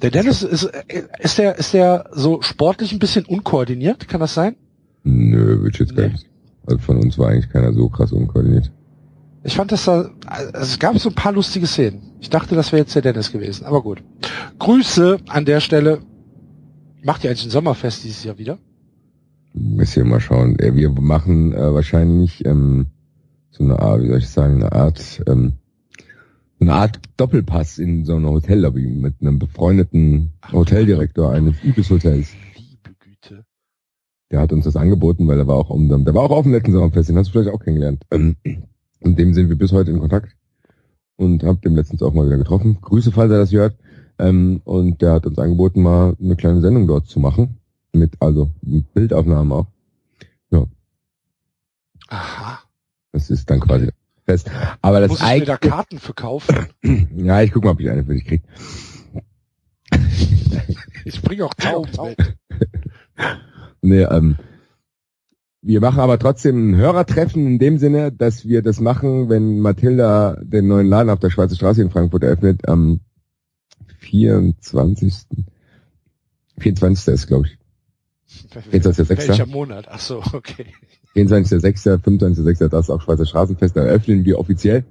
Speaker 3: Der Dennis ist, ist der, ist der so sportlich ein bisschen unkoordiniert? Kann das sein?
Speaker 4: Nö, würde ich jetzt gar
Speaker 3: Nee.
Speaker 4: nicht. Also von uns war eigentlich keiner so krass unkoordiniert.
Speaker 3: Ich fand das da, also es gab so ein paar lustige Szenen. Ich dachte, das wäre jetzt der Dennis gewesen, aber gut. Grüße an der Stelle. Macht ihr eigentlich ein Sommerfest dieses Jahr wieder?
Speaker 4: Müssen wir mal schauen. Äh, Wir machen äh, wahrscheinlich ähm, so eine Art, wie soll ich sagen, eine Art, ähm, eine Art Doppelpass in so einer Hotellobby mit einem befreundeten Hoteldirektor eines Ibis-Hotels.
Speaker 3: Liebe Güte.
Speaker 4: Der hat uns das angeboten, weil er war auch um, der war auch auf dem letzten Sommerfest, den hast du vielleicht auch kennengelernt. Und dem sind wir bis heute in Kontakt und hab dem letztens auch mal wieder getroffen. Grüße, falls er das hört. Ähm, und der hat uns angeboten, mal eine kleine Sendung dort zu machen. Mit, also, mit Bildaufnahmen auch.
Speaker 3: Aha.
Speaker 4: Das ist dann quasi fest. Aber das
Speaker 3: Muss ich mir da Karten verkaufen?
Speaker 4: ja, ich guck mal, ob ich eine für dich krieg.
Speaker 3: Ich bringe auch Tauben mit.
Speaker 4: Nee, ähm, wir machen aber trotzdem ein Hörertreffen in dem Sinne, dass wir das machen, wenn Mathilda den neuen Laden auf der Schweizer Straße in Frankfurt eröffnet, am 24. 24. ist, glaube ich. 24.06.
Speaker 3: Welcher Monat? Ach so, okay.
Speaker 4: 24.06., 25.06., das ist auch Schweizer Straßenfest, da eröffnen wir offiziell.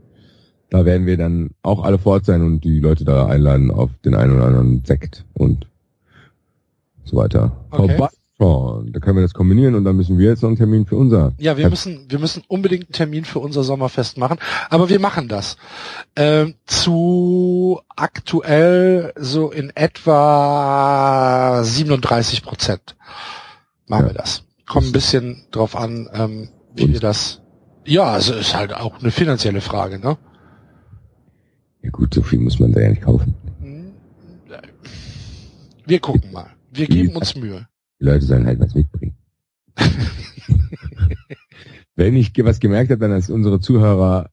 Speaker 4: Da werden wir dann auch alle vor Ort sein und die Leute da einladen auf den einen oder anderen Sekt und so weiter.
Speaker 3: Okay.
Speaker 4: Vorbeischauen. Da können wir das kombinieren und dann müssen wir jetzt noch einen Termin für unser.
Speaker 3: Ja, wir müssen, wir müssen unbedingt einen Termin für unser Sommerfest machen, aber wir machen das. Ähm, zu aktuell so in etwa 37 Prozent machen
Speaker 4: Ja.
Speaker 3: wir das. Kommt ein bisschen drauf an, ähm, wie
Speaker 4: Und-
Speaker 3: wir das. Ja, also ist halt auch eine finanzielle Frage, ne?
Speaker 4: Ja gut, so viel muss man da ja nicht kaufen.
Speaker 3: Wir gucken mal. Wir geben uns Mühe.
Speaker 4: Die Leute sollen halt was mitbringen. Wenn ich was gemerkt habe, dann dass unsere Zuhörer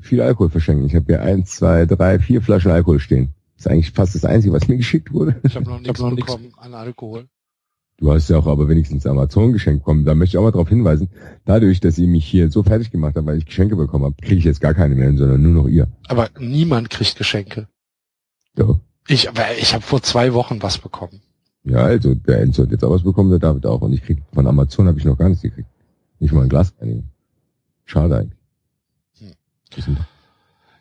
Speaker 4: viel Alkohol verschenken. Ich habe hier eins, zwei, drei, vier Flaschen Alkohol stehen. Das ist eigentlich fast das Einzige, was mir geschickt wurde.
Speaker 3: Ich habe noch nichts bekommen an Alkohol.
Speaker 4: Du hast ja auch aber wenigstens Amazon geschenkt bekommen. Da möchte ich auch mal darauf hinweisen. Dadurch, dass ihr mich hier so fertig gemacht habt, weil ich Geschenke bekommen habe, kriege ich jetzt gar keine mehr, sondern nur noch ihr.
Speaker 3: Aber niemand kriegt Geschenke.
Speaker 4: So.
Speaker 3: Ich, aber ich habe vor zwei Wochen was bekommen.
Speaker 4: Ja, also der Enzo hat jetzt auch was bekommen, der David auch. Und ich krieg von Amazon habe ich noch gar nichts gekriegt. Nicht mal ein Glas reinigen. Schade eigentlich.
Speaker 3: Hm.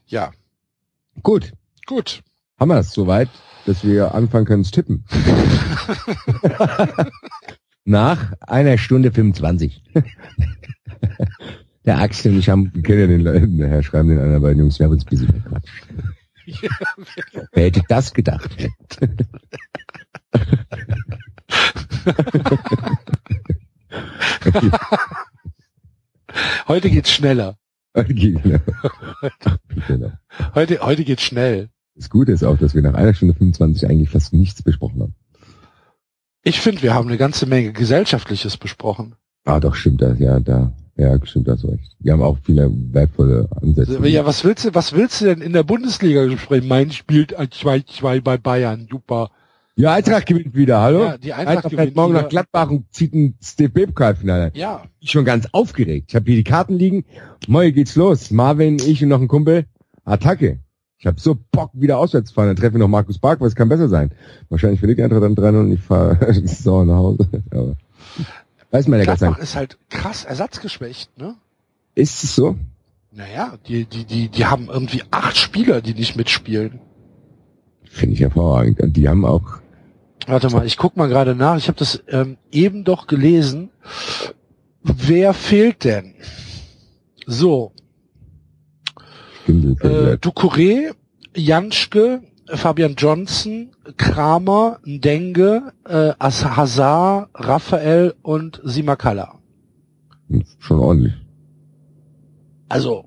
Speaker 3: Ja,
Speaker 4: Gut,
Speaker 3: gut.
Speaker 4: haben wir es soweit, dass wir anfangen können zu tippen. Nach einer Stunde 25. Der Axel und ich haben, wir kennen ja den Leuten, Herr schreiben den anderen beiden Jungs, wir haben uns ein bisschen verquatscht. Wer hätte das gedacht? Okay.
Speaker 3: Heute geht's schneller.
Speaker 4: genau. Genau.
Speaker 3: Heute, heute geht's schnell.
Speaker 4: Das Gute ist auch, dass wir nach einer Stunde 25 eigentlich fast nichts besprochen haben.
Speaker 3: Ich finde, wir haben eine ganze Menge Gesellschaftliches besprochen.
Speaker 4: Ah, doch, stimmt das, ja, da, ja, stimmt das recht. Wir haben auch viele wertvolle Ansätze.
Speaker 3: Ja, was willst du, was willst du denn in der Bundesliga besprechen? Mein spielt 2-2 bei Bayern. Super.
Speaker 4: Ja, Eintracht gewinnt wieder, hallo?
Speaker 3: Ja, die Eintracht
Speaker 4: fährt
Speaker 3: gewinnt
Speaker 4: morgen
Speaker 3: wieder.
Speaker 4: nach Gladbach und zieht ein DFB-Pokalfinale.
Speaker 3: Ja,
Speaker 4: Ich schon ganz aufgeregt. Ich habe hier die Karten liegen. Morgen geht's los. Marvin, ich und noch ein Kumpel. Attacke. Ich habe so Bock, wieder auswärts zu fahren. Dann treffen wir noch Markus Bark. Was kann besser sein? Wahrscheinlich will ich Eintracht dann dran und ich fahre sauer nach Hause. Aber weiß man ja gar nicht.
Speaker 3: ist halt krass ersatzgeschwächt, ne?
Speaker 4: Ist es so?
Speaker 3: Naja, die, die, die, die haben irgendwie acht Spieler, die nicht mitspielen.
Speaker 4: Finde ich hervorragend. Und die haben auch
Speaker 3: Warte mal, ich guck mal gerade nach. Ich habe das ähm, eben doch gelesen. Wer fehlt denn? So, äh, Ducouré, Janschke, Fabian Johnson, Kramer, Ndenge, äh, Hazard, Raphael und Simakala.
Speaker 4: schon ordentlich.
Speaker 3: Also,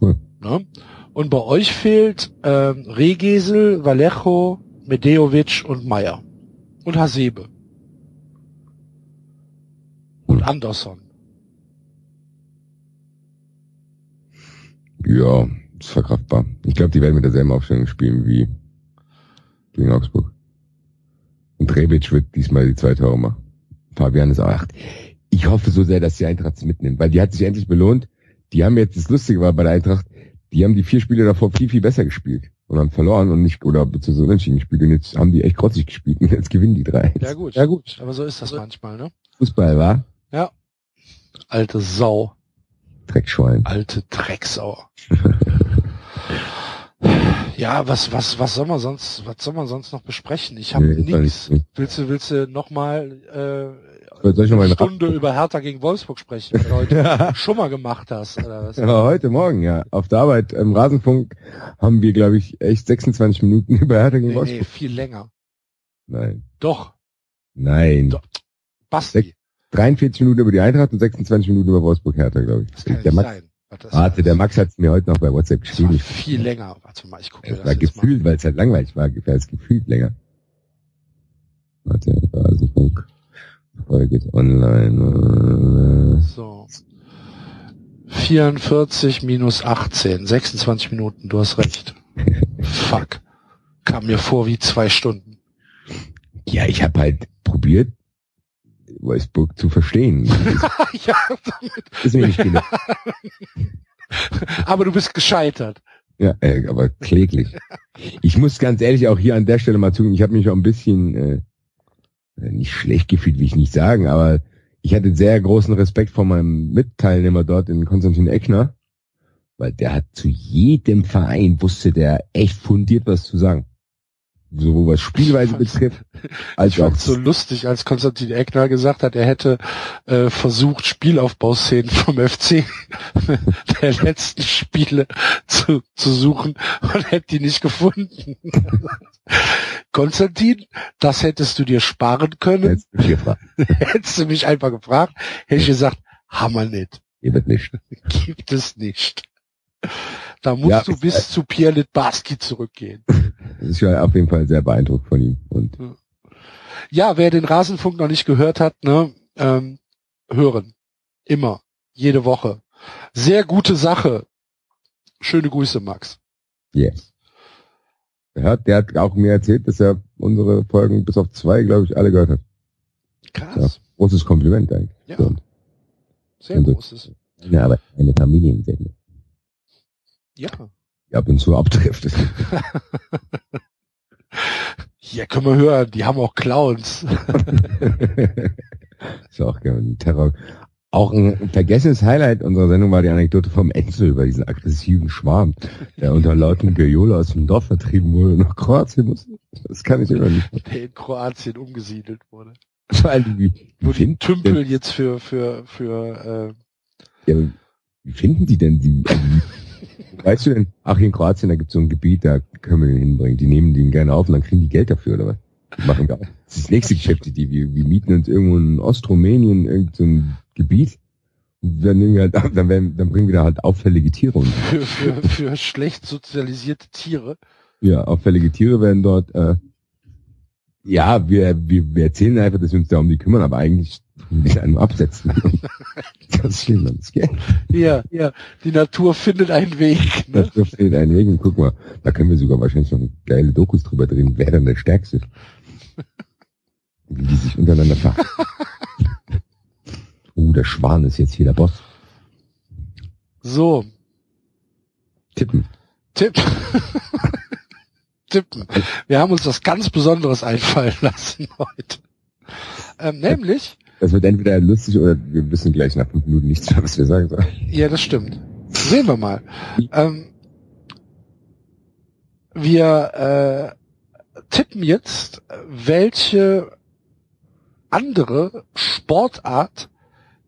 Speaker 4: Cool.
Speaker 3: ne? Und bei euch fehlt ähm, Regesel, Vallejo, Medeovic und Meyer. Und Hasebe. Und Anderson.
Speaker 4: Ja, ist verkraftbar. Ich glaube, die werden mit derselben Aufstellung spielen wie gegen Augsburg. Und Rebic wird diesmal die zwei Tore machen. Fabian ist acht. Ich hoffe so sehr, dass die Eintracht es mitnimmt, weil die hat sich endlich belohnt. Die haben jetzt, das Lustige war bei der Eintracht, die haben die vier Spiele davor viel, viel besser gespielt und haben verloren und nicht, oder beziehungsweise unentschieden gespielt und jetzt haben die echt grotzig gespielt und jetzt gewinnen die drei.
Speaker 3: Ja gut. Ja gut. Aber so ist das manchmal, ne?
Speaker 4: Fußball war
Speaker 3: Ja. Alte Sau.
Speaker 4: Dreckschwein.
Speaker 3: Alte Drecksau. ja, was, was, was soll man sonst, was soll man sonst noch besprechen? Ich habe
Speaker 4: Nee,
Speaker 3: nichts.
Speaker 4: ich nicht.
Speaker 3: Willst du, willst du nochmal äh,
Speaker 4: Soll ich noch mal
Speaker 3: eine Stunde über Hertha gegen Wolfsburg sprechen, was du heute schon mal gemacht hast, oder was?
Speaker 4: Ja, heute Morgen, ja. Auf der Arbeit im Rasenfunk haben wir, glaube ich, echt 26 Minuten über Hertha gegen
Speaker 3: Nee, nee,
Speaker 4: Wolfsburg.
Speaker 3: viel länger.
Speaker 4: Nein.
Speaker 3: Doch,
Speaker 4: Nein.
Speaker 3: Doch. Basti.
Speaker 4: 43 Minuten über die Eintracht und 26 Minuten über Wolfsburg Hertha, glaube
Speaker 3: Das
Speaker 4: ich.
Speaker 3: kann
Speaker 4: Der
Speaker 3: nicht
Speaker 4: Max,
Speaker 3: sein. Das,
Speaker 4: warte, der Max hat es mir heute noch bei WhatsApp
Speaker 3: das
Speaker 4: geschrieben.
Speaker 3: viel länger. Warte mal, ich gucke mir das
Speaker 4: war gefühlt, weil es halt langweilig war, war es gefühlt länger. Warte, Rasenfunk. Folge ist online.
Speaker 3: So. 44 minus 18, 26 Minuten, du hast recht. Fuck. Kam mir vor wie zwei Stunden.
Speaker 4: Ja, ich habe halt probiert, Wolfsburg zu verstehen.
Speaker 3: ja,
Speaker 4: Ist mir nicht genug.
Speaker 3: aber du bist gescheitert.
Speaker 4: Ja, äh, aber kläglich. Ich muss ganz ehrlich auch hier an der Stelle mal zugeben, ich habe mich auch ein bisschen äh, nicht schlecht gefühlt, will ich nicht sagen, aber ich hatte sehr großen Respekt vor meinem Mitteilnehmer dort in Konstantin Eckner, weil der hat zu jedem Verein wusste der echt fundiert was zu sagen. Sowohl was Spielweise betrifft, als
Speaker 3: Ich
Speaker 4: auch
Speaker 3: so lustig, als Konstantin Eckner gesagt hat, er hätte äh, versucht, Spielaufbauszenen vom FC der letzten Spiele zu, zu suchen und hätte die nicht gefunden. Konstantin, das hättest du dir sparen können. Hättest du mich einfach gefragt, hätte ich gesagt, hammer nicht.
Speaker 4: Ihr wird nicht.
Speaker 3: Gibt es nicht. Da musst
Speaker 4: Ja,
Speaker 3: du bis zu Pierre Litbarski zurückgehen.
Speaker 4: Ich war auf jeden Fall sehr beeindruckt von ihm. Und
Speaker 3: Ja, wer den Rasenfunk noch nicht gehört hat, ne, ähm, hören. Immer. Jede Woche. Sehr gute Sache. Schöne Grüße, Max.
Speaker 4: yes. Er hat, der hat auch mir erzählt, dass er unsere Folgen bis auf zwei, glaube ich, alle gehört hat.
Speaker 3: Krass.
Speaker 4: Großes Kompliment eigentlich.
Speaker 3: Ja,
Speaker 4: So.
Speaker 3: sehr
Speaker 4: und so.
Speaker 3: großes.
Speaker 4: Ja, aber eine Familiensendung.
Speaker 3: Ja.
Speaker 4: Die ab und zu abtrifft.
Speaker 3: Hier können wir hören, die haben auch Clowns.
Speaker 4: ist auch gerne ein Terror. Auch ein vergessenes Highlight unserer Sendung war die Anekdote vom Enzo über diesen aggressiven Schwarm, der unter lautem Gejohle aus dem Dorf vertrieben wurde und nach Kroatien musste. Das kann ich immer nicht.
Speaker 3: der in Kroatien umgesiedelt wurde.
Speaker 4: Vor allem, wie,
Speaker 3: Wo die Tümpel jetzt für, für, für,
Speaker 4: ja, wie finden die denn die? Weißt du denn, ach, hier in Kroatien, da gibt es so ein Gebiet, da können wir den hinbringen. Die nehmen den gerne auf und dann kriegen die Geld dafür, oder was? Die machen gar Das ist das nächste Geschäft, die wir, wir mieten uns irgendwo in Ostrumänien irgend so ein Gebiet. Und dann, nehmen wir halt, dann, werden, dann bringen wir da halt auffällige Tiere und
Speaker 3: für, für, für schlecht sozialisierte Tiere.
Speaker 4: ja, auffällige Tiere werden dort, äh, ja, wir, wir, wir erzählen einfach, dass wir uns da um die kümmern, aber eigentlich mit einem absetzen. das stimmt, das geht.
Speaker 3: Ja, ja, die Natur findet einen Weg. Ne?
Speaker 4: Das wirft in einen Weg und guck mal, da können wir sogar wahrscheinlich noch geile Dokus drüber drehen, wer denn der Stärkste. Wie die sich untereinander ver... uh, der Schwan ist jetzt hier der Boss.
Speaker 3: So,
Speaker 4: Tippen.
Speaker 3: Tipp. Tippen. Wir haben uns was ganz Besonderes einfallen lassen heute. Ähm, nämlich,
Speaker 4: Das wird entweder lustig oder wir wissen gleich nach fünf Minuten nichts mehr, was wir sagen sollen.
Speaker 3: ja, das stimmt. Sehen wir mal. Ähm, wir äh, tippen jetzt, welche andere Sportart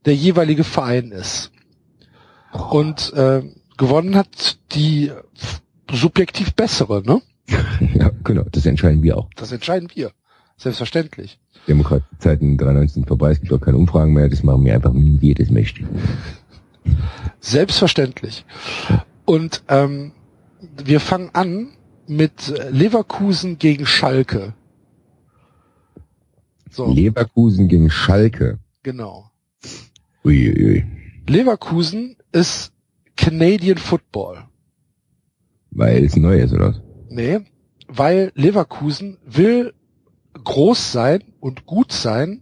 Speaker 3: der jeweilige Verein ist. Und äh, gewonnen hat die subjektiv bessere, ne?
Speaker 4: Ja, genau, das entscheiden wir auch.
Speaker 3: Das entscheiden wir. Selbstverständlich.
Speaker 4: Demokratiezeiten 93 sind vorbei, es gibt auch keine Umfragen mehr, das machen wir einfach, wie wir das möchten.
Speaker 3: Selbstverständlich. Und ähm, wir fangen an mit Leverkusen gegen Schalke. So,
Speaker 4: Leverkusen gegen Schalke.
Speaker 3: genau.
Speaker 4: Uiuiui.
Speaker 3: Leverkusen ist Canadian Football.
Speaker 4: Weil es neu ist, oder was?
Speaker 3: Nee, weil Leverkusen will groß sein und gut sein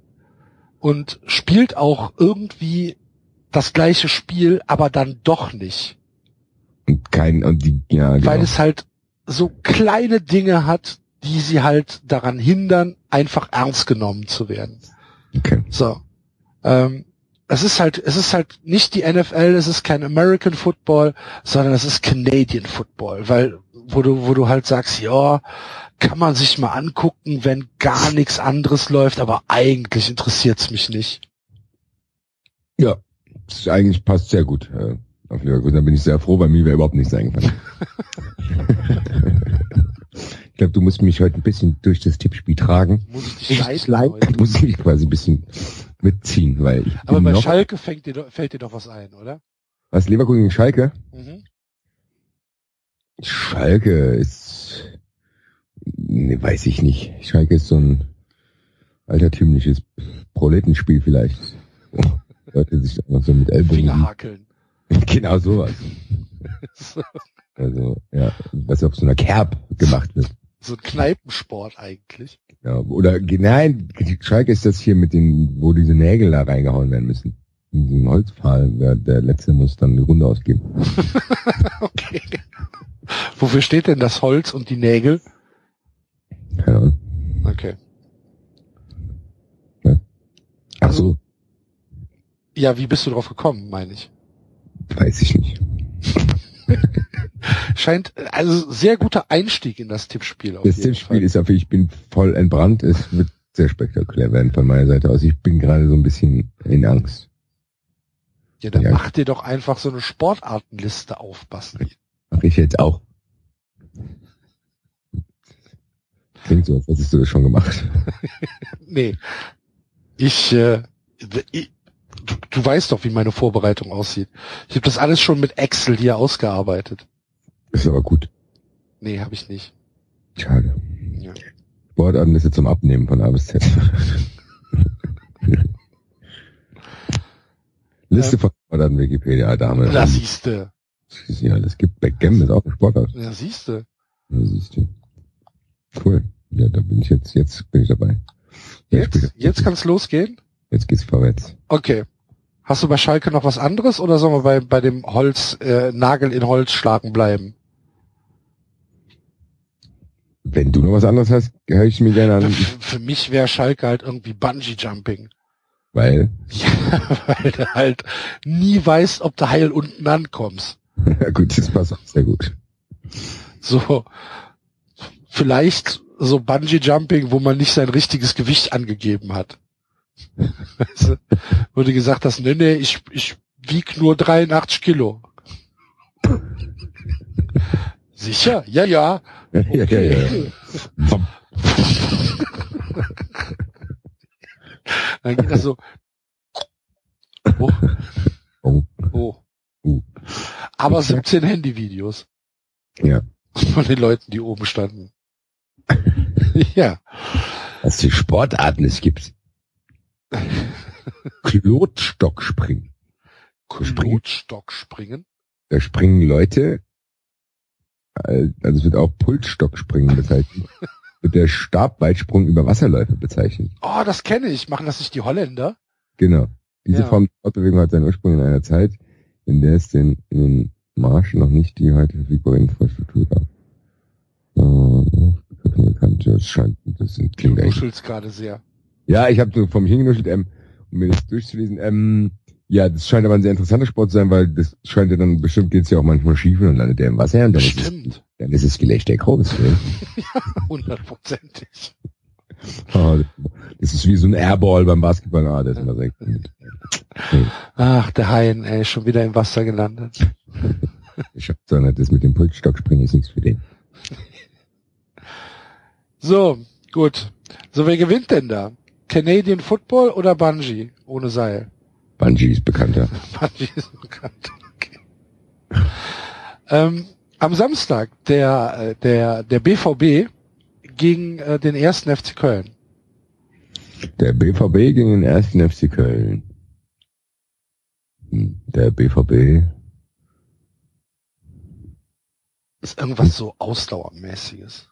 Speaker 3: und spielt auch irgendwie das gleiche Spiel, aber dann doch nicht.
Speaker 4: Kein, und die, ja, genau.
Speaker 3: weil es halt so kleine Dinge hat, die sie halt daran hindern, einfach ernst genommen zu werden.
Speaker 4: okay.
Speaker 3: So. Ähm, es ist halt, es ist halt nicht die NFL, es ist kein American Football, sondern es ist Canadian Football, weil, wo du, wo du halt sagst, ja, kann man sich mal angucken, wenn gar nichts anderes läuft, aber eigentlich interessiert's mich nicht.
Speaker 4: Ja, eigentlich passt sehr gut. Äh, auf Leverkusen. Da bin ich sehr froh, bei mir wäre überhaupt nichts eingefallen. ich glaube, du musst mich heute ein bisschen durch das Tippspiel tragen.
Speaker 3: Muss ich dich
Speaker 4: Ich
Speaker 3: leiten
Speaker 4: muss mich quasi ein bisschen mitziehen, weil ich
Speaker 3: Aber bei Schalke fängt dir, fällt dir doch was ein, oder?
Speaker 4: was Leverkusen gegen Schalke?
Speaker 3: Mhm.
Speaker 4: Schalke ist, ne, weiß ich nicht. Schalke ist so ein altertümliches Proletenspiel vielleicht. Leute sich einfach so mit Ellbogen.
Speaker 3: Fingerhakeln.
Speaker 4: Genau sowas. Also, ja, was auf so einer Kerb gemacht wird.
Speaker 3: so ein Kneipensport eigentlich.
Speaker 4: Ja, oder, nein, Schalke ist das hier mit den, wo diese Nägel da reingehauen werden müssen. In diesem Holzpfahl, der, der letzte muss dann die Runde ausgeben.
Speaker 3: Okay. Wofür steht denn das Holz und die Nägel?
Speaker 4: Keine Ahnung.
Speaker 3: Okay.
Speaker 4: Ach so,
Speaker 3: Ja, wie bist du drauf gekommen, meine ich?
Speaker 4: weiß ich nicht.
Speaker 3: Scheint also sehr guter Einstieg in das Tippspiel. Auf
Speaker 4: Das Tippspiel
Speaker 3: Fall.
Speaker 4: ist auf, ich bin voll entbrannt. Es wird sehr spektakulär werden von meiner Seite aus. Ich bin gerade so ein bisschen in Angst.
Speaker 3: Ja, dann
Speaker 4: Ja.
Speaker 3: mach dir doch einfach so eine Sportartenliste auf, Basti.
Speaker 4: Mache ich jetzt auch. Klingt so, als hättest du das schon gemacht.
Speaker 3: Nee. Ich, äh, ich du, du weißt doch, wie meine Vorbereitung aussieht. Ich habe das alles schon mit Excel hier ausgearbeitet.
Speaker 4: Ist aber gut.
Speaker 3: Nee, habe ich nicht.
Speaker 4: Schade.
Speaker 3: Ja.
Speaker 4: Sportartenliste zum Abnehmen von A bis Z. Liste von Sportarten Wikipedia, Dame.
Speaker 3: Da siehste.
Speaker 4: Ja, es gibt Backgammon, ist auch ein Sportart.
Speaker 3: Ja, siehste.
Speaker 4: Ja, siehst du. Cool. Ja, da bin ich jetzt, jetzt bin ich dabei.
Speaker 3: Jetzt,
Speaker 4: später.
Speaker 3: jetzt kann's losgehen?
Speaker 4: Jetzt geht's vorwärts.
Speaker 3: Okay. Hast du bei Schalke noch was anderes oder sollen wir bei, bei dem Holz, äh, Nagel in Holz schlagen bleiben?
Speaker 4: Wenn du noch was anderes hast, höre ich mir gerne an,
Speaker 3: Für, für mich wäre Schalke halt irgendwie Bungee Jumping.
Speaker 4: Weil,
Speaker 3: Ja, weil du halt nie weißt, ob du heil unten ankommst.
Speaker 4: ja gut, das passt auch sehr gut.
Speaker 3: So, vielleicht so Bungee Jumping, wo man nicht sein richtiges Gewicht angegeben hat. Wo du gesagt hast, nee, nee, ich, ich wieg nur 83 Kilo. Sicher? Ja, ja.
Speaker 4: Ja, ja, ja, ja.
Speaker 3: Dann geht das so. Oh,
Speaker 4: Oh,
Speaker 3: oh.
Speaker 4: Uh.
Speaker 3: Aber 17 Handyvideos
Speaker 4: ja.
Speaker 3: von den Leuten, die oben standen. ja.
Speaker 4: Was die Sportarten es gibt. Klotstockspringen.
Speaker 3: Klotstock springen.
Speaker 4: Da springen Leute, äh, also es wird auch Pulsstockspringen bezeichnet. Wird der Stabweitsprung über Wasserläufe bezeichnet.
Speaker 3: Oh, das kenne ich. Machen das nicht die Holländer?
Speaker 4: Genau. Diese
Speaker 3: Ja.
Speaker 4: Form der Fortbewegung hat seinen Ursprung in einer Zeit, in der es den, in den Marschen noch nicht die heute verfügbare Infrastruktur gab. Äh, bekannt, ja, das scheint, das sind,
Speaker 3: Du
Speaker 4: klingt eigentlich.
Speaker 3: nuschelst gerade sehr.
Speaker 4: Ja, ich habe so vom hingenuschelt, ähm, um mir das durchzulesen. Ähm, ja, das scheint aber ein sehr interessanter Sport zu sein, weil das scheint ja dann, bestimmt geht's ja auch manchmal schief und dann landet der im Wasser und dann ist, es,
Speaker 3: Stimmt.
Speaker 4: Dann ist es Gelächt der groß. Ne?
Speaker 3: Hundertprozentig.
Speaker 4: Ah, das ist wie so ein Airball beim Basketball. Ah, das ist gut.
Speaker 3: Ach, der Haien, ey, schon wieder im Wasser gelandet.
Speaker 4: Ich hab so eine, das mit dem Pulsstockspringen ist nichts für den.
Speaker 3: So, gut. So, wer gewinnt denn da? Canadian Football oder Bungee? Ohne Seil.
Speaker 4: Bungee ist bekannter.
Speaker 3: Bungee ist bekannt. Okay. Ähm, am Samstag der, äh, der, der BVB gegen äh, den ersten FC Köln.
Speaker 4: Der BVB gegen den ersten FC Köln. Hm, Der BVB.
Speaker 3: Ist irgendwas so Ausdauermäßiges.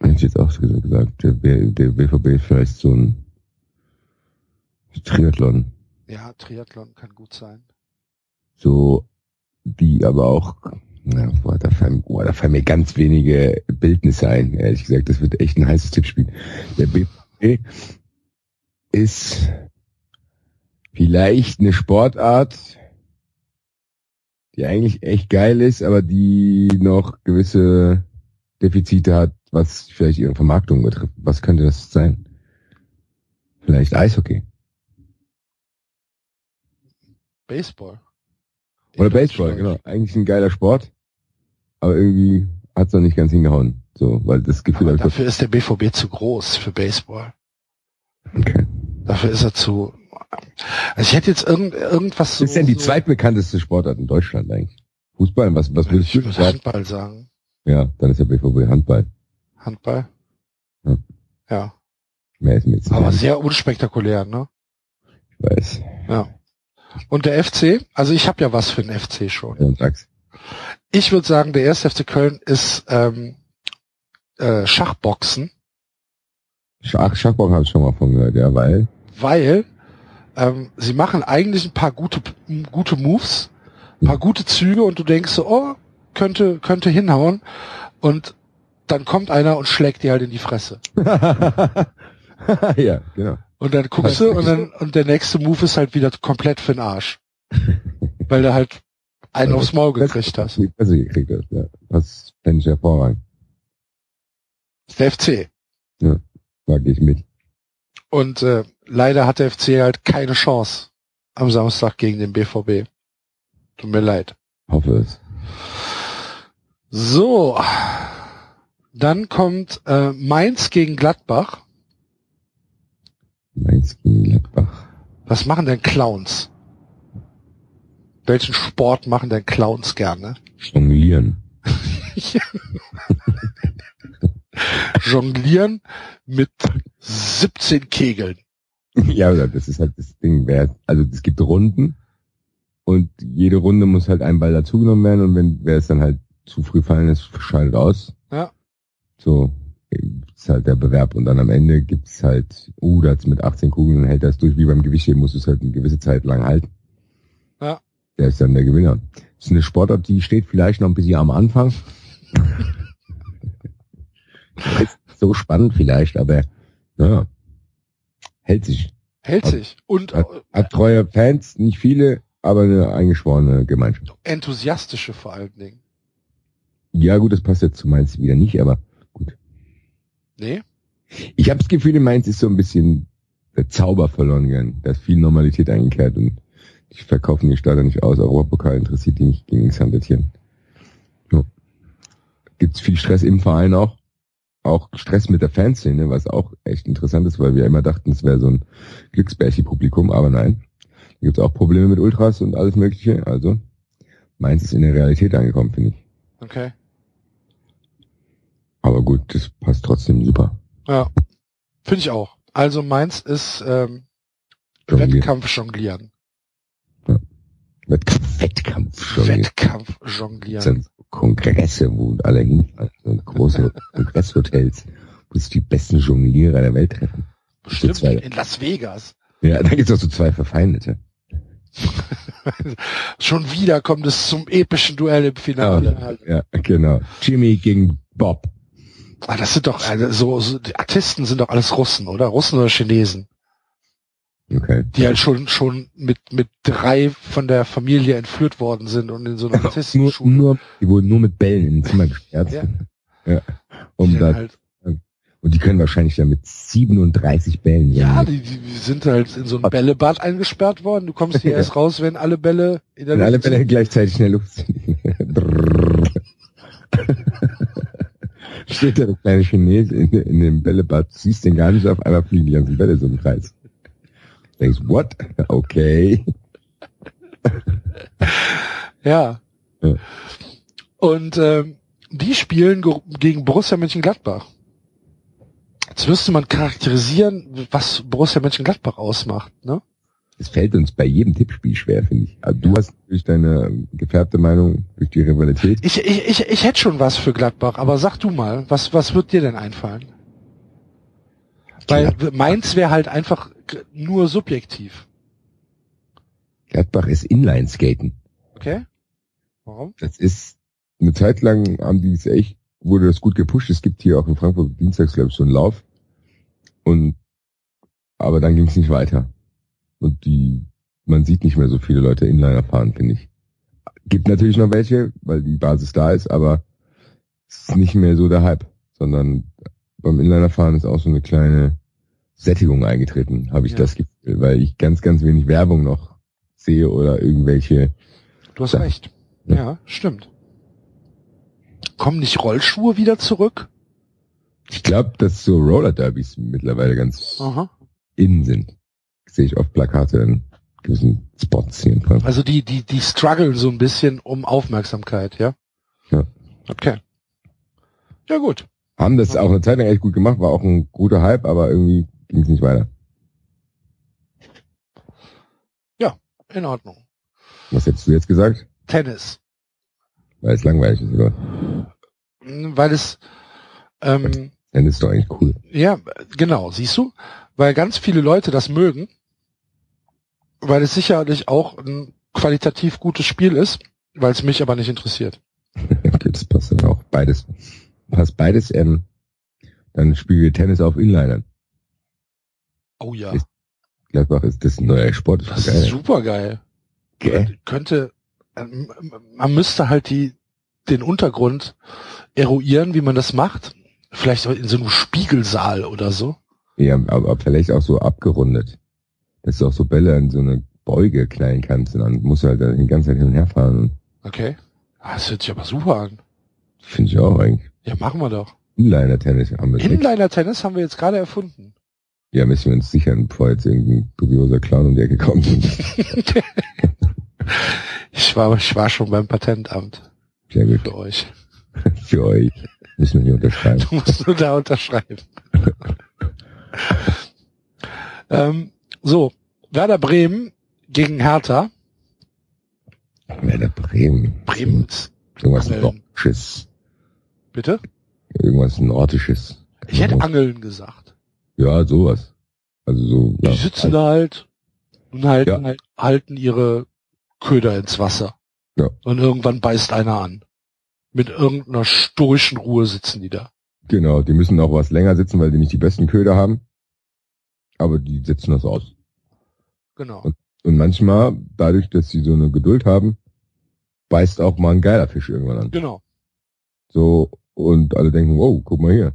Speaker 4: Hätte ich jetzt auch so gesagt. Der, B- der BVB ist vielleicht so ein Triathlon.
Speaker 3: Ja, Triathlon kann gut sein.
Speaker 4: So, die aber auch Ja, boah, da fallen, boah, da fallen mir ganz wenige Bildnisse ein. Ehrlich gesagt, das wird echt ein heißes Tippspiel. Der BVB ist vielleicht eine Sportart, die eigentlich echt geil ist, aber die noch gewisse Defizite hat, was vielleicht ihre Vermarktung betrifft. Was könnte das sein? Vielleicht Eishockey.
Speaker 3: Baseball.
Speaker 4: Oder Baseball, genau. Eigentlich ein geiler Sport, aber irgendwie hat's noch nicht ganz hingehauen. So, weil das Gefühl
Speaker 3: Aber dafür ist der BVB zu groß für Baseball.
Speaker 4: okay.
Speaker 3: Dafür ist er zu. Also ich hätte jetzt irgend, irgendwas
Speaker 4: Was
Speaker 3: so.
Speaker 4: ist denn die
Speaker 3: so,
Speaker 4: zweitbekannteste Sportart in Deutschland eigentlich? Fußball? Was, was würdest
Speaker 3: Ich
Speaker 4: du
Speaker 3: würde? Handball sagen.
Speaker 4: Ja, dann ist der BVB Handball.
Speaker 3: Handball.
Speaker 4: Ja.
Speaker 3: Ja.
Speaker 4: Mehr ist mir jetzt
Speaker 3: Aber sehr unspektakulär, ne?
Speaker 4: Ich weiß.
Speaker 3: Ja. Und der FC, also ich habe ja was für den FC schon.
Speaker 4: Ja, sag's.
Speaker 3: Ich würde sagen, der erste FC Köln ist ähm, äh, Schachboxen,
Speaker 4: Schach, Schachbock habe ich schon mal von gehört, ja, weil
Speaker 3: weil ähm, sie machen eigentlich ein paar gute gute Moves, ein paar gute Züge und du denkst so, oh, könnte könnte hinhauen und dann kommt einer und schlägt dir halt in die Fresse.
Speaker 4: ja, genau.
Speaker 3: Und dann guckst du und dann und der nächste Move ist halt wieder komplett für den Arsch. Weil du halt einen aufs Maul gekriegt hast.
Speaker 4: Die Presse gekriegt hast, ja. Das fände ich hervorragend.
Speaker 3: Das ist der FC.
Speaker 4: Da gehe ich mit.
Speaker 3: Und äh, leider hat der FC halt keine Chance am Samstag gegen den BVB. Tut mir leid.
Speaker 4: Hoffe es.
Speaker 3: So, dann kommt äh, Mainz gegen Gladbach.
Speaker 4: Mainz gegen Gladbach.
Speaker 3: Was machen denn Clowns? Welchen Sport machen denn Clowns gerne?
Speaker 4: Jonglieren.
Speaker 3: Jonglieren mit 17 Kegeln.
Speaker 4: ja, das ist halt das Ding. Also es gibt Runden und jede Runde muss halt ein Ball dazugenommen werden und wenn wer es dann halt zu früh fallen ist, scheidet aus.
Speaker 3: Ja.
Speaker 4: So ist halt der Bewerb und dann am Ende gibt's halt, uh, da hat's mit 18 Kugeln hält das durch wie beim Gewichtheben, muss es halt eine gewisse Zeit lang halten. Der ist dann der Gewinner. Das ist eine Sportart, die steht vielleicht noch ein bisschen am Anfang. ist so spannend vielleicht, aber naja, hält sich.
Speaker 3: Hält
Speaker 4: Hat-
Speaker 3: sich. Und
Speaker 4: Hat,
Speaker 3: äh,
Speaker 4: hat treue Fans, nicht viele, aber eine eingeschworene Gemeinschaft.
Speaker 3: enthusiastische vor allen Dingen.
Speaker 4: Ja gut, das passt jetzt zu Mainz wieder nicht, aber gut.
Speaker 3: Nee?
Speaker 4: Ich habe das Gefühl, in Mainz ist so ein bisschen der Zauber verloren gegangen. Da ist viel Normalität eingekehrt und die verkaufen die Stadion nicht aus. Europapokal interessiert die nicht gegen Xandertieren. Ja. Gibt's viel Stress im Verein auch. Auch Stress mit der Fanszene, was auch echt interessant ist, weil wir immer dachten, es wäre so ein Glücksbärchi-Publikum, aber nein. Da gibt's auch Probleme mit Ultras und alles mögliche. Also Mainz ist in der Realität angekommen, finde ich.
Speaker 3: Okay.
Speaker 4: Aber gut, das passt trotzdem super.
Speaker 3: Ja. Finde ich auch. Also meins ist ähm. Wettkampf jonglieren.
Speaker 4: Wettkampf, Wettkampf schon.
Speaker 3: Wettkampf
Speaker 4: Das
Speaker 3: jonglieren.
Speaker 4: sind so Kongresse, wo alle hinfahren, so große Kongresshotels, wo sich die besten Jonglierer der Welt treffen.
Speaker 3: Bestimmt
Speaker 4: zwei.
Speaker 3: in Las Vegas.
Speaker 4: Ja, da gibt's auch so zwei Verfeindete.
Speaker 3: Schon wieder kommt es zum epischen Duell im Finale.
Speaker 4: Ja, genau. Jimmy gegen Bob.
Speaker 3: Ah, das sind doch also so, so die Artisten sind doch alles Russen, oder? Russen oder Chinesen,
Speaker 4: Okay.
Speaker 3: die halt schon schon mit mit drei von der Familie entführt worden sind und in so einer
Speaker 4: Nur,
Speaker 3: Artistenschule.
Speaker 4: nur, die wurden nur mit Bällen in ein Zimmer gesperrt.
Speaker 3: Ja.
Speaker 4: Ja. Um
Speaker 3: Die
Speaker 4: da,
Speaker 3: halt,
Speaker 4: und die können wahrscheinlich dann mit 37 Bällen
Speaker 3: ja,
Speaker 4: jonglieren.
Speaker 3: die, die sind halt in so ein Bällebad eingesperrt worden. Du kommst hier
Speaker 4: Ja.
Speaker 3: erst raus, wenn alle Bälle in der
Speaker 4: Wenn alle
Speaker 3: Luft
Speaker 4: Bälle
Speaker 3: sind.
Speaker 4: gleichzeitig in der Luft sind. Steht da der kleine Chinese in, in dem Bällebad, siehst den gar nicht, auf einmal fliegen die ganzen Bälle so im Kreis. Denkst, what? Okay.
Speaker 3: Ja.
Speaker 4: Ja.
Speaker 3: Und ähm, die spielen ge- gegen Borussia Mönchengladbach. Jetzt müsste man charakterisieren, was Borussia Mönchengladbach ausmacht. Ne?
Speaker 4: Es fällt uns bei jedem Tippspiel schwer, finde ich. Also du hast durch deine gefärbte Meinung, durch die Rivalität.
Speaker 3: Ich, ich, ich, ich hätte schon was für Gladbach, aber sag du mal, was, was wird dir denn einfallen? Weil meins wäre halt einfach nur subjektiv.
Speaker 4: Gladbach ist Inlineskaten.
Speaker 3: Okay? Warum?
Speaker 4: Das ist eine Zeit lang haben die es echt, wurde das gut gepusht. Es gibt hier auch in Frankfurt dienstags, glaube ich, so einen Lauf. Und aber dann ging es nicht weiter. Und die, man sieht nicht mehr so viele Leute Inliner fahren, finde ich. Gibt natürlich noch welche, weil die Basis da ist, aber es ist nicht mehr so der Hype, sondern beim Inlinerfahren ist auch so eine kleine Sättigung eingetreten, habe ich
Speaker 3: Ja.
Speaker 4: das Gefühl, weil ich ganz, ganz wenig Werbung noch sehe oder irgendwelche.
Speaker 3: Du hast
Speaker 4: Ja.
Speaker 3: recht. Ja, stimmt. Kommen nicht Rollschuhe wieder zurück?
Speaker 4: Ich glaube, dass so Roller Derbys mittlerweile ganz
Speaker 3: Aha.
Speaker 4: in sind. Sehe ich oft Plakate in gewissen Spots hier in Frankfurt.
Speaker 3: Also die, die, die strugglen so ein bisschen um Aufmerksamkeit, ja?
Speaker 4: Ja.
Speaker 3: Okay. Ja, gut.
Speaker 4: Haben das auch eine Zeit lang echt gut gemacht, war auch ein guter Hype, aber irgendwie ging es nicht weiter.
Speaker 3: In Ordnung.
Speaker 4: Was hättest du jetzt gesagt?
Speaker 3: Tennis.
Speaker 4: Weil es langweilig ist, oder?
Speaker 3: Hm, Weil es, ähm,
Speaker 4: Dann ist doch eigentlich cool.
Speaker 3: ja, genau, siehst du? Weil ganz viele Leute das mögen, weil es sicherlich auch ein qualitativ gutes Spiel ist, weil es mich aber nicht interessiert.
Speaker 4: Okay, das passt dann auch beides. Passt beides, ähm, dann spielen wir Tennis auf Inlinern.
Speaker 3: Oh ja,
Speaker 4: Ist- Gladbach ist das ein neuer Sport. Das
Speaker 3: das
Speaker 4: ist
Speaker 3: ist
Speaker 4: geil.
Speaker 3: super geil.
Speaker 4: Gell?
Speaker 3: könnte, ähm, man müsste halt die, den Untergrund eruieren, wie man das macht. Vielleicht in so einem Spiegelsaal oder so.
Speaker 4: Ja, aber, vielleicht auch so abgerundet. Dass du auch so Bälle an so eine Beuge knallen kannst und dann musst du halt die ganze Zeit hin und her fahren.
Speaker 3: Okay. Ah, Das hört sich aber super an.
Speaker 4: Finde ich auch eigentlich.
Speaker 3: Ja, machen wir doch.
Speaker 4: Inliner-Tennis haben wir nicht.
Speaker 3: Inliner-Tennis haben wir jetzt gerade erfunden.
Speaker 4: Ja, müssen wir uns sichern, bevor jetzt irgendein dubioser Clown um die Ecke kommt.
Speaker 3: Ich war, ich war schon beim Patentamt
Speaker 4: Sehr gut.
Speaker 3: für euch.
Speaker 4: Für euch. Müssen wir hier unterschreiben.
Speaker 3: Du musst nur da unterschreiben. ähm, so, Werder Bremen gegen Hertha.
Speaker 4: Werder Bremen.
Speaker 3: Bremen ist,
Speaker 4: Irgendwas
Speaker 3: Angeln.
Speaker 4: Nordisches.
Speaker 3: bitte?
Speaker 4: Irgendwas Nordisches.
Speaker 3: Ich hätte Angeln gesagt.
Speaker 4: Ja, sowas. Also so, ja.
Speaker 3: Die sitzen da halt und halten,
Speaker 4: Ja.
Speaker 3: halt, halten ihre Köder ins Wasser.
Speaker 4: Ja.
Speaker 3: Und irgendwann beißt einer an. Mit irgendeiner stoischen Ruhe sitzen die da.
Speaker 4: Genau, die müssen auch was länger sitzen, weil die nicht die besten Köder haben. Aber die sitzen das aus.
Speaker 3: Genau.
Speaker 4: Und- Und manchmal, dadurch, dass sie so eine Geduld haben, beißt auch mal ein geiler Fisch irgendwann an.
Speaker 3: Genau.
Speaker 4: So, und alle denken, wow, guck mal hier.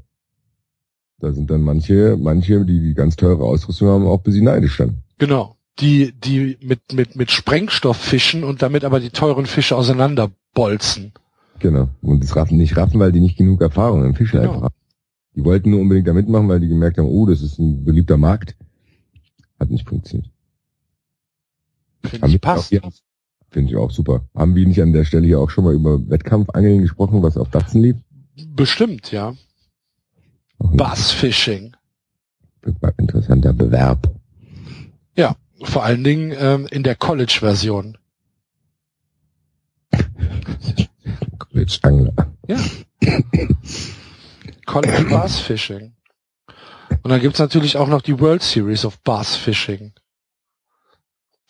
Speaker 4: Da sind dann manche, manche, die die ganz teure Ausrüstung haben, auch ein bisschen neidisch dann.
Speaker 3: Genau. Die, die mit, mit, mit Sprengstoff fischen und damit aber die teuren Fische auseinanderbolzen.
Speaker 4: Genau. Und das raffen nicht raffen, weil die nicht genug Erfahrung im Fischen
Speaker 3: Genau.
Speaker 4: einfach haben. Die wollten nur unbedingt da mitmachen, weil die gemerkt haben, oh, das ist ein beliebter Markt. Hat nicht funktioniert.
Speaker 3: Finde ich
Speaker 4: auch
Speaker 3: passt.
Speaker 4: Finde ich auch super. Haben wir nicht an der Stelle hier auch schon mal über Wettkampfangeln gesprochen, was auf Datsen lief?
Speaker 3: Bestimmt, ja. Bassfishing.
Speaker 4: interessanter Bewerb.
Speaker 3: Ja. Vor allen Dingen ähm, in der College-Version.
Speaker 4: College Angler.
Speaker 3: College Bassfishing. Und dann gibt's natürlich auch noch die World Series of Bassfishing.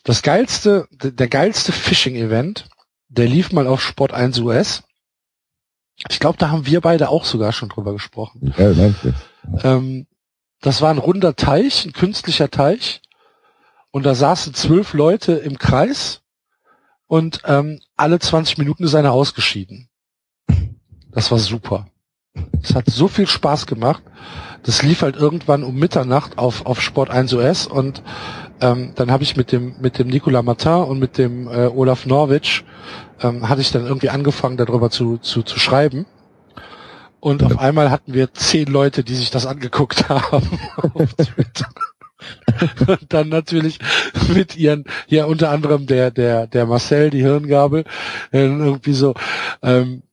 Speaker 3: Das geilste, der geilste Fishing-Event, der lief mal auf Sport 1 US. Ich glaube, da haben wir beide auch sogar schon drüber gesprochen.
Speaker 4: Ja?
Speaker 3: Ähm, das war ein runder Teich, ein künstlicher Teich. Und da saßen zwölf Leute im Kreis und ähm, alle 20 Minuten ist einer ausgeschieden. Das war super. Es hat so viel Spaß gemacht. Das lief halt irgendwann um Mitternacht auf, auf Sport 1 US und ähm, dann habe ich mit dem mit dem Nicolas Martin und mit dem äh, Olaf Norwich ähm, hatte ich dann irgendwie angefangen darüber zu, zu, zu schreiben. Und auf einmal hatten wir zehn Leute, die sich das angeguckt haben auf Twitter. Und dann natürlich mit ihren, ja unter anderem der, der, der Marcel, die Hirngabel, äh, irgendwie so ähm,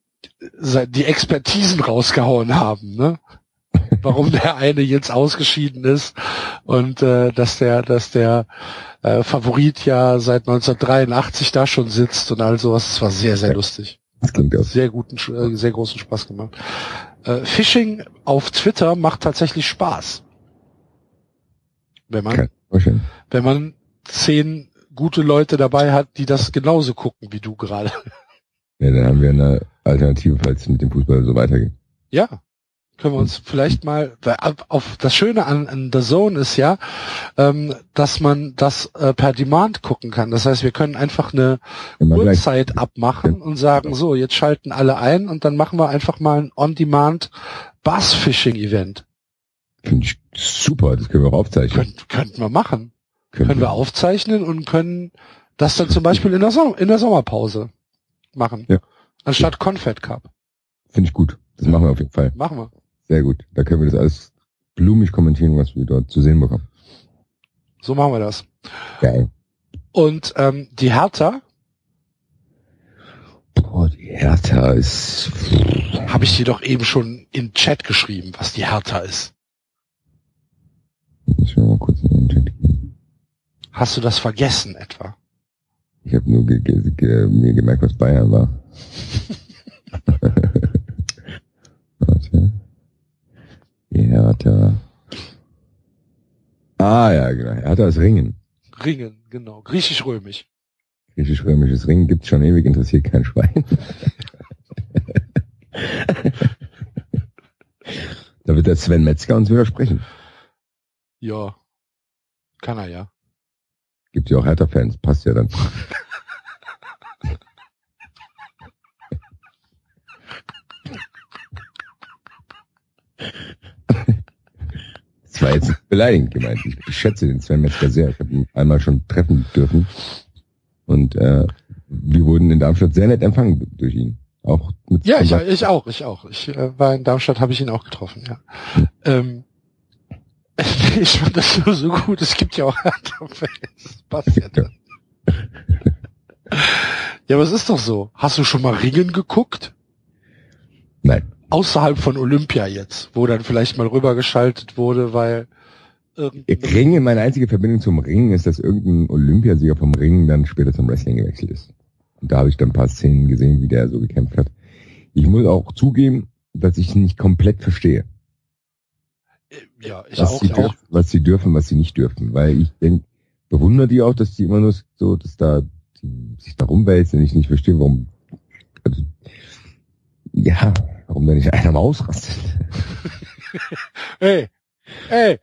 Speaker 3: die Expertisen rausgehauen haben, ne? Warum der eine jetzt ausgeschieden ist und äh, dass der, dass der äh, Favorit ja seit 1983 da schon sitzt und all sowas. Das war sehr, sehr lustig
Speaker 4: Das klingt aus.
Speaker 3: sehr guten, äh, sehr großen Spaß gemacht. Äh, Phishing auf Twitter macht tatsächlich Spaß. Wenn man,
Speaker 4: vorstellen.
Speaker 3: wenn man zehn gute Leute dabei hat, die das genauso gucken wie du gerade.
Speaker 4: Ja, dann haben wir eine Alternative, falls es mit dem Fußball so weitergeht.
Speaker 3: Ja. Können wir uns vielleicht mal, auf das Schöne an, an The Zone ist ja, ähm, dass man das äh, per Demand gucken kann. Das heißt, wir können einfach eine. Uhrzeit abmachen und sagen, so, jetzt schalten alle ein und dann machen wir einfach mal ein On-Demand Bass-Fishing-Event.
Speaker 4: Finde ich super, das können wir auch aufzeichnen.
Speaker 3: Könnt, könnten wir machen.
Speaker 4: Können
Speaker 3: Können wir aufzeichnen und können das dann zum Beispiel in der, Som in der Sommerpause machen.
Speaker 4: Ja.
Speaker 3: Anstatt Confed Cup.
Speaker 4: Finde ich gut. Das machen wir auf jeden Fall.
Speaker 3: Machen wir.
Speaker 4: Sehr gut. Da können wir das alles blumig kommentieren, was wir dort zu sehen bekommen.
Speaker 3: So machen wir das.
Speaker 4: Geil.
Speaker 3: Und ähm, die Hertha
Speaker 4: Boah, die Hertha ist...
Speaker 3: habe ich dir doch eben schon in Chat geschrieben, was die Hertha ist.
Speaker 4: Ich will mal kurz in den Chat gehen.
Speaker 3: Hast du das vergessen etwa?
Speaker 4: Ich habe nur ge ge ge mir gemerkt, was Bayern war. Warte. Die Hertha. Ah ja, genau. Hertha ist Ringen.
Speaker 3: Ringen, genau. Griechisch-römisch.
Speaker 4: Griechisch-römisches Ringen gibt's schon ewig, interessiert kein Schwein. da wird der Sven Metzger uns widersprechen.
Speaker 3: Ja. Kann er ja.
Speaker 4: Gibt ja auch Hertha-Fans, passt ja dann. Das war jetzt beleidigend gemeint. Ich, ich schätze den Sven Metzger sehr. Ich habe ihn einmal schon treffen dürfen. Und äh, wir wurden in Darmstadt sehr nett empfangen durch ihn. Auch mit
Speaker 3: Ja, ich, ich auch, ich auch. Ich äh, war in Darmstadt, habe ich ihn auch getroffen, ja. Ähm, ich fand das nur so gut. Es gibt ja auch Hertha-Fans. Passt ja dann. Ja, aber es ist doch so. Hast du schon mal Ringen geguckt?
Speaker 4: Nein.
Speaker 3: Außerhalb von Olympia jetzt, wo dann vielleicht mal rübergeschaltet wurde, weil irgendein
Speaker 4: Ringen, meine einzige Verbindung zum Ringen ist, dass irgendein Olympiasieger vom Ringen dann später zum Wrestling gewechselt ist. Und da habe ich dann ein paar Szenen gesehen, wie der so gekämpft hat. Ich muss auch zugeben, dass ich nicht komplett verstehe.
Speaker 3: ja, ich
Speaker 4: was,
Speaker 3: auch,
Speaker 4: sie dürfen, was sie dürfen, was sie nicht dürfen. Weil ich denk, bewundere die auch, dass die immer nur so, dass da die sich da rumwälzen und ich nicht verstehe, warum. Also, ja, warum da nicht einer mal ausrastet.
Speaker 3: Hey, hey,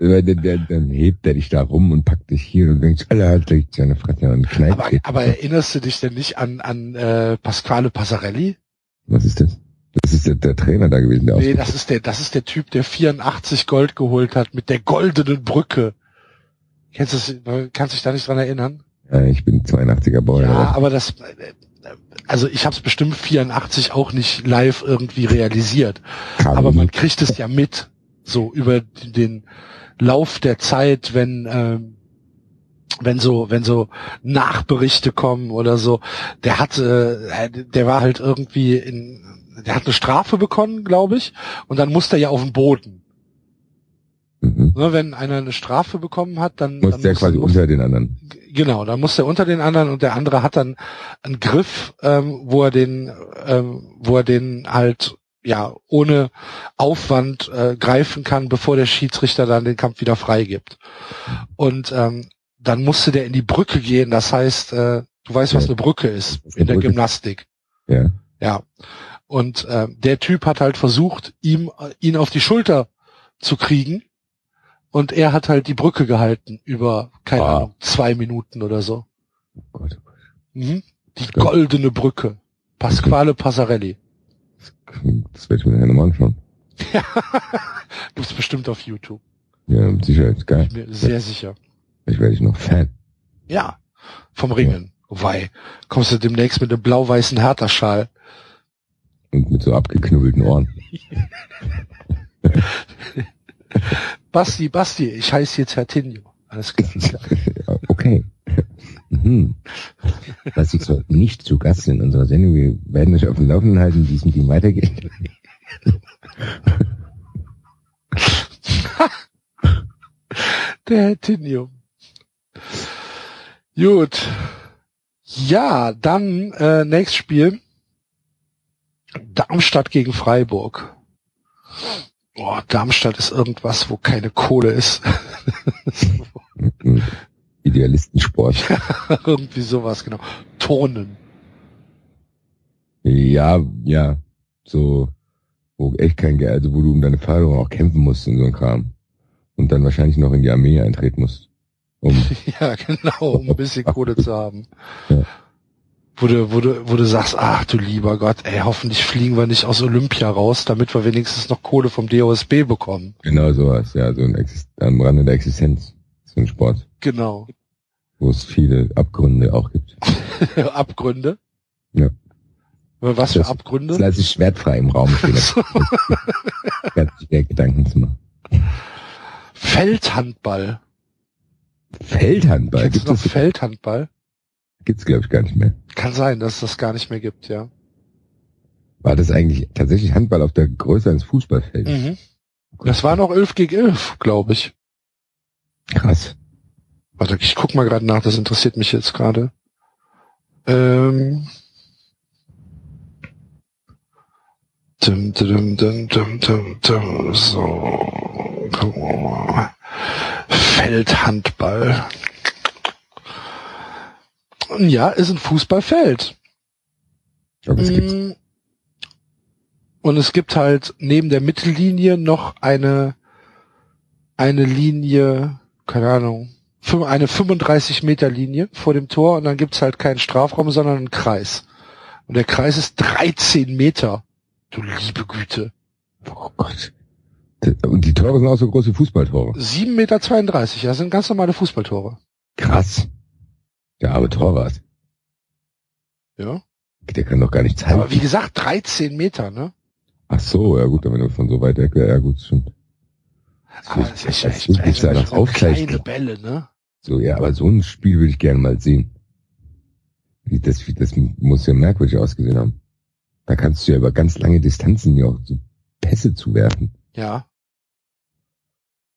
Speaker 4: der, dann hebt er dich da rum und packt dich hier und denkst, Alter, halt gleich seine Fresse und knallt
Speaker 3: aber, aber erinnerst du dich denn nicht an, an äh, Pasquale Passarelli?
Speaker 4: Was ist das? Das ist der, der Trainer da gewesen, der
Speaker 3: Nee, das ist der, das ist der Typ, der 84 Gold geholt hat mit der goldenen Brücke. Kennst du das, kannst dich da nicht dran erinnern?
Speaker 4: ja, ich bin 82er Bauer.
Speaker 3: Ja,
Speaker 4: aber-
Speaker 3: das, also ich habe es bestimmt 84 auch nicht live irgendwie realisiert.
Speaker 4: Kam
Speaker 3: Aber man kriegt es ja mit, so über den Lauf der Zeit, wenn ähm, wenn so wenn so Nachberichte kommen oder so. Der hatte, äh, der war halt irgendwie in, der hat eine Strafe bekommen, glaube ich, und dann musste er ja auf den Boden.
Speaker 4: Mhm.
Speaker 3: Ne, wenn einer eine Strafe bekommen hat, dann,
Speaker 4: Muss
Speaker 3: dann
Speaker 4: der
Speaker 3: muss-
Speaker 4: quasi
Speaker 3: muss,
Speaker 4: unter den anderen.
Speaker 3: Genau, dann muss er unter den anderen und der andere hat dann einen Griff, ähm, wo er den, ähm, wo er den halt ja ohne Aufwand äh, greifen kann, bevor der Schiedsrichter dann den Kampf wieder freigibt. Und ähm, dann musste der in die Brücke gehen. Das heißt, äh, du weißt, was eine Brücke ist in der. Gymnastik.
Speaker 4: Ja.
Speaker 3: Ja. Und äh, der Typ hat halt versucht, ihm äh, ihn auf die Schulter zu kriegen. Und er hat halt die Brücke gehalten über, keine
Speaker 4: Ah.
Speaker 3: Ahnung, zwei Minuten oder so.
Speaker 4: Oh Gott.
Speaker 3: Mhm. Die
Speaker 4: Ja.
Speaker 3: goldene Brücke. Pasquale Passarelli.
Speaker 4: Das werde ich mir nachher nochmal anschauen.
Speaker 3: Gibt's bestimmt auf YouTube.
Speaker 4: Ja, mit Sicherheit. Geil.
Speaker 3: Bin mir sehr sicher.
Speaker 4: Vielleicht werde ich noch Fan.
Speaker 3: Ja. Vom Ringen. Wobei, kommst du demnächst mit einem blau-weißen Hertha-Schal.
Speaker 4: Und mit so abgeknubbelten Ohren.
Speaker 3: Basti, Basti, ich heiße jetzt Herr Tinio. Alles klar.
Speaker 4: Okay. Mhm. Was ich so nicht zu Gast in unserer Sendung. Wir werden euch auf dem Laufenden halten, wie es mit ihm weitergeht.
Speaker 3: Der Herr Tinio. Gut. Ja, dann äh, nächstes Spiel. Darmstadt gegen Freiburg. Oh, Darmstadt ist irgendwas, wo keine Kohle ist.
Speaker 4: Idealistensport.
Speaker 3: Irgendwie sowas, genau. Turnen.
Speaker 4: Ja, ja. So, wo echt kein Geld, also wo du um deine Förderung auch kämpfen musst und so ein Kram. Und dann wahrscheinlich noch in die Armee eintreten musst. Um,
Speaker 3: Ja, genau, um ein bisschen Kohle zu haben.
Speaker 4: Ja.
Speaker 3: Wo du, wo du, wo du sagst, ach du lieber Gott, ey, hoffentlich fliegen wir nicht aus Olympia raus, damit wir wenigstens noch Kohle vom DOSB bekommen.
Speaker 4: genau sowas, ja, so ein Exist am Rande der Existenz. So ein Sport,
Speaker 3: Genau.
Speaker 4: wo es viele Abgründe auch gibt.
Speaker 3: Abgründe?
Speaker 4: Ja.
Speaker 3: Was für
Speaker 4: Das-
Speaker 3: Abgründe?
Speaker 4: Das lasse ich schwertfrei im Raum stehen. Ganz schwer Gedanken zu machen.
Speaker 3: Feldhandball.
Speaker 4: Feldhandball
Speaker 3: Kennst
Speaker 4: gibt es,
Speaker 3: Feldhandball?
Speaker 4: Gibt's glaube ich gar nicht mehr.
Speaker 3: Kann sein, dass es das gar nicht mehr gibt, ja.
Speaker 4: War das eigentlich tatsächlich Handball auf der Größe eines Fußballfelds?
Speaker 3: Mhm. Das war noch 11 gegen 11, glaube ich.
Speaker 4: Krass.
Speaker 3: Warte, ich guck mal gerade nach, das interessiert mich jetzt gerade. Ähm. Dum, dum, dum, dum, dum, dum, so. Gucken wir mal. Feldhandball. Ja, ist ein Fußballfeld.
Speaker 4: Aber es
Speaker 3: Mm. Und es gibt halt neben der Mittellinie noch eine, eine Linie, keine Ahnung, eine 35 Meter Linie vor dem Tor und dann gibt's halt keinen Strafraum, sondern einen Kreis. Und der Kreis ist 13 Meter. Du liebe Güte.
Speaker 4: Oh Gott. Und die Tore sind auch so groß wie Fußballtore.
Speaker 3: 7,32 Meter, ja, sind ganz normale Fußballtore.
Speaker 4: Krass. Der arme Torwart.
Speaker 3: Ja.
Speaker 4: Der kann doch gar nichts halten.
Speaker 3: Aber wie gesagt, 13 Meter, ne?
Speaker 4: Ach so, ja gut, wenn du von so weit weg, ja gut, stimmt.
Speaker 3: Aber das ist ja
Speaker 4: Das
Speaker 3: echt,
Speaker 4: gibt's
Speaker 3: also
Speaker 4: ja noch
Speaker 3: so kleine. Bälle, ne?
Speaker 4: So, ja, aber so ein Spiel würde ich gerne mal sehen. Wie das, wie das muss ja merkwürdig ausgesehen haben. Da kannst du ja über ganz lange Distanzen ja auch so Pässe zuwerfen.
Speaker 3: Ja,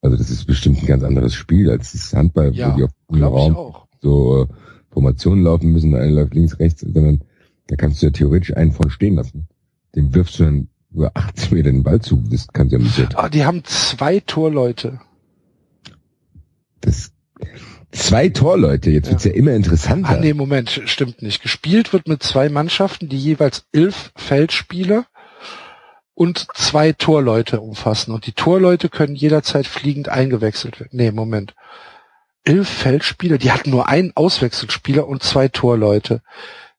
Speaker 4: Also das ist bestimmt ein ganz anderes Spiel als das Handball,
Speaker 3: Ja,
Speaker 4: wo die auf dem Raum
Speaker 3: auch.
Speaker 4: so äh, Formationen laufen müssen, der eine läuft links, rechts, sondern da kannst du ja theoretisch einen von stehen lassen. Dem wirfst du dann über 80 Meter den Ball zu. Das kannst du ja mit
Speaker 3: Ah, die haben zwei Torleute.
Speaker 4: das Zwei Torleute, jetzt
Speaker 3: Ja.
Speaker 4: wird's ja immer interessanter.
Speaker 3: Ah, nee, Moment, stimmt nicht. Gespielt wird mit zwei Mannschaften, die jeweils elf Feldspieler und zwei Torleute umfassen. Und die Torleute können jederzeit fliegend eingewechselt werden. Nee, Moment. Elf Feldspieler, die hatten nur einen Auswechselspieler und zwei Torleute,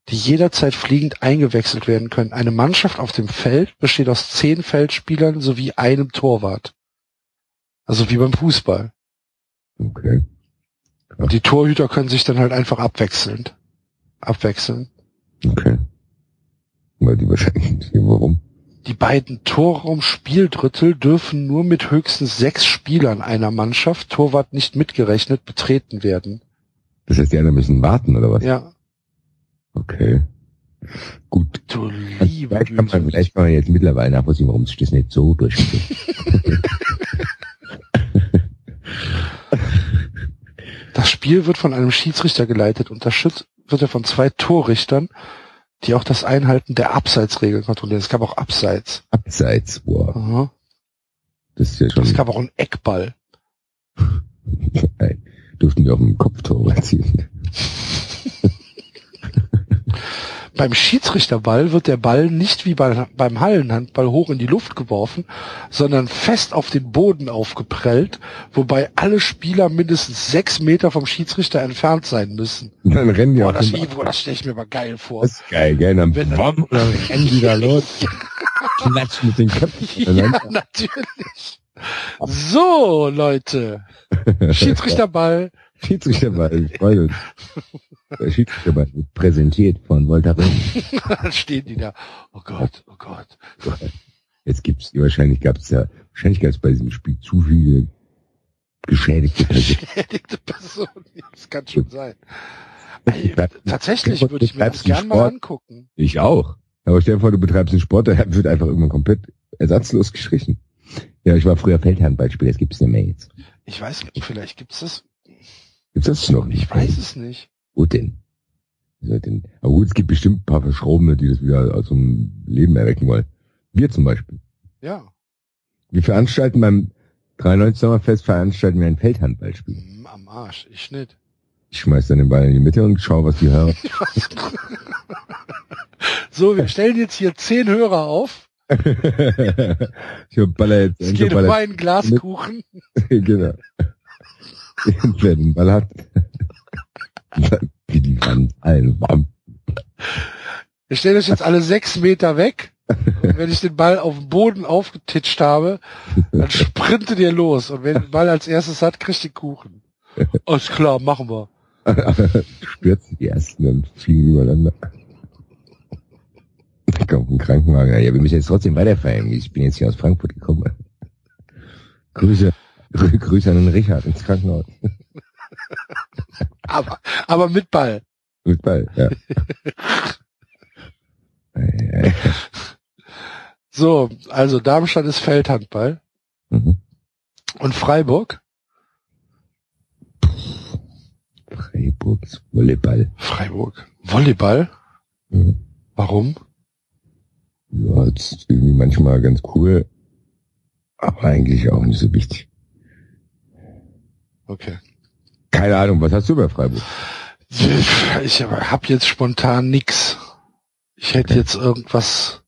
Speaker 3: die jederzeit fliegend eingewechselt werden können. Eine Mannschaft auf dem Feld besteht aus zehn Feldspielern sowie einem Torwart. Also wie beim Fußball.
Speaker 4: Okay.
Speaker 3: Und die Torhüter können sich dann halt einfach abwechselnd abwechseln.
Speaker 4: Okay. Weil die wahrscheinlich, warum?
Speaker 3: Die beiden Torraumspieldrittel dürfen nur mit höchstens sechs Spielern einer Mannschaft, Torwart nicht mitgerechnet, betreten werden.
Speaker 4: Das heißt, die anderen müssen warten, oder was?
Speaker 3: Ja,
Speaker 4: Okay. Gut.
Speaker 3: du
Speaker 4: Liebe
Speaker 3: liebe
Speaker 4: vielleicht, kann man, vielleicht kann man jetzt mittlerweile nachvollziehen, warum sich das nicht so durchgeht.
Speaker 3: Das Spiel wird von einem Schiedsrichter geleitet. Unterstützt wird er von zwei Torrichtern, die auch das Einhalten der Abseitsregeln kontrollieren. Es gab auch Abseits.
Speaker 4: Abseits, wow.
Speaker 3: Aha.
Speaker 4: Das ist ja schon,
Speaker 3: Es gab auch einen Eckball.
Speaker 4: Durften die auf dem Kopftor erzielen.
Speaker 3: Beim Schiedsrichterball wird der Ball nicht wie bei, beim Hallenhandball hoch in die Luft geworfen, sondern fest auf den Boden aufgeprellt, wobei alle Spieler mindestens sechs Meter vom Schiedsrichter entfernt sein müssen.
Speaker 4: Und dann rennen die
Speaker 3: Boah,
Speaker 4: auf
Speaker 3: das, boah, das stelle ich mir aber geil vor.
Speaker 4: Das ist geil, gell? Dann,
Speaker 3: Wenn-
Speaker 4: und dann rennen die da los. Klatsch mit den Köpfen.
Speaker 3: Ja, natürlich. So, Leute. Schiedsrichterball.
Speaker 4: Schiedsrichterball, Freunde. Der Schiedsrichterball wird präsentiert von Voltaren.
Speaker 3: Dann stehen die da. Oh Gott, oh Gott.
Speaker 4: Jetzt gibt's, wahrscheinlich gab's ja, wahrscheinlich gab's bei diesem Spiel zu viele geschädigte Personen.
Speaker 3: Beschädigte Person. Das kann schon sein. Ey, tatsächlich würde ich mir das gern mal angucken.
Speaker 4: Ich auch. Aber stell dir vor, du betreibst einen Sport, der wird einfach irgendwann komplett ersatzlos gestrichen. Ja, ich war früher Feldhandballspieler, das gibt's nicht mehr jetzt.
Speaker 3: Ich weiß nicht, vielleicht gibt's das.
Speaker 4: Gibt's das noch nicht?
Speaker 3: Ich weiß es nicht.
Speaker 4: Wo denn? Denn? Aber gut, es gibt bestimmt ein paar Verschrobene, die das wieder aus dem Leben erwecken wollen. Wir zum Beispiel.
Speaker 3: Ja.
Speaker 4: Wir veranstalten beim 93 Sommerfest veranstalten wir ein Feldhandballspiel.
Speaker 3: Hm, Am Arsch. Ich nicht.
Speaker 4: Ich schmeiß dann den Ball in die Mitte und schau, was die hören.
Speaker 3: So, wir stellen jetzt hier zehn Hörer auf.
Speaker 4: ich baller jetzt
Speaker 3: Es geht um einen Glaskuchen.
Speaker 4: genau. Wer den Ball hat. Wie die Wand. Ein Wand.
Speaker 3: Wir stellen uns jetzt alle sechs Meter weg. Und wenn ich den Ball auf dem Boden aufgetitscht habe, dann sprintet ihr los. Und wer den Ball als erstes hat, kriegt den Kuchen. Alles klar, machen wir.
Speaker 4: Stürzen die ersten und fliegen übereinander. Da kommt ein Krankenwagen. Ja, wir müssen jetzt trotzdem weiterfeiern. Ich bin jetzt hier aus Frankfurt gekommen. Grüße, Grü- Grüße an den Richard ins Krankenhaus.
Speaker 3: Aber, aber mit Ball.
Speaker 4: Mit Ball, ja.
Speaker 3: So, also Darmstadt ist Feldhandball.
Speaker 4: mhm.
Speaker 3: Und Freiburg?
Speaker 4: Freiburg ist Volleyball.
Speaker 3: Freiburg. Volleyball?
Speaker 4: Mhm.
Speaker 3: Warum?
Speaker 4: Ja, ist irgendwie manchmal ganz cool, aber eigentlich auch nicht so wichtig.
Speaker 3: Okay.
Speaker 4: Keine Ahnung, was hast du bei Freiburg?
Speaker 3: Ich hab jetzt spontan nix. Ich hätte jetzt irgendwas.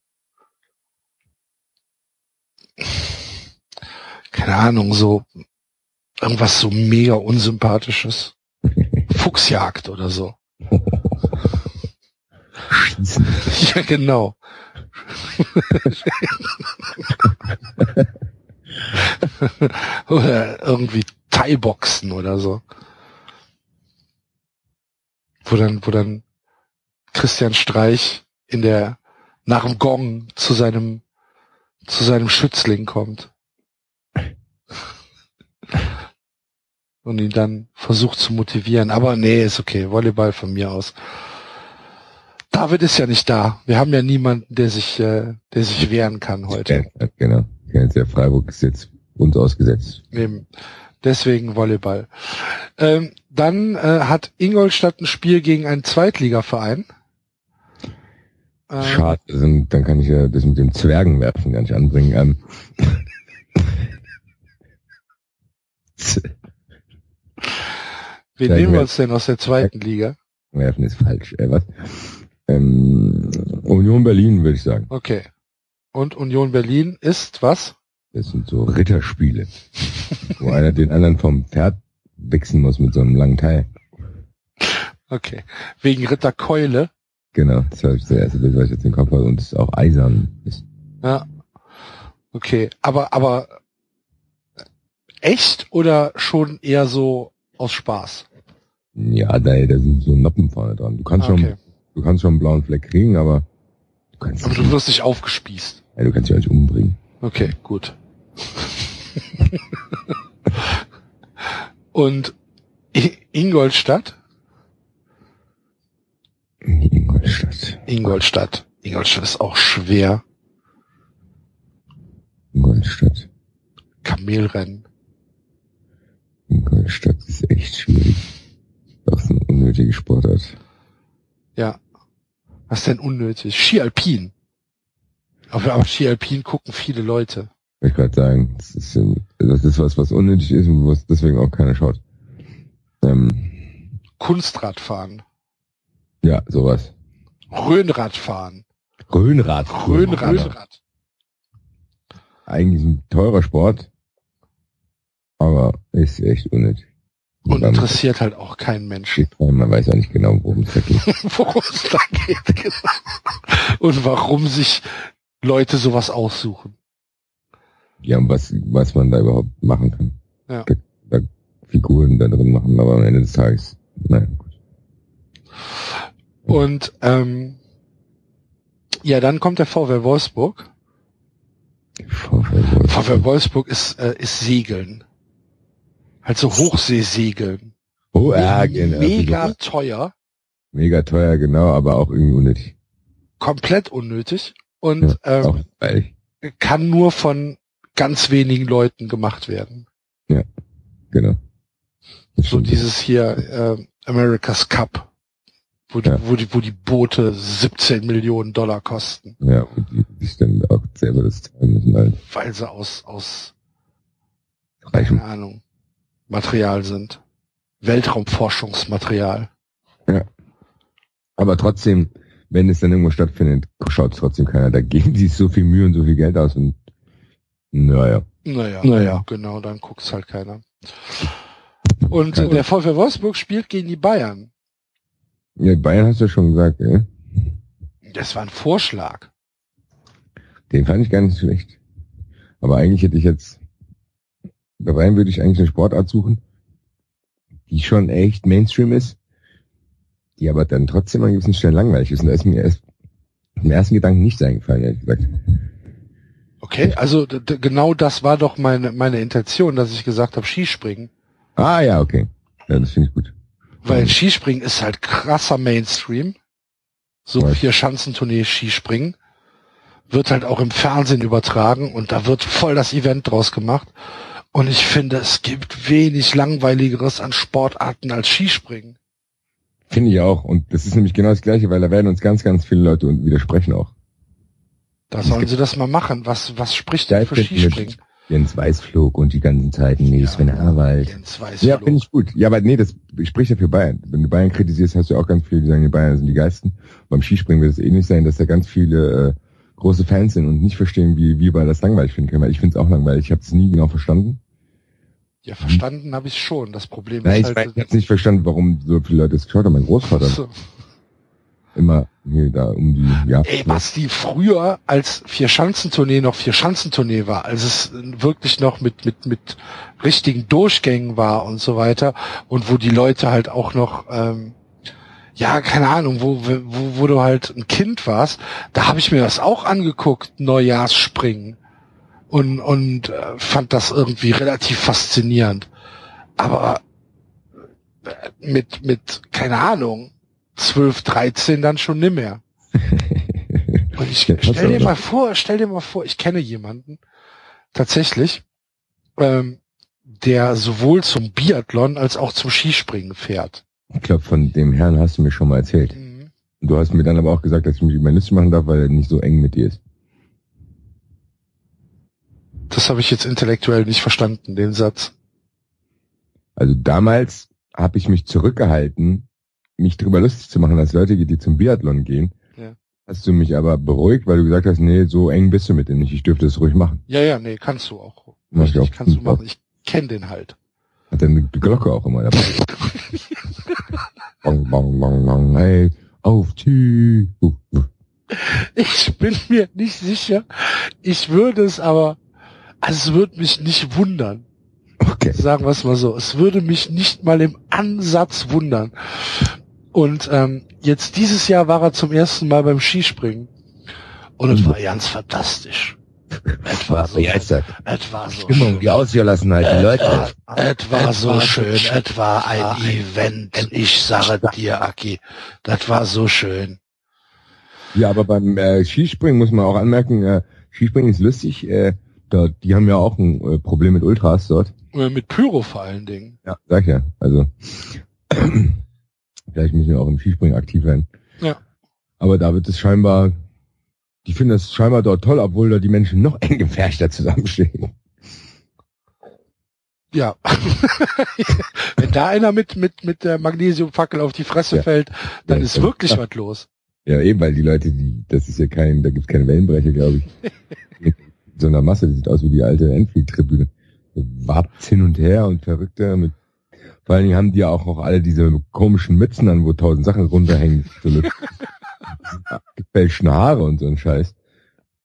Speaker 3: Keine Ahnung, so irgendwas so mega unsympathisches. Fuchsjagd oder so.
Speaker 4: Schießen.
Speaker 3: Ja, genau. oder irgendwie Thai-Boxen oder so. Wo dann, wo dann Christian Streich in der, nach dem Gong zu seinem, zu seinem Schützling kommt. Und ihn dann versucht zu motivieren. Aber nee, ist okay. Volleyball von mir aus. David ist ja nicht da. Wir haben ja niemanden, der sich, äh, der sich wehren kann heute.
Speaker 4: Ja, genau. Ja, Der Freiburg ist jetzt uns ausgesetzt.
Speaker 3: Eben. Deswegen Volleyball. Ähm, dann äh, hat Ingolstadt ein Spiel gegen einen Zweitligaverein. Ähm,
Speaker 4: Schade, also, dann kann ich ja das mit dem Zwergenwerfen gar nicht anbringen. Ähm,
Speaker 3: Wen nehmen wir
Speaker 4: wir-
Speaker 3: uns denn aus der zweiten Liga?
Speaker 4: Werfen ist falsch. Äh, was? Ähm, Union Berlin, würde ich sagen.
Speaker 3: Okay. Und Union Berlin ist was?
Speaker 4: Das sind so Ritterspiele, wo einer den anderen vom Pferd wechseln muss mit so einem langen Teil.
Speaker 3: Okay. Wegen Ritter Keule.
Speaker 4: Genau, das war das erste Bild, was ich jetzt im Kopf habe und es ist auch eisern ist.
Speaker 3: Ja. Okay. Aber, aber echt oder schon eher so aus Spaß?
Speaker 4: Ja, da, da sind so Noppen vorne dran. Du kannst
Speaker 3: Ah, okay.
Speaker 4: schon, du kannst schon einen blauen Fleck kriegen, aber du kannst,
Speaker 3: Aber du wirst nicht aufgespießt.
Speaker 4: ja, du kannst dich auch nicht umbringen.
Speaker 3: Okay, gut. Und Ingolstadt?
Speaker 4: Ingolstadt.
Speaker 3: Ingolstadt. Ingolstadt ist auch schwer.
Speaker 4: Ingolstadt.
Speaker 3: Kamelrennen.
Speaker 4: Ingolstadt ist echt schwierig. Das ist eine unnötige Sportart.
Speaker 3: Ja. Was denn unnötig? Ski Alpin. Aber auf Ski Alpin gucken viele Leute.
Speaker 4: Ich gerade sagen, das ist, das ist was, was unnötig ist und was deswegen auch keiner schaut. Ähm,
Speaker 3: Kunstradfahren.
Speaker 4: ja, sowas.
Speaker 3: Rhönradfahren.
Speaker 4: Rhönrad.
Speaker 3: Rhönrad.
Speaker 4: Eigentlich ein teurer Sport, aber ist echt unnötig.
Speaker 3: Und interessiert halt auch keinen Menschen.
Speaker 4: Man weiß auch nicht genau, worum es da geht.
Speaker 3: Worum es da geht, genau. Und warum sich Leute sowas aussuchen.
Speaker 4: Ja, was, was man da überhaupt machen kann.
Speaker 3: Ja.
Speaker 4: Da, da Figuren da drin machen, aber am Ende des Tages, nein, gut.
Speaker 3: Und ähm, ja, dann kommt der VW Wolfsburg.
Speaker 4: VfL Wolfsburg.
Speaker 3: VW Wolfsburg ist, äh, ist Segeln. Halt so Hochseesegeln.
Speaker 4: Oh, ja, genau.
Speaker 3: Mega teuer,
Speaker 4: Mega teuer, genau, aber auch irgendwie unnötig.
Speaker 3: komplett unnötig und
Speaker 4: Ja,
Speaker 3: ähm,
Speaker 4: ehrlich.
Speaker 3: kann nur von ganz wenigen Leuten gemacht werden.
Speaker 4: Genau. Das
Speaker 3: So dieses hier äh, America's Cup, wo die,
Speaker 4: Ja.
Speaker 3: wo die, wo die Boote 17 Millionen Dollar kosten,
Speaker 4: Ja, und die sich dann auch selber das zahlen müssen halt.
Speaker 3: weil sie aus aus
Speaker 4: Reichen.
Speaker 3: keine Ahnung Material sind, Weltraumforschungsmaterial.
Speaker 4: Aber trotzdem, wenn es dann irgendwo stattfindet, schaut trotzdem keiner. Da geben die sich so viel Mühe und so viel Geld aus und naja.
Speaker 3: Naja, naja, genau, dann guckt's halt keiner. Und äh, der VfL Wolfsburg spielt gegen die Bayern.
Speaker 4: Ja, Bayern hast du ja schon gesagt, ey.
Speaker 3: Das war ein Vorschlag.
Speaker 4: Den fand ich gar nicht schlecht. Aber eigentlich hätte ich jetzt, bei Bayern würde ich eigentlich eine Sportart suchen, die schon echt Mainstream ist, die aber dann trotzdem an gewissen Stellen langweilig ist. Und da ist mir erst im ersten Gedanken nicht eingefallen, ehrlich gesagt.
Speaker 3: Okay, also genau das war doch meine, meine Intention, dass ich gesagt habe, Skispringen.
Speaker 4: Ah ja, okay. Ja, das finde ich gut.
Speaker 3: Weil Skispringen ist halt krasser Mainstream. So
Speaker 4: Weiß.
Speaker 3: vier Schanzentournee Skispringen. Wird halt auch im Fernsehen übertragen und da wird voll das Event draus gemacht. Und ich finde, es gibt wenig langweiligeres an Sportarten als Skispringen.
Speaker 4: Finde ich auch. Und das ist nämlich genau das Gleiche, weil da werden uns ganz, ganz viele Leute widersprechen auch.
Speaker 3: Da sollen sie das mal machen. Was, was spricht denn für Skispringen?
Speaker 4: Jens Weißflug und die ganzen Zeiten, nee, Sven Harwald.
Speaker 3: Jens Weißflug.
Speaker 4: Ja, finde ich gut. Ja, aber nee, das spricht ja für Bayern. Wenn du Bayern kritisierst, hast du auch ganz viele, die sagen, die Bayern sind die Geisten. Beim Skispringen wird es ähnlich sein, dass da ganz viele äh, große Fans sind und nicht verstehen, wie wie wir das langweilig finden können. Weil ich finde es auch langweilig. Ich habe es nie genau verstanden.
Speaker 3: Ja, verstanden habe ich schon. Das Problem
Speaker 4: Nein, ich,
Speaker 3: ist halt.
Speaker 4: ich habe nicht verstanden, warum so viele Leute es geschaut haben. Mein Großvater
Speaker 3: so.
Speaker 4: Immer hier da um die, ja.
Speaker 3: Ey, was die früher als Vier-Schanzentournee noch Vier-Schanzentournee war, als es wirklich noch mit, mit, mit richtigen Durchgängen war und so weiter und wo die Leute halt auch noch, ähm, ja, keine Ahnung, wo, wo, wo du halt ein Kind warst, da habe ich mir das auch angeguckt, Neujahrsspringen und, und äh, fand das irgendwie relativ faszinierend. Aber äh, mit, mit, keine Ahnung, 12, 13 dann schon nimmer. Und ich stell dir mal vor, stell dir mal vor, ich kenne jemanden tatsächlich, ähm, der sowohl zum Biathlon als auch zum Skispringen fährt.
Speaker 4: Ich glaube, von dem Herrn hast du mir schon mal erzählt.
Speaker 3: Mhm.
Speaker 4: Du hast mir dann aber auch gesagt, dass ich mich über Liste machen darf, weil er nicht so eng mit dir ist.
Speaker 3: Das habe ich jetzt intellektuell nicht verstanden, den Satz.
Speaker 4: Also damals habe ich mich zurückgehalten, mich darüber lustig zu machen, dass Leute die zum Biathlon gehen.
Speaker 3: Ja.
Speaker 4: Hast du mich aber beruhigt, weil du gesagt hast, nee, so eng bist du mit dem nicht, ich dürfte es ruhig machen.
Speaker 3: Ja, ja, nee, kannst du auch.
Speaker 4: Mach ich
Speaker 3: Richtig,
Speaker 4: auch.
Speaker 3: kannst du machen. Ich kenne den halt.
Speaker 4: Hat er eine Glocke auch immer dabei. bong, bong, bong, bong, hey, auf die. Uh.
Speaker 3: Ich bin mir nicht sicher. Ich würde es aber, also es würde mich nicht wundern.
Speaker 4: Okay.
Speaker 3: Sagen wir es mal so. Es würde mich nicht mal im Ansatz wundern. Und ähm, jetzt dieses Jahr war er zum ersten Mal beim Skispringen. Und es war ganz fantastisch. Es war so, es war so
Speaker 4: Stimmung, die ausgelassen halt, die Leute.
Speaker 3: es war so schön, es war ein Event. Ich sage dir, Aki, das war so schön.
Speaker 4: Ja, aber beim äh, Skispringen muss man auch anmerken, äh, Skispringen ist lustig. Äh, da, die haben ja auch ein äh, Problem mit Ultras dort.
Speaker 3: Äh, Mit Pyro vor allen Dingen.
Speaker 4: Ja, sag ich ja. Also vielleicht müssen wir auch im Skispringen aktiv werden.
Speaker 3: Ja.
Speaker 4: Aber da wird es scheinbar, die finden das scheinbar dort toll, obwohl da die Menschen noch eng gefärschter zusammenstehen.
Speaker 3: Ja. Wenn da einer mit, mit, mit der Magnesiumfackel auf die Fresse
Speaker 4: Ja.
Speaker 3: fällt, dann
Speaker 4: Ja,
Speaker 3: ist wirklich
Speaker 4: ja.
Speaker 3: was los.
Speaker 4: Ja, eben, weil die Leute, die, das ist ja kein, da gibt's keine Wellenbrecher, glaube ich. Mit so einer Masse, die sieht aus wie die alte Enfield-Tribüne. Wabt's hin und her und verrückter mit, vor allen Dingen haben die ja auch noch alle diese komischen Mützen an, wo tausend Sachen runterhängen. So gefälschten Haare und so ein Scheiß.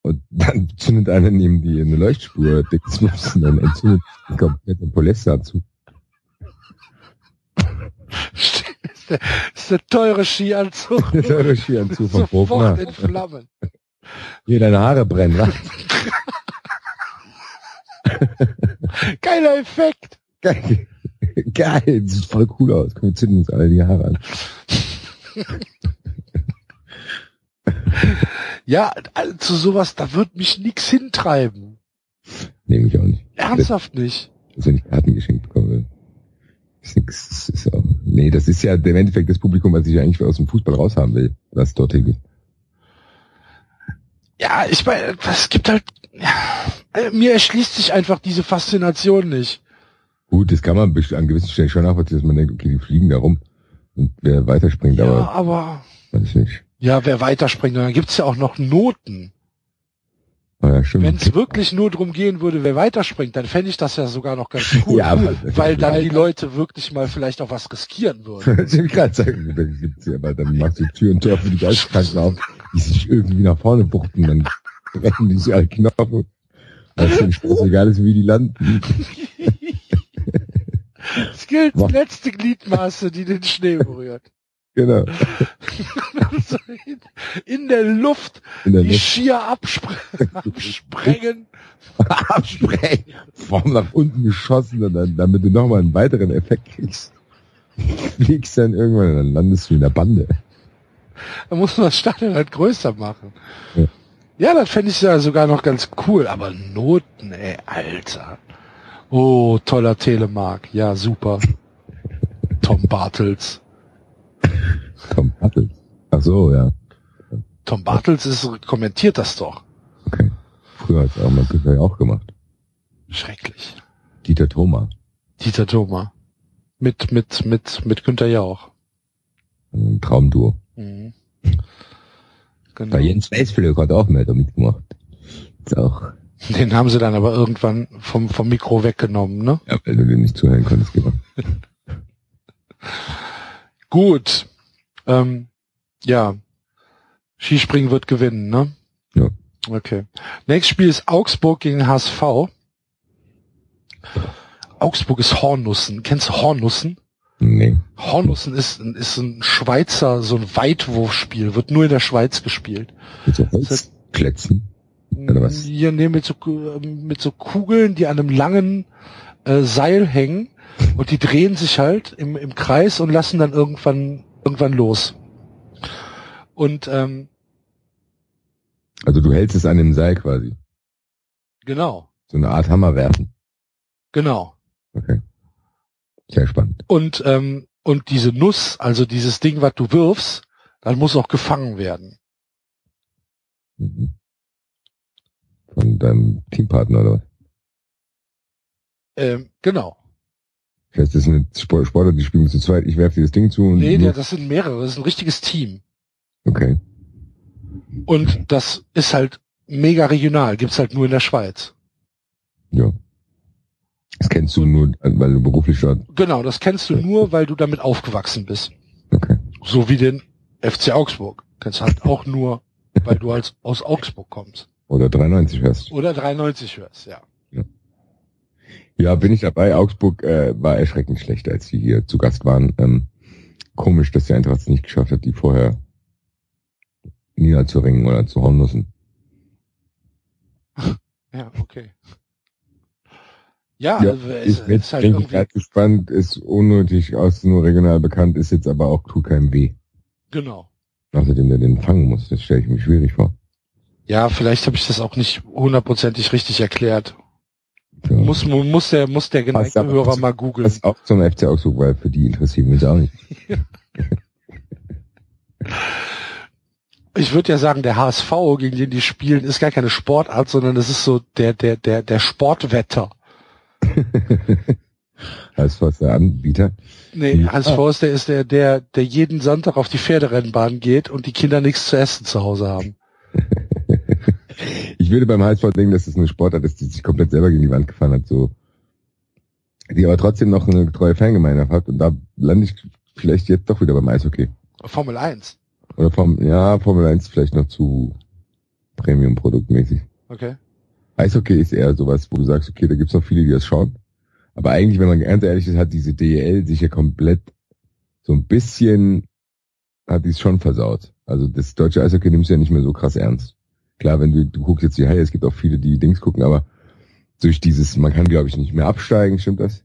Speaker 4: Und dann zündet einer neben die eine Leuchtspur, dickes und dann entzündet ein kompletter Polesteranzug.
Speaker 3: ist, der, ist der teure Skianzug.
Speaker 4: Das ist eure Skianzug vom
Speaker 3: Sofort in Flammen.
Speaker 4: Hier deine Haare brennen, wa?
Speaker 3: Geiler Effekt.
Speaker 4: Geil. Geil, das sieht voll cool aus. Komm, wir zünden uns alle die Haare an.
Speaker 3: Ja, also zu sowas, da wird mich nix hintreiben.
Speaker 4: Nehme ich auch nicht.
Speaker 3: Ernsthaft nicht.
Speaker 4: Also wenn ich Karten geschenkt bekomme. Ist nix, das ist auch, nee, das ist ja im Endeffekt das Publikum, was ich eigentlich aus dem Fußball raushaben will, was dorthin geht.
Speaker 3: Ja, ich meine, es gibt halt, ja, mir erschließt sich einfach diese Faszination nicht.
Speaker 4: Gut, das kann man an gewissen Stellen schon nachvollziehen, dass man denkt, okay, die fliegen da rum und wer weiterspringt,
Speaker 3: Ja,
Speaker 4: aber
Speaker 3: aber
Speaker 4: weiß ich nicht.
Speaker 3: Ja, wer weiterspringt. Und dann gibt's ja auch noch Noten.
Speaker 4: Oh ja.
Speaker 3: Wenn es wirklich nur drum gehen würde, wer weiterspringt, dann fände ich das ja sogar noch ganz cool.
Speaker 4: Ja, aber-
Speaker 3: weil dann die Leute wirklich mal vielleicht auch was riskieren würden.
Speaker 4: ich will gerade sagen, dann gibt's ja, aber dann machst du Tür und Tor für die Geisteskranken auf, die sich irgendwie nach vorne buchten, dann brechen die sich alle Knochen. Das ist scheißegal ist, wie die landen.
Speaker 3: Es gilt die letzte Gliedmaße, die den Schnee berührt.
Speaker 4: Genau.
Speaker 3: In, der Luft
Speaker 4: In der
Speaker 3: die
Speaker 4: Luft
Speaker 3: schier abspr absprengen.
Speaker 4: absprengen, vorn nach unten geschossen und dann, damit du nochmal einen weiteren Effekt kriegst. Fliegst dann irgendwann und dann landest du in der Bande.
Speaker 3: Da muss man das Stadion halt größer machen.
Speaker 4: Ja.
Speaker 3: Ja, das fände ich ja sogar noch ganz cool, aber Noten, ey, Alter. Oh, toller Telemark. Ja, super. Tom Bartels.
Speaker 4: Tom Pappel. Ach so, ja.
Speaker 3: Tom Bartels ist, kommentiert das doch.
Speaker 4: Okay. Früher hat es auch mal Günther ja auch gemacht.
Speaker 3: Schrecklich.
Speaker 4: Dieter Thoma.
Speaker 3: Dieter Thoma. Mit, mit, mit, mit Günther Jauch.
Speaker 4: Ein Traumduo.
Speaker 3: Mhm.
Speaker 4: Bei
Speaker 3: Genau.
Speaker 4: Jens Weißflöck hat auch mehr damit gemacht. Ist auch,
Speaker 3: Den haben sie dann aber irgendwann vom, vom Mikro weggenommen, ne?
Speaker 4: ja, weil du dir nicht zuhören konntest, genau.
Speaker 3: Gut. Ähm, ja. Skispringen wird gewinnen, ne?
Speaker 4: Ja.
Speaker 3: Okay. Nächstes Spiel ist Augsburg gegen HSV. Augsburg ist Hornussen. Kennst du Hornussen?
Speaker 4: Nee.
Speaker 3: Hornussen ist, ein- ist ein Schweizer, so ein Weitwurfspiel, wird nur in der Schweiz gespielt.
Speaker 4: Mit so Holzklätzen. Oder was?
Speaker 3: Hier nehmen mit so, mit so Kugeln, die an einem langen äh, Seil hängen und die drehen sich halt im, im Kreis und lassen dann irgendwann irgendwann los. Und ähm,
Speaker 4: Also du hältst es an dem Seil quasi.
Speaker 3: genau,
Speaker 4: So eine Art Hammer werfen.
Speaker 3: genau.
Speaker 4: Okay. Sehr spannend.
Speaker 3: Und ähm, und diese Nuss, also dieses Ding, was du wirfst, dann muss auch gefangen werden.
Speaker 4: Mhm. Von deinem Teampartner oder was?
Speaker 3: Ähm, genau.
Speaker 4: Das heißt, das sind Sportler, die spielen zu zweit. Ich werfe dir das Ding zu und
Speaker 3: Nee, der, das sind mehrere, das ist ein richtiges Team.
Speaker 4: okay.
Speaker 3: Und das ist halt mega regional, gibt's halt nur in der Schweiz.
Speaker 4: Ja. Das kennst du nur, weil du beruflich dort.
Speaker 3: Genau, das kennst du nur, weil du damit aufgewachsen bist.
Speaker 4: Okay.
Speaker 3: So wie den FC Augsburg. Kennst du halt auch nur, weil du als aus Augsburg kommst.
Speaker 4: Oder 93 hörst.
Speaker 3: Oder 93 hörst, ja.
Speaker 4: Ja, bin ich dabei. Augsburg äh, war erschreckend schlecht, als sie hier zu Gast waren. Ähm, komisch, dass die Eintracht es nicht geschafft hat, die vorher niederzuringen oder zu hauen müssen.
Speaker 3: Ja, okay. Ja,
Speaker 4: Ja,
Speaker 3: also, es,
Speaker 4: ich
Speaker 3: ist halt irgendwie,
Speaker 4: gerade gespannt, ist unnötig, aus nur regional bekannt, ist jetzt aber auch tut keinem weh.
Speaker 3: genau.
Speaker 4: Außerdem, der den fangen muss, das stelle ich mir schwierig vor.
Speaker 3: Ja, vielleicht habe ich das auch nicht hundertprozentig richtig erklärt.
Speaker 4: Ja.
Speaker 3: Muss, muss der, muss der geneigte
Speaker 4: aber-
Speaker 3: Hörer mal googeln.
Speaker 4: Das ist auch zum FC Augsburg, weil für die interessieren wir uns auch nicht.
Speaker 3: Ich würde ja sagen, der HSV, gegen den die spielen, ist gar keine Sportart, sondern das ist so der, der, der, der Sportwetter.
Speaker 4: Als was der Anbieter.
Speaker 3: Nee. HSV ist der, ist der, der, der jeden Sonntag auf die Pferderennbahn geht und die Kinder nichts zu essen zu Hause haben.
Speaker 4: Ich würde beim HSV denken, dass es eine Sportart ist, die sich komplett selber gegen die Wand gefahren hat, so. Die aber trotzdem noch eine treue Fangemeinde hat und da lande ich vielleicht jetzt doch wieder beim Eishockey.
Speaker 3: Formel 1.
Speaker 4: Oder vom, ja, Formel 1 vielleicht noch zu Premium-Produktmäßig.
Speaker 3: Okay.
Speaker 4: Eishockey ist eher sowas, wo du sagst, okay, da gibt's noch viele, die das schauen. Aber eigentlich, wenn man ganz ehrlich ist, hat diese DEL sich ja komplett so ein bisschen, hat die es schon versaut. Also das deutsche Eishockey nimmst du ja nicht mehr so krass ernst. Klar, wenn du, du guckst jetzt die Haie, es gibt auch viele, die Dings gucken, aber durch dieses, man kann glaube ich nicht mehr absteigen, stimmt das?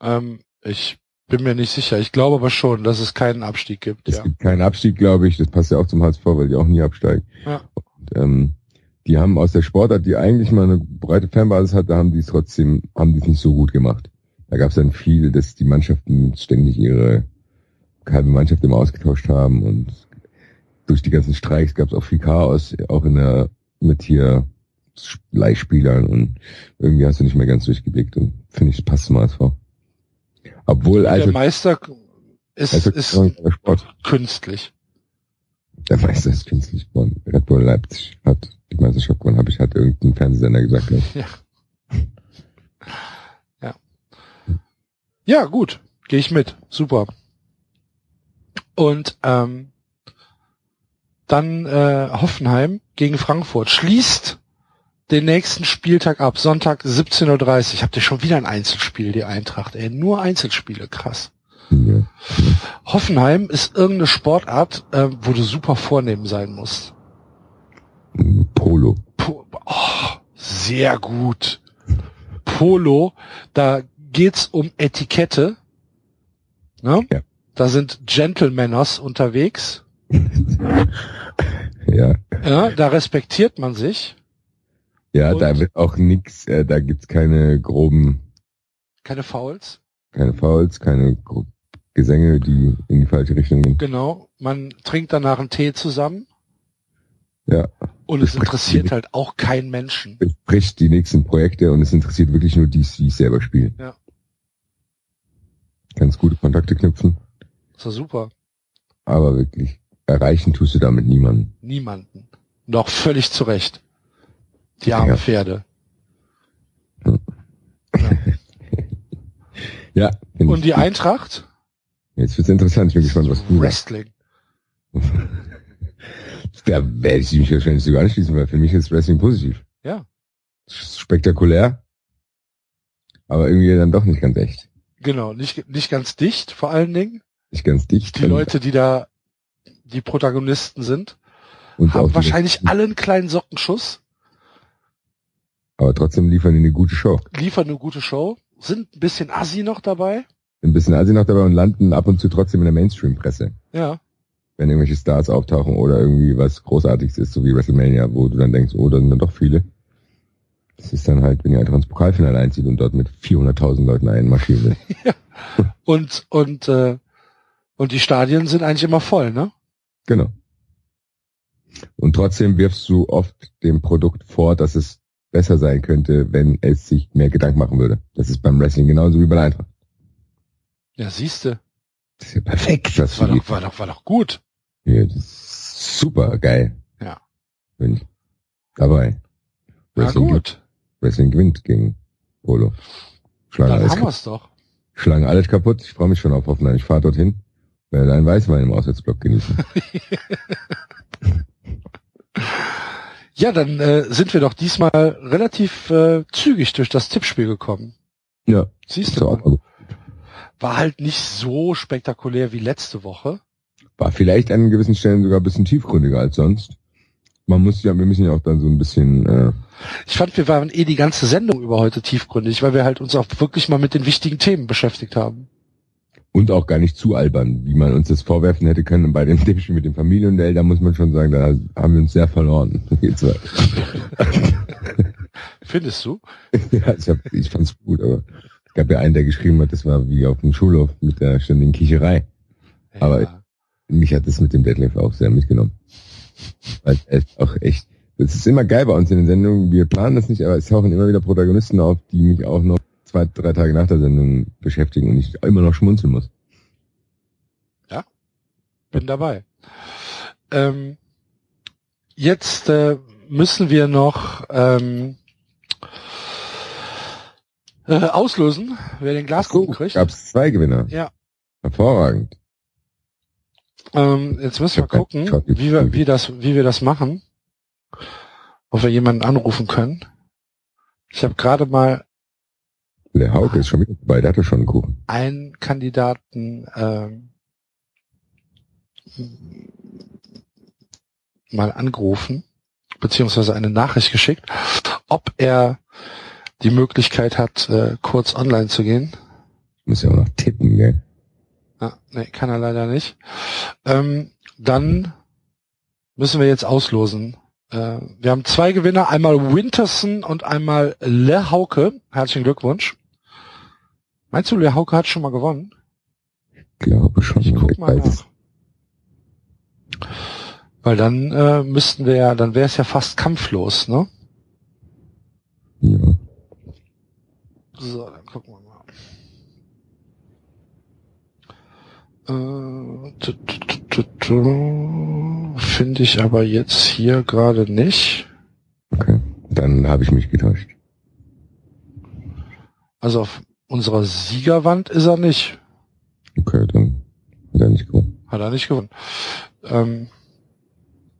Speaker 3: Ähm, ich bin mir nicht sicher. Ich glaube aber schon, dass es keinen Abstieg gibt.
Speaker 4: Es
Speaker 3: Ja.
Speaker 4: gibt keinen Abstieg, glaube ich. Das passt ja auch zum HSV, weil die auch nie absteigen.
Speaker 3: Ja.
Speaker 4: Und, ähm, die haben aus der Sportart, die eigentlich mal eine breite Fanbasis hatte, haben die es trotzdem, haben die es nicht so gut gemacht. Da gab es dann viel, dass die Mannschaften ständig ihre halbe Mannschaft immer ausgetauscht haben und durch die ganzen Streiks gab es auch viel Chaos, auch in der mit hier Leihspielern und irgendwie hast du nicht mehr ganz durchgeblickt und finde ich, es passt zum HSV. Obwohl,
Speaker 3: der
Speaker 4: also,
Speaker 3: Meister ist,
Speaker 4: also
Speaker 3: ist
Speaker 4: Sport.
Speaker 3: künstlich.
Speaker 4: der Meister ist künstlich geboren. Red Bull Leipzig hat die Meisterschaft gewonnen, habe ich, hat irgendein Fernsehsender gesagt.
Speaker 3: Ja. Ja. Ja, gut. Gehe ich mit. Super. Und ähm, dann äh, Hoffenheim gegen Frankfurt schließt den nächsten Spieltag ab, Sonntag 17.30 Uhr. Habt ihr schon wieder ein Einzelspiel, die Eintracht, ey. Nur Einzelspiele, krass.
Speaker 4: Ja.
Speaker 3: Hoffenheim ist irgendeine Sportart, äh, wo du super vornehm sein musst.
Speaker 4: Polo.
Speaker 3: Po oh, sehr gut. Polo, da geht's um Etikette. Ne?
Speaker 4: Ja.
Speaker 3: Da sind Gentlemanners unterwegs.
Speaker 4: Ja,
Speaker 3: Ja, da respektiert man sich.
Speaker 4: ja,
Speaker 3: Und?
Speaker 4: da wird auch nix, äh, da gibt's keine groben,
Speaker 3: Keine Fouls.
Speaker 4: keine Fouls, keine Gesänge, die in die falsche Richtung gehen.
Speaker 3: Genau. Man trinkt danach einen Tee zusammen.
Speaker 4: Ja,
Speaker 3: Und es interessiert
Speaker 4: die-
Speaker 3: halt auch keinen Menschen.
Speaker 4: bespricht die nächsten Projekte und es interessiert wirklich nur die, die es selber spielen.
Speaker 3: Ja.
Speaker 4: Ganz gute Kontakte knüpfen,
Speaker 3: ist doch super.
Speaker 4: aber wirklich erreichen tust du damit niemanden.
Speaker 3: Niemanden. Noch völlig zu Recht. Die armen
Speaker 4: Ja.
Speaker 3: Pferde.
Speaker 4: Ja, find
Speaker 3: Und die Eintracht?
Speaker 4: jetzt wird's interessant. Ich bin gespannt, was du sagst.
Speaker 3: Wrestling.
Speaker 4: Da werde ich mich wahrscheinlich sogar anschließen, weil für mich ist Wrestling positiv.
Speaker 3: Ja.
Speaker 4: Spektakulär, aber irgendwie dann doch nicht ganz echt.
Speaker 3: Genau. Nicht, nicht ganz dicht, vor allen Dingen.
Speaker 4: Nicht ganz dicht.
Speaker 3: Die Leute, die da die Protagonisten sind,
Speaker 4: und
Speaker 3: haben wahrscheinlich alle einen kleinen Sockenschuss,
Speaker 4: Aber trotzdem liefern die eine gute Show.
Speaker 3: liefern eine gute Show, sind ein bisschen assi noch dabei.
Speaker 4: Ein bisschen Asi noch dabei und landen ab und zu trotzdem in der Mainstream-Presse.
Speaker 3: Ja.
Speaker 4: Wenn irgendwelche Stars auftauchen oder irgendwie was Großartiges ist, so wie WrestleMania, wo du dann denkst, oh, da sind dann doch viele. Das ist dann halt, wenn ihr einfach ins Pokalfinale einzieht und dort mit 400.000 Leuten einmarschieren will.
Speaker 3: Und, und, äh, und die Stadien sind eigentlich immer voll, ne?
Speaker 4: Genau. Und trotzdem wirfst du oft dem Produkt vor, dass es besser sein könnte, wenn es sich mehr Gedanken machen würde. Das ist beim Wrestling genauso wie bei der Eintracht.
Speaker 3: Ja, siehste.
Speaker 4: Das ist ja perfekt, was
Speaker 3: War doch, war doch, war doch gut.
Speaker 4: Ja, das ist super geil.
Speaker 3: Ja.
Speaker 4: Bin ich dabei.
Speaker 3: Na
Speaker 4: Wrestling,
Speaker 3: gut.
Speaker 4: Wrestling gewinnt gegen Polo. Schlagen
Speaker 3: Dann
Speaker 4: alles,
Speaker 3: haben wir's doch.
Speaker 4: schlagen alles kaputt. Ich freue mich schon auf Hoffenheim. Ich fahre dorthin. Werde einen Weißwein im Auswärtsblock genießen.
Speaker 3: Ja, dann äh, sind wir doch diesmal relativ äh, zügig durch das Tippspiel gekommen.
Speaker 4: ja,
Speaker 3: Siehst du
Speaker 4: gut.
Speaker 3: War halt nicht so spektakulär wie letzte Woche.
Speaker 4: War vielleicht an gewissen Stellen sogar ein bisschen tiefgründiger als sonst. Man muss ja, wir müssen ja auch dann so ein bisschen, äh,
Speaker 3: Ich fand, wir waren eh die ganze Sendung über heute tiefgründig, weil wir halt uns auch wirklich mal mit den wichtigen Themen beschäftigt haben.
Speaker 4: Und auch gar nicht zu albern, wie man uns das vorwerfen hätte können bei dem Tippspiel mit dem Familienduell. Da muss man schon sagen, da haben wir uns sehr verloren.
Speaker 3: Findest du?
Speaker 4: Ja, ich, hab, ich fand's gut, aber es gab ja einen, der geschrieben hat, das war wie auf dem Schulhof mit der ständigen Kicherei. Aber-
Speaker 3: ja.
Speaker 4: Mich hat das mit dem Deadlift auch sehr mitgenommen. Weil es auch echt, es ist immer geil bei uns in den Sendungen, wir planen das nicht, aber es tauchen immer wieder Protagonisten auf, die mich auch noch zwei, drei Tage nach der Sendung beschäftigen und ich immer noch schmunzeln muss.
Speaker 3: bin dabei. Ähm, jetzt äh, müssen wir noch ähm, äh, auslösen, wer den Glaskuchen kriegt.
Speaker 4: Gab's zwei Gewinner.
Speaker 3: Ja.
Speaker 4: Hervorragend.
Speaker 3: Ähm, jetzt müssen wir gucken, wie wir, wie das, wie wir das machen. Ob wir jemanden anrufen können. Ich habe gerade mal
Speaker 4: Der Hauke ist schon wieder dabei, der hatte schon einen Kuchen.
Speaker 3: einen Kandidaten ähm, mal angerufen, beziehungsweise eine Nachricht geschickt, ob er die Möglichkeit hat, äh, kurz online zu gehen.
Speaker 4: Muss ja auch noch tippen, gell?
Speaker 3: Ah, nee, kann er leider nicht. Ähm, dann müssen wir jetzt auslosen. Äh, wir haben zwei Gewinner, einmal Winterson und einmal Le Hauke. Herzlichen Glückwunsch. Meinst du, Le Hauke hat schon mal gewonnen?
Speaker 4: Glaube schon.
Speaker 3: Ich guck mal nach. Weil dann äh, müssten wir ja, dann wäre es ja fast kampflos, ne?
Speaker 4: Ja.
Speaker 3: So, dann gucken wir mal. Äh, finde ich aber jetzt hier gerade nicht.
Speaker 4: Okay. Dann habe ich mich getäuscht.
Speaker 3: Also auf unserer Siegerwand ist er nicht.
Speaker 4: Okay, dann hat er nicht gewonnen.
Speaker 3: Hat er nicht gewonnen. Ähm,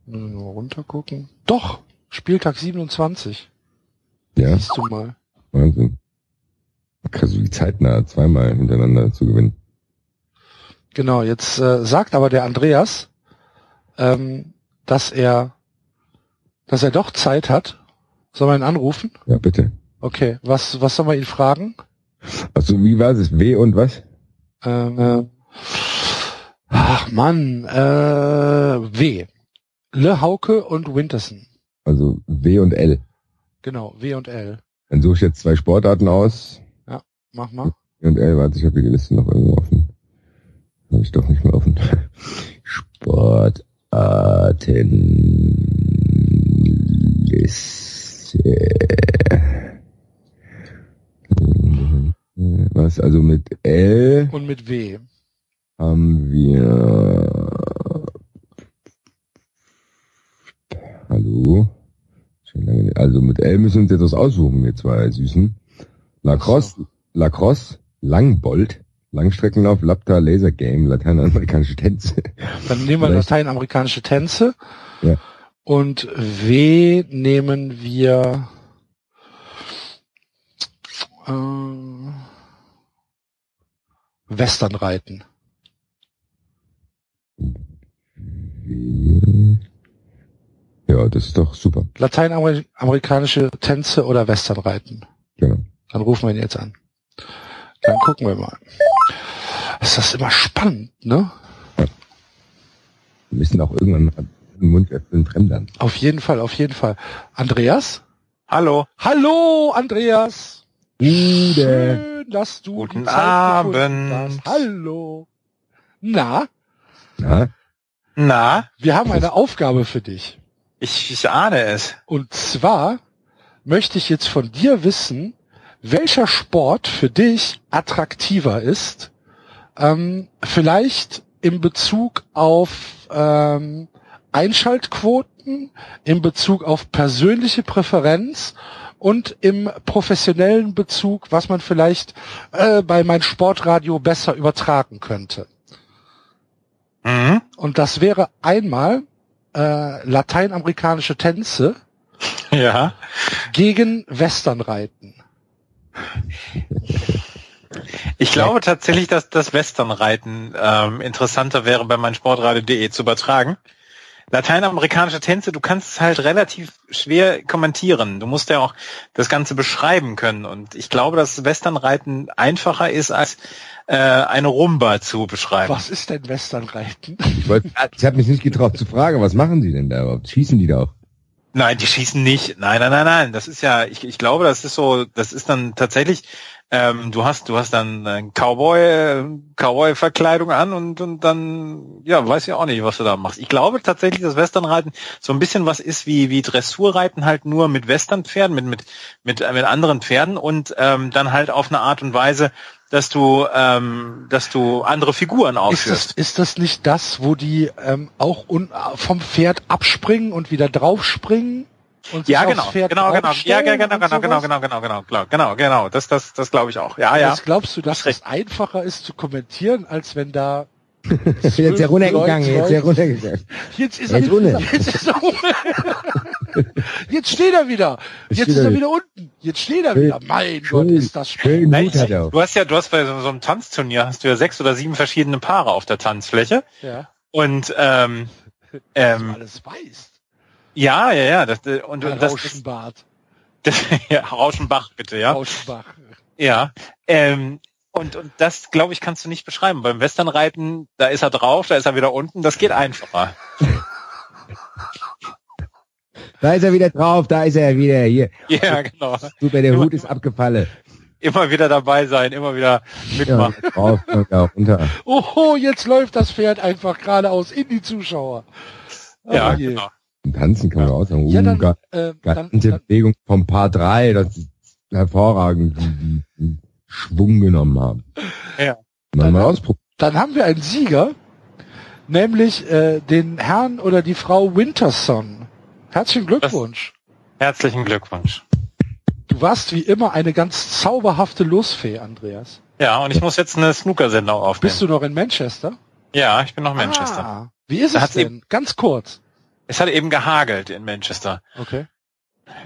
Speaker 3: nur runter gucken. Doch, Spieltag 27.
Speaker 4: Ja,
Speaker 3: Siehst du mal.
Speaker 4: Wahnsinn. Krass, wie zeitnah zweimal hintereinander zu gewinnen.
Speaker 3: Genau, jetzt äh, sagt aber der Andreas, ähm, dass er, dass er doch Zeit hat. Sollen wir ihn anrufen?
Speaker 4: Ja, bitte.
Speaker 3: Okay, was, was sollen wir ihn fragen?
Speaker 4: Also wie war es? W und was?
Speaker 3: Ähm, äh, ach Mann, äh, W. Le Hauke und Winterson.
Speaker 4: Also W und L.
Speaker 3: Genau, W und L.
Speaker 4: Dann suche ich jetzt zwei Sportarten aus.
Speaker 3: Mach mal.
Speaker 4: W und L, warte, ich habe die Liste noch irgendwo offen. Habe ich doch nicht mehr offen. Sportartenliste. Was, also mit L
Speaker 3: Und mit W.
Speaker 4: haben wir Hallo? Also mit L müssen wir uns jetzt was aussuchen, wir zwei Süßen. Lacrosse, Lacrosse, Langbold, Langstreckenlauf, Lapta, Laser Game, lateinamerikanische Tänze.
Speaker 3: Dann nehmen wir lateinamerikanische Tänze.
Speaker 4: Ja.
Speaker 3: Und W nehmen wir äh, Westernreiten.
Speaker 4: Ja, das ist doch super.
Speaker 3: Lateinamerikanische Tänze oder Westernreiten.
Speaker 4: Genau.
Speaker 3: Dann rufen wir ihn jetzt an. Dann gucken wir mal. Ist das immer spannend, ne?
Speaker 4: Wir müssen auch irgendwann mal den Mund öffnen, Fremdern.
Speaker 3: Auf jeden Fall, auf jeden Fall. Andreas?
Speaker 5: Hallo.
Speaker 3: Hallo, Andreas!
Speaker 4: Gute.
Speaker 3: Dass du
Speaker 5: Guten
Speaker 3: die Zeit gefunden
Speaker 5: Abend.
Speaker 3: hast. Hallo. Na,
Speaker 4: Na,
Speaker 5: Na,
Speaker 3: wir haben eine Aufgabe für dich.
Speaker 5: ich, ich ahne es.
Speaker 3: Und zwar möchte ich jetzt von dir wissen, welcher Sport für dich attraktiver ist. Ähm, vielleicht in Bezug auf ähm, Einschaltquoten, in Bezug auf persönliche Präferenz und im professionellen Bezug, was man vielleicht äh, bei mein Sportradio besser übertragen könnte.
Speaker 5: Mhm.
Speaker 3: Und das wäre einmal äh, lateinamerikanische Tänze
Speaker 5: Ja.
Speaker 3: gegen Westernreiten.
Speaker 5: Ich glaube tatsächlich, dass das Westernreiten ähm, interessanter wäre, bei meinsportradio.de zu übertragen. Lateinamerikanische Tänze, du kannst es halt relativ schwer kommentieren. Du musst ja auch das Ganze beschreiben können. Und ich glaube, dass Westernreiten einfacher ist, als äh, eine Rumba zu beschreiben.
Speaker 3: Was ist denn Westernreiten?
Speaker 4: ich wollte, ich habe mich nicht getraut zu fragen, was machen die denn da überhaupt? Schießen die da auch?
Speaker 5: Nein, die schießen nicht. Nein, nein, nein, nein. Das ist ja, ich, ich glaube, das ist so, das ist dann tatsächlich, ähm, du hast, du hast dann äh, Cowboy, Cowboy-Verkleidung an und, und dann, ja, weiß ja auch nicht, was du da machst. Ich glaube tatsächlich, dass Westernreiten so ein bisschen was ist wie, wie Dressurreiten halt nur mit Westernpferden, mit, mit, mit, äh, mit anderen Pferden und ähm, dann halt auf eine Art und Weise, dass du, ähm, dass du andere Figuren
Speaker 3: Ist das,
Speaker 5: aufführst.
Speaker 3: ist das nicht das, wo die ähm, auch vom Pferd abspringen und wieder draufspringen? Und
Speaker 5: Ja, genau,
Speaker 3: Pferd
Speaker 5: genau, genau, ja,
Speaker 3: draufstellen
Speaker 5: genau, genau,
Speaker 3: und
Speaker 5: genau, genau,
Speaker 3: sowas?
Speaker 5: genau, genau, genau, klar, genau, genau, das, das, das glaube ich auch. Ja, ja.
Speaker 3: Jetzt glaubst du, dass es einfacher ist zu kommentieren, als wenn da
Speaker 4: Jetzt ist er runtergegangen, jetzt ist er runtergegangen.
Speaker 3: Jetzt ist er,
Speaker 4: Jetzt runter.
Speaker 3: jetzt ist er Jetzt steht er wieder. Jetzt ist
Speaker 4: er
Speaker 3: er
Speaker 4: wieder.
Speaker 3: unten. Jetzt steht er wieder. Mein
Speaker 4: schön,
Speaker 3: Gott, ist das
Speaker 4: schön.
Speaker 5: Nein, du hast ja, du hast bei so, so einem Tanzturnier hast du ja sechs oder sieben verschiedene Paare auf der Tanzfläche
Speaker 3: Ja,
Speaker 5: und ähm,
Speaker 3: du
Speaker 5: ähm,
Speaker 3: alles weißt.
Speaker 5: Ja, ja, ja, das, äh, und
Speaker 3: Herr
Speaker 5: das,
Speaker 3: Rauschenbart.
Speaker 5: das ja, Rauschenbach bitte, ja,
Speaker 3: Rauschenbach.
Speaker 5: ja, ähm, und und das glaube ich kannst du nicht beschreiben. Beim Westernreiten, da ist er drauf, da ist er wieder unten, das geht einfacher.
Speaker 4: Da ist er wieder drauf, da ist er wieder hier.
Speaker 5: Ja, genau.
Speaker 4: Super, der Hut ist abgefallen.
Speaker 5: Immer wieder dabei sein, immer wieder
Speaker 4: Ja,
Speaker 5: mitmachen.
Speaker 4: drauf, ja, runter.
Speaker 3: Oh, jetzt läuft das Pferd einfach geradeaus in die Zuschauer.
Speaker 5: Ja,
Speaker 3: Oh je.
Speaker 5: genau.
Speaker 4: Tanzen kann man auch sagen.
Speaker 3: Ja,
Speaker 4: Uh,
Speaker 3: dann,
Speaker 4: ga-
Speaker 3: äh, dann, dann,
Speaker 4: Bewegung vom Paar 3, das ist hervorragend, wie die, die Schwung genommen haben.
Speaker 5: Ja.
Speaker 4: Mal, mal ausprobieren.
Speaker 3: dann haben wir einen Sieger, nämlich äh, den Herrn oder die Frau Winterson. Herzlichen Glückwunsch.
Speaker 5: Herzlichen Glückwunsch.
Speaker 3: Du warst wie immer eine ganz zauberhafte Losfee, Andreas.
Speaker 5: Ja, und ich muss jetzt eine Snooker-Sendung aufnehmen.
Speaker 3: Bist du noch in Manchester?
Speaker 5: Ja, ich bin noch in Manchester.
Speaker 3: Ah, wie ist
Speaker 5: Da
Speaker 3: es denn? Ganz kurz.
Speaker 5: Es hat eben gehagelt in Manchester.
Speaker 3: Okay.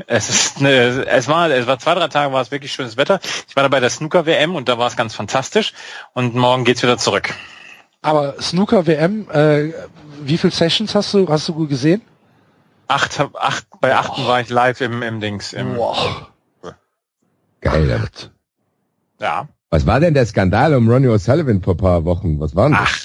Speaker 5: Es ist eine, es war, es war zwei, drei Tage war es wirklich schönes Wetter. Ich war da bei der Snooker WM und da war es ganz fantastisch. Und morgen geht's wieder zurück.
Speaker 3: Aber Snooker WM, äh, wie viel Sessions hast du, hast du gesehen?
Speaker 5: Acht, acht, bei achten war ich live im, im Dings. Im,
Speaker 3: Wow.
Speaker 4: Geil. ja.
Speaker 5: Ja.
Speaker 4: Was war denn der Skandal um Ronnie O'Sullivan vor ein paar Wochen? Was war denn das?
Speaker 5: Ach,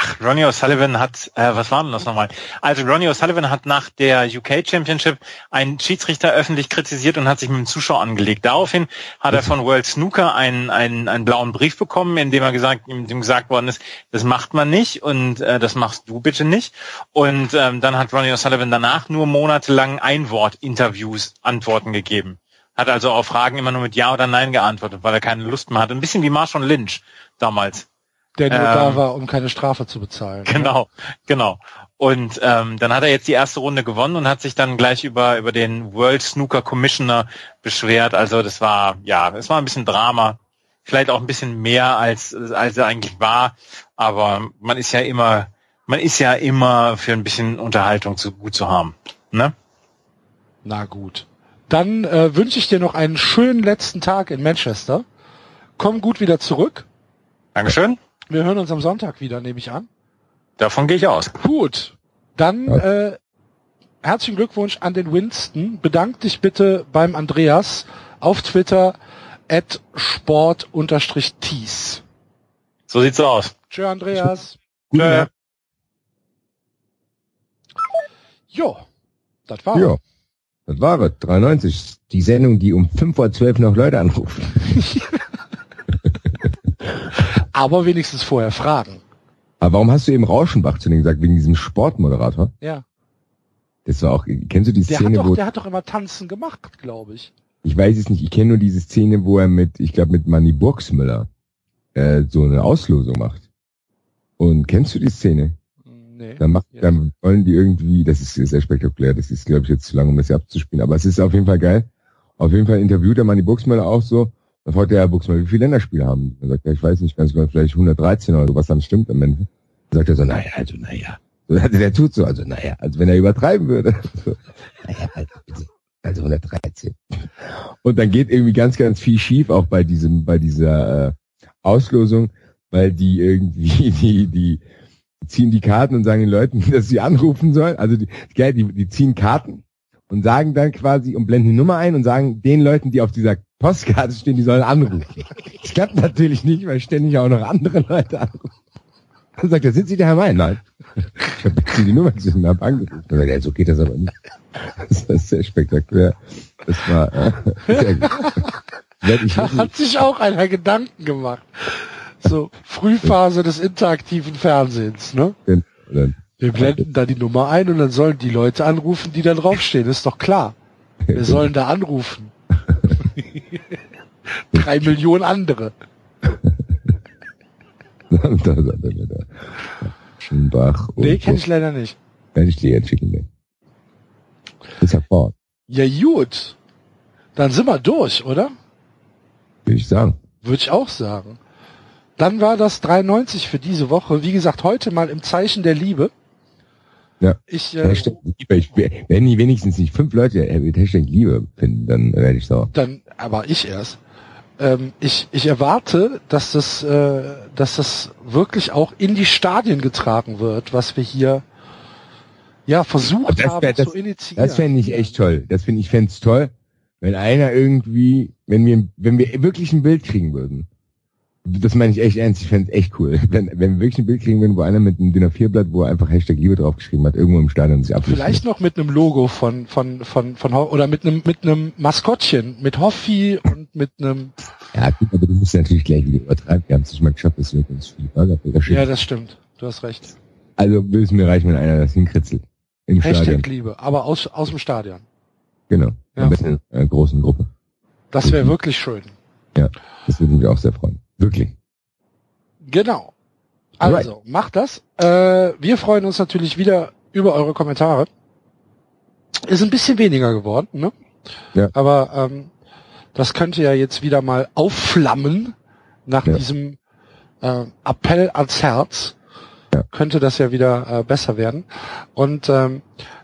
Speaker 5: ach, Ronnie O'Sullivan hat, äh, was war denn das nochmal? Also Ronnie O'Sullivan hat nach der UK Championship einen Schiedsrichter öffentlich kritisiert und hat sich mit dem Zuschauer angelegt. Daraufhin hat er von World Snooker einen, einen, einen blauen Brief bekommen, in dem er gesagt, in dem gesagt worden ist, das macht man nicht und äh, das machst du bitte nicht. Und ähm, dann hat Ronnie O'Sullivan danach nur monatelang Einwort-Interviews Antworten gegeben. Hat also auf Fragen immer nur mit Ja oder Nein geantwortet, weil er keine Lust mehr hatte. Ein bisschen wie Marshall Lynch damals.
Speaker 3: Der nur
Speaker 5: Ähm,
Speaker 3: da war, um keine Strafe zu bezahlen.
Speaker 5: Genau, genau. Und ähm, dann hat er jetzt die erste Runde gewonnen und hat sich dann gleich über über den World Snooker Commissioner beschwert. Also das war ja, es war ein bisschen Drama, vielleicht auch ein bisschen mehr als als er eigentlich war. Aber man ist ja immer man ist ja immer für ein bisschen Unterhaltung zu gut zu haben. Ne?
Speaker 3: Na gut. Dann äh, wünsche ich dir noch einen schönen letzten Tag in Manchester. Komm gut wieder zurück.
Speaker 5: Dankeschön.
Speaker 3: Wir hören uns am Sonntag wieder, nehme ich an.
Speaker 5: Davon gehe ich aus.
Speaker 3: Gut. Dann äh, herzlichen Glückwunsch an den Winston. Bedank dich bitte beim Andreas auf Twitter at sport-tees.
Speaker 5: So sieht's aus.
Speaker 3: Tschö, Andreas.
Speaker 4: Gute
Speaker 5: Tschö.
Speaker 3: Jo, das war
Speaker 4: Ja. Das war es. 93. Die Sendung, die um 5 vor 12 noch Leute anrufen.
Speaker 3: Aber wenigstens vorher fragen.
Speaker 4: Aber warum hast du eben Rauschenbach zu denen gesagt? Wegen diesem Sportmoderator?
Speaker 3: Ja.
Speaker 4: Das war auch, kennst du die
Speaker 3: Der hat
Speaker 4: Szene,
Speaker 3: doch,
Speaker 4: wo,
Speaker 3: der hat doch immer Tanzen gemacht, glaube ich.
Speaker 4: ich weiß es nicht, ich kenne nur diese Szene, wo er mit, ich glaube mit Manny Burgsmüller, äh, so eine Auslosung macht. Und kennst du die Szene?
Speaker 3: Nee.
Speaker 4: Dann, macht,
Speaker 3: Ja.
Speaker 4: dann wollen die irgendwie, das ist sehr spektakulär, das ist glaube ich jetzt zu lang, um das hier abzuspielen, aber es ist auf jeden Fall geil. Auf jeden Fall interviewt der Manni Buxmüller auch so. Dann fragt der Herr Buxmüller, wie viele Länderspiele haben? Dann sagt er, ich weiß nicht ganz genau, vielleicht 113 oder so, was dann stimmt am Ende. Dann sagt er so, naja, also naja. So, Also der tut so, also naja, als wenn er übertreiben würde. Naja, also, also 113. Und dann geht irgendwie ganz, ganz viel schief, auch bei diesem, bei dieser äh, Auslosung, weil die irgendwie, die, die ziehen die Karten und sagen den Leuten, dass sie anrufen sollen. Also die, die, die ziehen Karten und sagen dann quasi und blenden die Nummer ein und sagen den Leuten, die auf dieser Postkarte stehen, die sollen anrufen. Das klappt natürlich nicht, weil ständig auch noch andere Leute anrufen. Dann sagt er, sind Sie der Herr Mein? Nein. Ich habe jetzt die Nummer gesehen und habe angerufen. Dann sagt er, so geht das aber nicht. Das war sehr spektakulär. Das war äh, sehr gut.
Speaker 3: Da hat sich auch einer Gedanken gemacht. So, Frühphase des interaktiven Fernsehens, ne?
Speaker 4: Oder-
Speaker 3: Wir blenden da die Nummer ein und dann sollen die Leute anrufen, die da draufstehen. Ist doch klar. Wir sollen da anrufen. Drei Millionen andere.
Speaker 4: Er. Schönbach und
Speaker 3: Nee, kenne ich leider nicht.
Speaker 4: Kann ich dir jetzt schicken, ne? Ist ja fort,
Speaker 3: Ja, gut. Dann sind wir durch, oder?
Speaker 4: würde ich sagen.
Speaker 3: Würde ich auch sagen. Dann war das 93 für diese Woche. Wie gesagt, heute mal im Zeichen der Liebe.
Speaker 4: Ja.
Speaker 3: Ich, äh,
Speaker 4: Hashtag Liebe. Ich, wenn die wenigstens nicht fünf Leute mit Hashtag Liebe finden, dann werde ich sauer.
Speaker 3: dann, aber ich erst. Ähm, ich, ich erwarte, dass das, äh, dass das wirklich auch in die Stadien getragen wird, was wir hier ja versucht
Speaker 4: Das
Speaker 3: haben
Speaker 4: wär- das-
Speaker 3: zu initiieren.
Speaker 4: Das fände ich echt toll. Das finde ich fände es toll, wenn einer irgendwie, wenn wir, wenn wir wirklich ein Bild kriegen würden. Das meine ich echt ernst, ich fände es echt cool. Wenn, wenn wir wirklich ein Bild kriegen würden, wo einer mit einem DIN A4-Blatt, wo er einfach Hashtag Liebe draufgeschrieben hat, irgendwo im Stadion sich abwischen.
Speaker 3: Vielleicht noch mit einem Logo von, von, von, von, oder mit einem, mit einem Maskottchen, mit Hoffi und mit einem,
Speaker 4: Ja, gut, aber du musst natürlich gleich wieder übertreiben. Wir haben es nicht mal geschafft, dass wir uns viele Burgerbilder schicken.
Speaker 3: ja, das stimmt. Du hast recht.
Speaker 4: Also würde es mir reichen, wenn einer das hinkritzelt. Im Stadion.
Speaker 3: Hashtag Liebe, aber aus, aus dem Stadion.
Speaker 4: Genau.
Speaker 3: Ja.
Speaker 4: Am besten in einer großen Gruppe.
Speaker 3: Das wäre wirklich schön.
Speaker 4: Das würde mich auch sehr freuen. Wirklich.
Speaker 3: Genau. Also, macht das. Äh, wir freuen uns natürlich wieder über eure Kommentare. Ist ein bisschen weniger geworden, ne?
Speaker 4: Ja.
Speaker 3: Aber ähm, das könnte ja jetzt wieder mal aufflammen nach
Speaker 4: Ja.
Speaker 3: diesem äh, Appell ans Herz.
Speaker 4: Ja.
Speaker 3: Könnte das ja wieder äh, besser werden. Und ähm,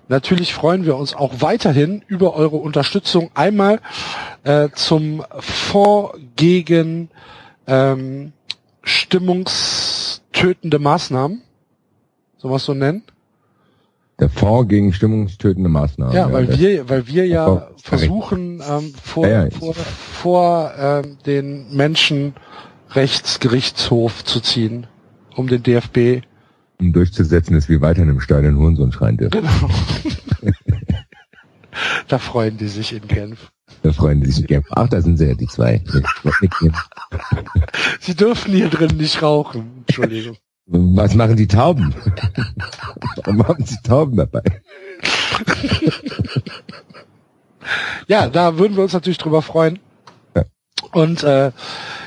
Speaker 3: natürlich freuen wir uns auch weiterhin über eure Unterstützung. Einmal äh, zum Fonds gegen ähm, stimmungstötende Maßnahmen. Soll man es so nennen?
Speaker 4: Der Fonds gegen stimmungstötende Maßnahmen.
Speaker 3: Ja, weil
Speaker 4: der-
Speaker 3: wir, weil wir ja versuchen, ähm, vor,
Speaker 4: Ja, ja.
Speaker 3: vor, vor ähm, den Menschenrechtsgerichtshof zu ziehen, um den DFB.
Speaker 4: um durchzusetzen, dass wir weiterhin im Stadion Hurensohn schreien dürfen.
Speaker 3: Genau. da freuen die sich in Genf.
Speaker 4: Die sich. Ach, da sind sie ja, die zwei.
Speaker 3: Sie dürfen hier drin nicht rauchen. Entschuldigung.
Speaker 4: Was machen die Tauben? Warum haben sie Tauben dabei?
Speaker 3: Ja, da würden wir uns natürlich drüber freuen.
Speaker 4: Ja.
Speaker 3: Und äh,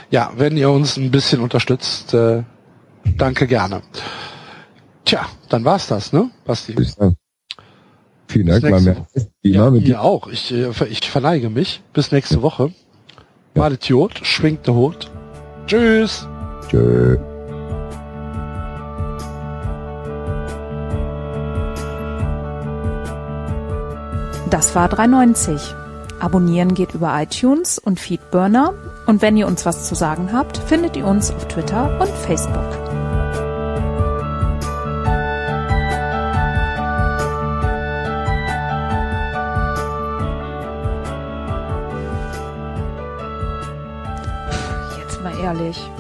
Speaker 3: ja, wenn ihr uns ein bisschen unterstützt, äh, danke gerne. Tja, dann war's das, ne, Basti?
Speaker 4: Ich sagen. Vielen Dank, mal
Speaker 3: nächste
Speaker 4: mehr. Wie
Speaker 3: Ja,
Speaker 4: immer mit
Speaker 3: ihr auch. Ich, äh, ich verneige mich. Bis nächste Woche.
Speaker 4: Ja.
Speaker 3: Malet Jod, schwingt der Hut. Tschüss.
Speaker 4: Tschö.
Speaker 2: Das war 390. Abonnieren geht über iTunes und Feedburner. Und wenn ihr uns was zu sagen habt, findet ihr uns auf Twitter und Facebook. Jetzt